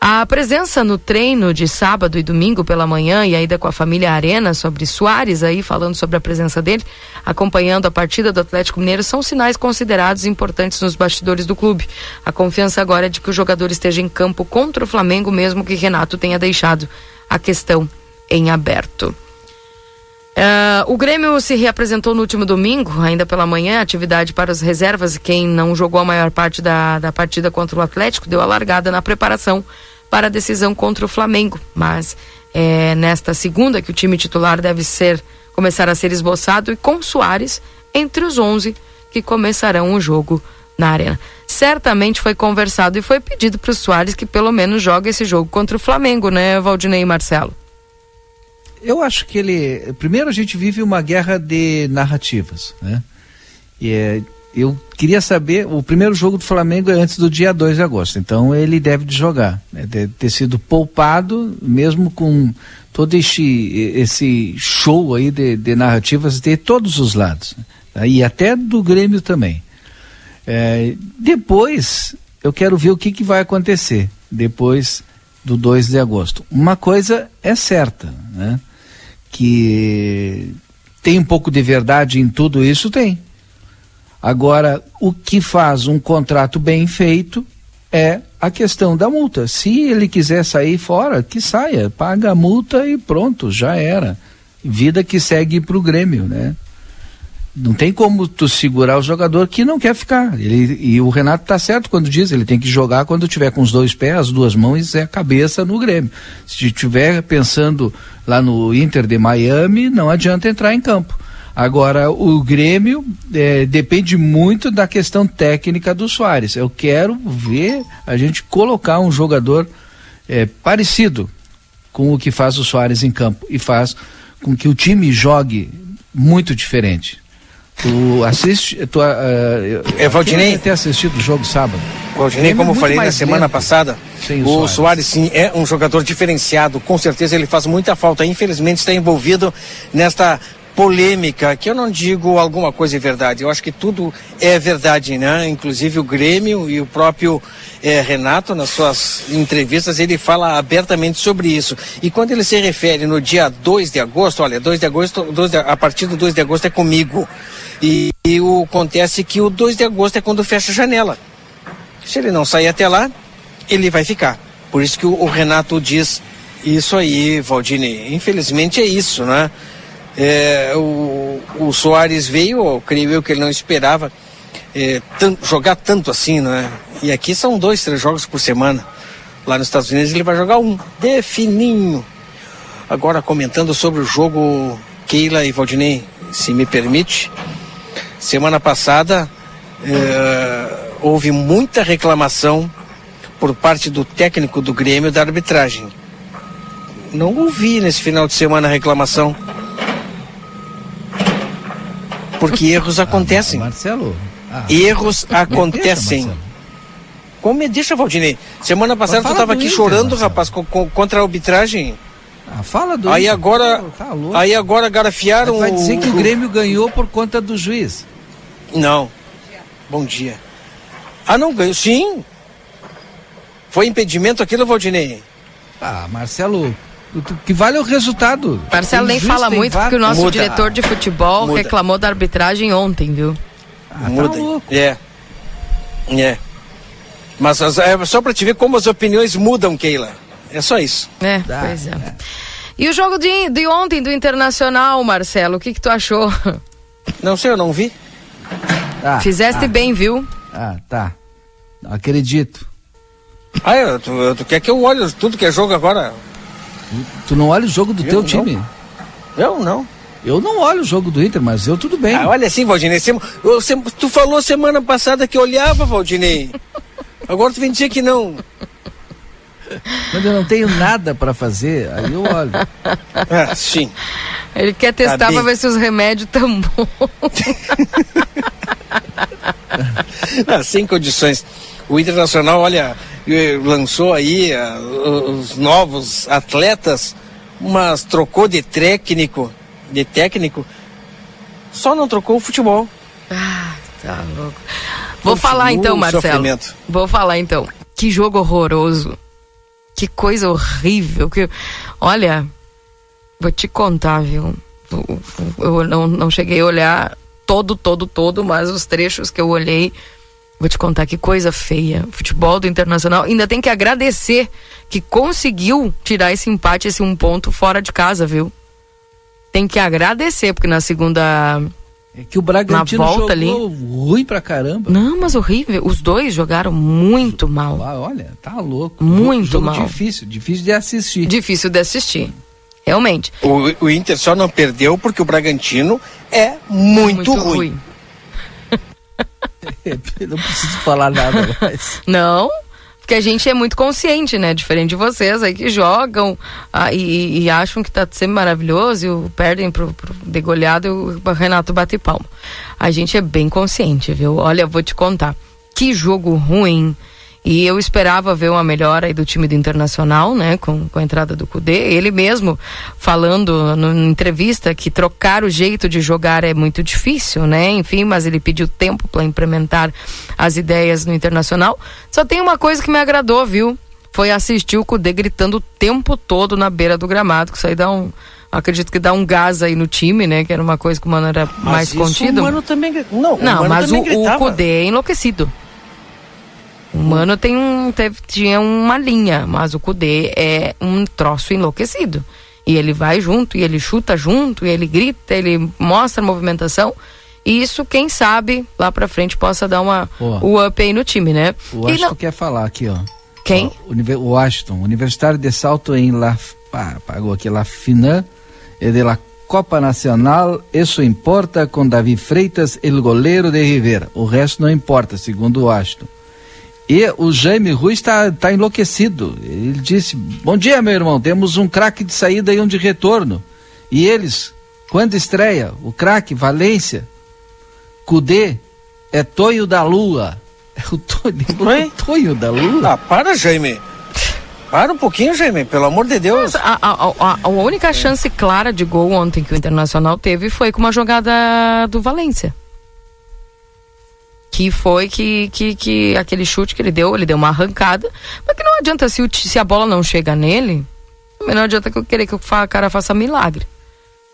A presença no treino de sábado e domingo pela manhã e ainda com a família Arena sobre Soares aí falando sobre a presença dele, acompanhando a partida do Atlético Mineiro são sinais considerados importantes nos bastidores do clube. A confiança agora é de que o jogador esteja em campo contra o Flamengo mesmo que Renato tenha deixado a questão em aberto. Uh, o Grêmio se reapresentou no último domingo, ainda pela manhã, atividade para as reservas. Quem não jogou a maior parte da, da partida contra o Atlético deu a largada na preparação para a decisão contra o Flamengo. Mas é nesta segunda que o time titular deve ser começar a ser esboçado e com Soares entre os 11 que começarão o jogo na arena. Certamente foi conversado e foi pedido para o Soares que pelo menos jogue esse jogo contra o Flamengo, né, Valdinei e Marcelo? Eu acho que ele. Primeiro, a gente vive uma guerra de narrativas, né? E é, eu queria saber. O primeiro jogo do Flamengo é antes do dia 2 de agosto, então ele deve de jogar. Né? Deve ter sido poupado, mesmo com todo este, esse show aí de, de narrativas de todos os lados. Né? E até do Grêmio também. É, depois, eu quero ver o que, que vai acontecer depois do 2 de agosto. Uma coisa é certa, né? Que tem um pouco de verdade em tudo isso? Tem. Agora, o que faz um contrato bem feito é a questão da multa. Se ele quiser sair fora, que saia, paga a multa e pronto, já era. Vida que segue para o Grêmio, né? Não tem como tu segurar o jogador que não quer ficar. Ele, e o Renato tá certo quando diz, ele tem que jogar quando tiver com os dois pés, as duas mãos e a cabeça no Grêmio. Se estiver pensando lá no Inter de Miami, não adianta entrar em campo. Agora, o Grêmio é, depende muito da questão técnica do Soares. Eu quero ver a gente colocar um jogador é, parecido com o que faz o Soares em campo e faz com que o time jogue muito diferente. Tu assiste. Tu, uh, é, Valdinei. ter assistido o jogo sábado. Valdinei, como eu falei na semana passada, o, o Soares. Soares sim é um jogador diferenciado. Com certeza ele faz muita falta. Infelizmente está envolvido nesta polêmica, que eu não digo alguma coisa é verdade, eu acho que tudo é verdade, né? Inclusive o Grêmio e o próprio é, Renato, nas suas entrevistas, ele fala abertamente sobre isso. E quando ele se refere no dia 2 de agosto, olha, 2 de agosto, 2 de, a partir do 2 de agosto é comigo. E, e o acontece que o 2 de agosto é quando fecha a janela. Se ele não sair até lá, ele vai ficar. Por isso que o, o Renato diz isso aí, Valdini. Infelizmente é isso, né? É, o, o Soares veio, creio eu que ele não esperava é, jogar tanto assim, né? E aqui são dois, três jogos por semana. Lá nos Estados Unidos ele vai jogar um, de fininho. Agora comentando sobre o jogo Keila e Valdinei, se me permite. Semana passada é, houve muita reclamação por parte do técnico do Grêmio da arbitragem. Não ouvi nesse final de semana reclamação porque erros acontecem. Ah, Marcelo. Ah, erros acontecem. Deixa, Como me deixa, Valdinei? Semana passada tu estava aqui Inter, chorando, Marcelo. rapaz, co co contra a arbitragem. Ah, fala do Aí Inter. agora, tá aí agora garafiaram. Vai dizer que o Grêmio ganhou por conta do juiz? Não. Bom dia. Ah, não ganhou? Sim. Foi impedimento aquilo, Valdinei? Ah, Marcelo, o que vale o resultado. Marcelo nem fala muito porque o nosso Muda. diretor de futebol Muda. reclamou da arbitragem ontem, viu? Ah, tá Muda. É. É. Mas é só pra te ver como as opiniões mudam, Keila. É só isso. É, Dá, pois é. é. E o jogo de, de ontem do Internacional, Marcelo, o que que tu achou? Não sei, eu não vi. Ah, Fizeste ah, bem, viu? Ah, tá. Não acredito. Ah, é, tu, tu quer que eu olhe tudo que é jogo agora? Tu não olha o jogo do eu teu não. time? Eu não. Eu não olho o jogo do Inter, mas eu tudo bem. Ah, olha assim, Valdinei. tu falou semana passada que olhava, Valdinei. Agora tu vem dizer que não. Quando eu não tenho nada para fazer, aí eu olho. Ah, sim. Ele quer testar tá para ver se os remédios estão bons. ah, sem condições. O Internacional, olha, lançou aí uh, os novos atletas, mas trocou de técnico, de técnico, só não trocou o futebol. Ah, tá louco. Vou Continua falar então, Marcelo. Vou falar então. Que jogo horroroso. Que coisa horrível. Que, olha, vou te contar, viu? Eu não, não cheguei a olhar todo, todo, todo, mas os trechos que eu olhei Vou te contar que coisa feia. Futebol do Internacional ainda tem que agradecer que conseguiu tirar esse empate, esse um ponto fora de casa, viu? Tem que agradecer, porque na segunda. É que o Bragantino na volta ali, ruim pra caramba. Não, mas horrível. Os dois jogaram muito mal. Ah, olha, tá louco. Muito jogo mal. difícil, difícil de assistir. Difícil de assistir. Realmente. O, o Inter só não perdeu porque o Bragantino é muito, muito ruim. ruim. não preciso falar nada mais. Não, porque a gente é muito consciente, né? Diferente de vocês aí que jogam ah, e, e, acham que tá sempre maravilhoso e perdem pro, pro degolhado e o Renato bate palma. A gente é bem consciente, viu? Olha, vou te contar. Que jogo ruim e eu esperava ver uma melhora aí do time do Internacional, né, com, com a entrada do Cudê. Ele mesmo falando na entrevista que trocar o jeito de jogar é muito difícil, né? Enfim, mas ele pediu tempo para implementar as ideias no Internacional. Só tem uma coisa que me agradou, viu? Foi assistir o Cudê gritando o tempo todo na beira do gramado, que isso aí dá um, acredito que dá um gás aí no time, né? Que era uma coisa que o Mano era mais isso contido. O Mano também. Não, Não, mas o, o. Kudê é enlouquecido. O Mano tem um, teve, tinha uma linha, mas o Kudê é um troço enlouquecido. E ele vai junto, e ele chuta junto, e ele grita, ele mostra a movimentação. E isso, quem sabe, lá pra frente possa dar uma, o up aí no time, né? O Washington não- quer falar aqui, ó. Quem? O Washington, Universitário de Salto em La... pá, pagou aqui, La Finan, e de la Copa Nacional, isso importa com Davi Freitas, el goleiro de Rivera. O resto não importa, segundo o Washington. E o Jaime Rui está, está enlouquecido. Ele disse: Bom dia, meu irmão. Temos um craque de saída e um de retorno. E eles, quando estreia? O craque, Valência, Cudê, é Toio da Lua. É o Toio, o Toio da Lua? Ah, para, Jaime. Para um pouquinho, Jaime, pelo amor de Deus. A, a- a- a única chance clara de gol ontem que o Internacional teve foi com uma jogada do Valência. Que foi que, que, que aquele chute que ele deu, ele deu uma arrancada. Mas que não adianta, se, o se a bola não chega nele, também não adianta que eu querer que o cara faça milagre.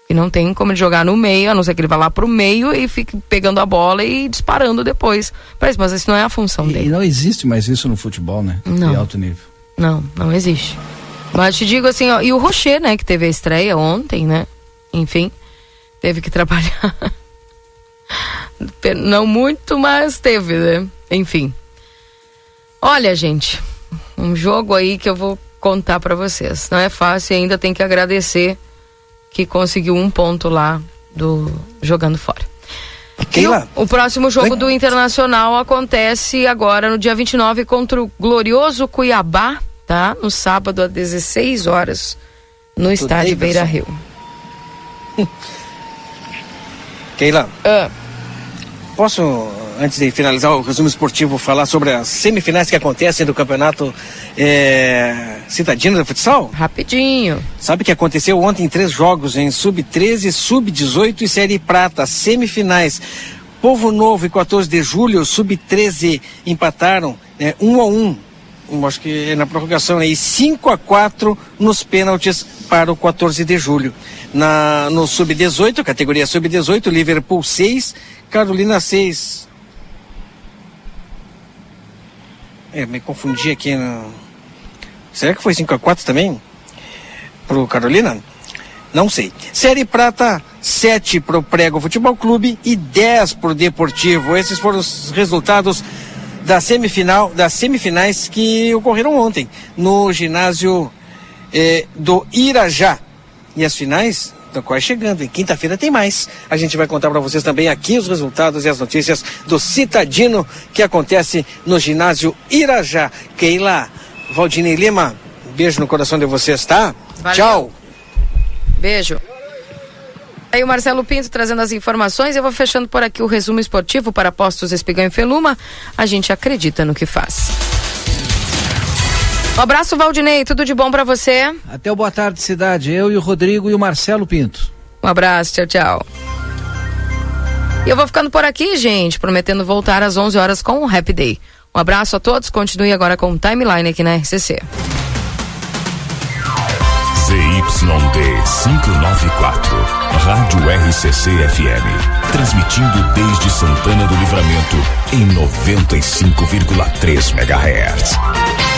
E não tem como ele jogar no meio, a não ser que ele vá lá pro meio e fique pegando a bola e disparando depois. Isso, mas isso não é a função E, dele. e não existe mais isso no futebol, né? Não. De alto nível. Não, não existe. Mas te digo assim, ó, e o Rocher, né, que teve a estreia ontem, né? Enfim, teve que trabalhar. Não muito, mas teve, né? Enfim. Olha, gente, um jogo aí que eu vou contar pra vocês. Não é fácil ainda tem que agradecer que conseguiu um ponto lá do jogando fora. Keila. O próximo jogo do Internacional acontece agora no dia 29 contra o glorioso Cuiabá, tá? No sábado às 16 horas, no estádio Davidson. Beira Rio. Keila. Ah. Posso, antes de finalizar o resumo esportivo, falar sobre as semifinais que acontecem do campeonato é, citadino de futsal? Rapidinho. Sabe que aconteceu ontem três jogos em sub-13, sub-18 e série prata, semifinais. Povo Novo e 14 de julho, sub-13 empataram é, um a um. Um, Acho que é na prorrogação aí, 5 a 4 nos pênaltis para o 14 de julho. Na, no sub-18, categoria sub-18, Liverpool 6, Carolina 6. É, me confundi aqui. No... Será que foi 5 a 4 também? Pro Carolina? Não sei. Série Prata, 7 pro Prego Futebol Clube e 10 pro Deportivo. Esses foram os resultados da semifinal, das semifinais que ocorreram ontem no ginásio eh, do Irajá. E as finais estão quase chegando. Em quinta-feira tem mais. A gente vai contar para vocês também aqui os resultados e as notícias do Citadino que acontece no ginásio Irajá. Keila, Valdinei Lima, beijo no coração de vocês, tá? Valeu. Tchau. Beijo. Aí o Marcelo Pinto trazendo as informações. Eu vou fechando por aqui o resumo esportivo para Postos Espigão e Feluma. A gente acredita no que faz. Um abraço, Valdinei. Tudo de bom para você. Até o Boa Tarde Cidade, eu e o Rodrigo e o Marcelo Pinto. Um abraço, tchau, tchau. E eu vou ficando por aqui, gente, prometendo voltar às 11 horas com o Happy Day. Um abraço a todos, continue agora com o Timeline aqui na RCC. ZYD 594, Rádio RCC FM. Transmitindo desde Santana do Livramento em 95,3 MHz.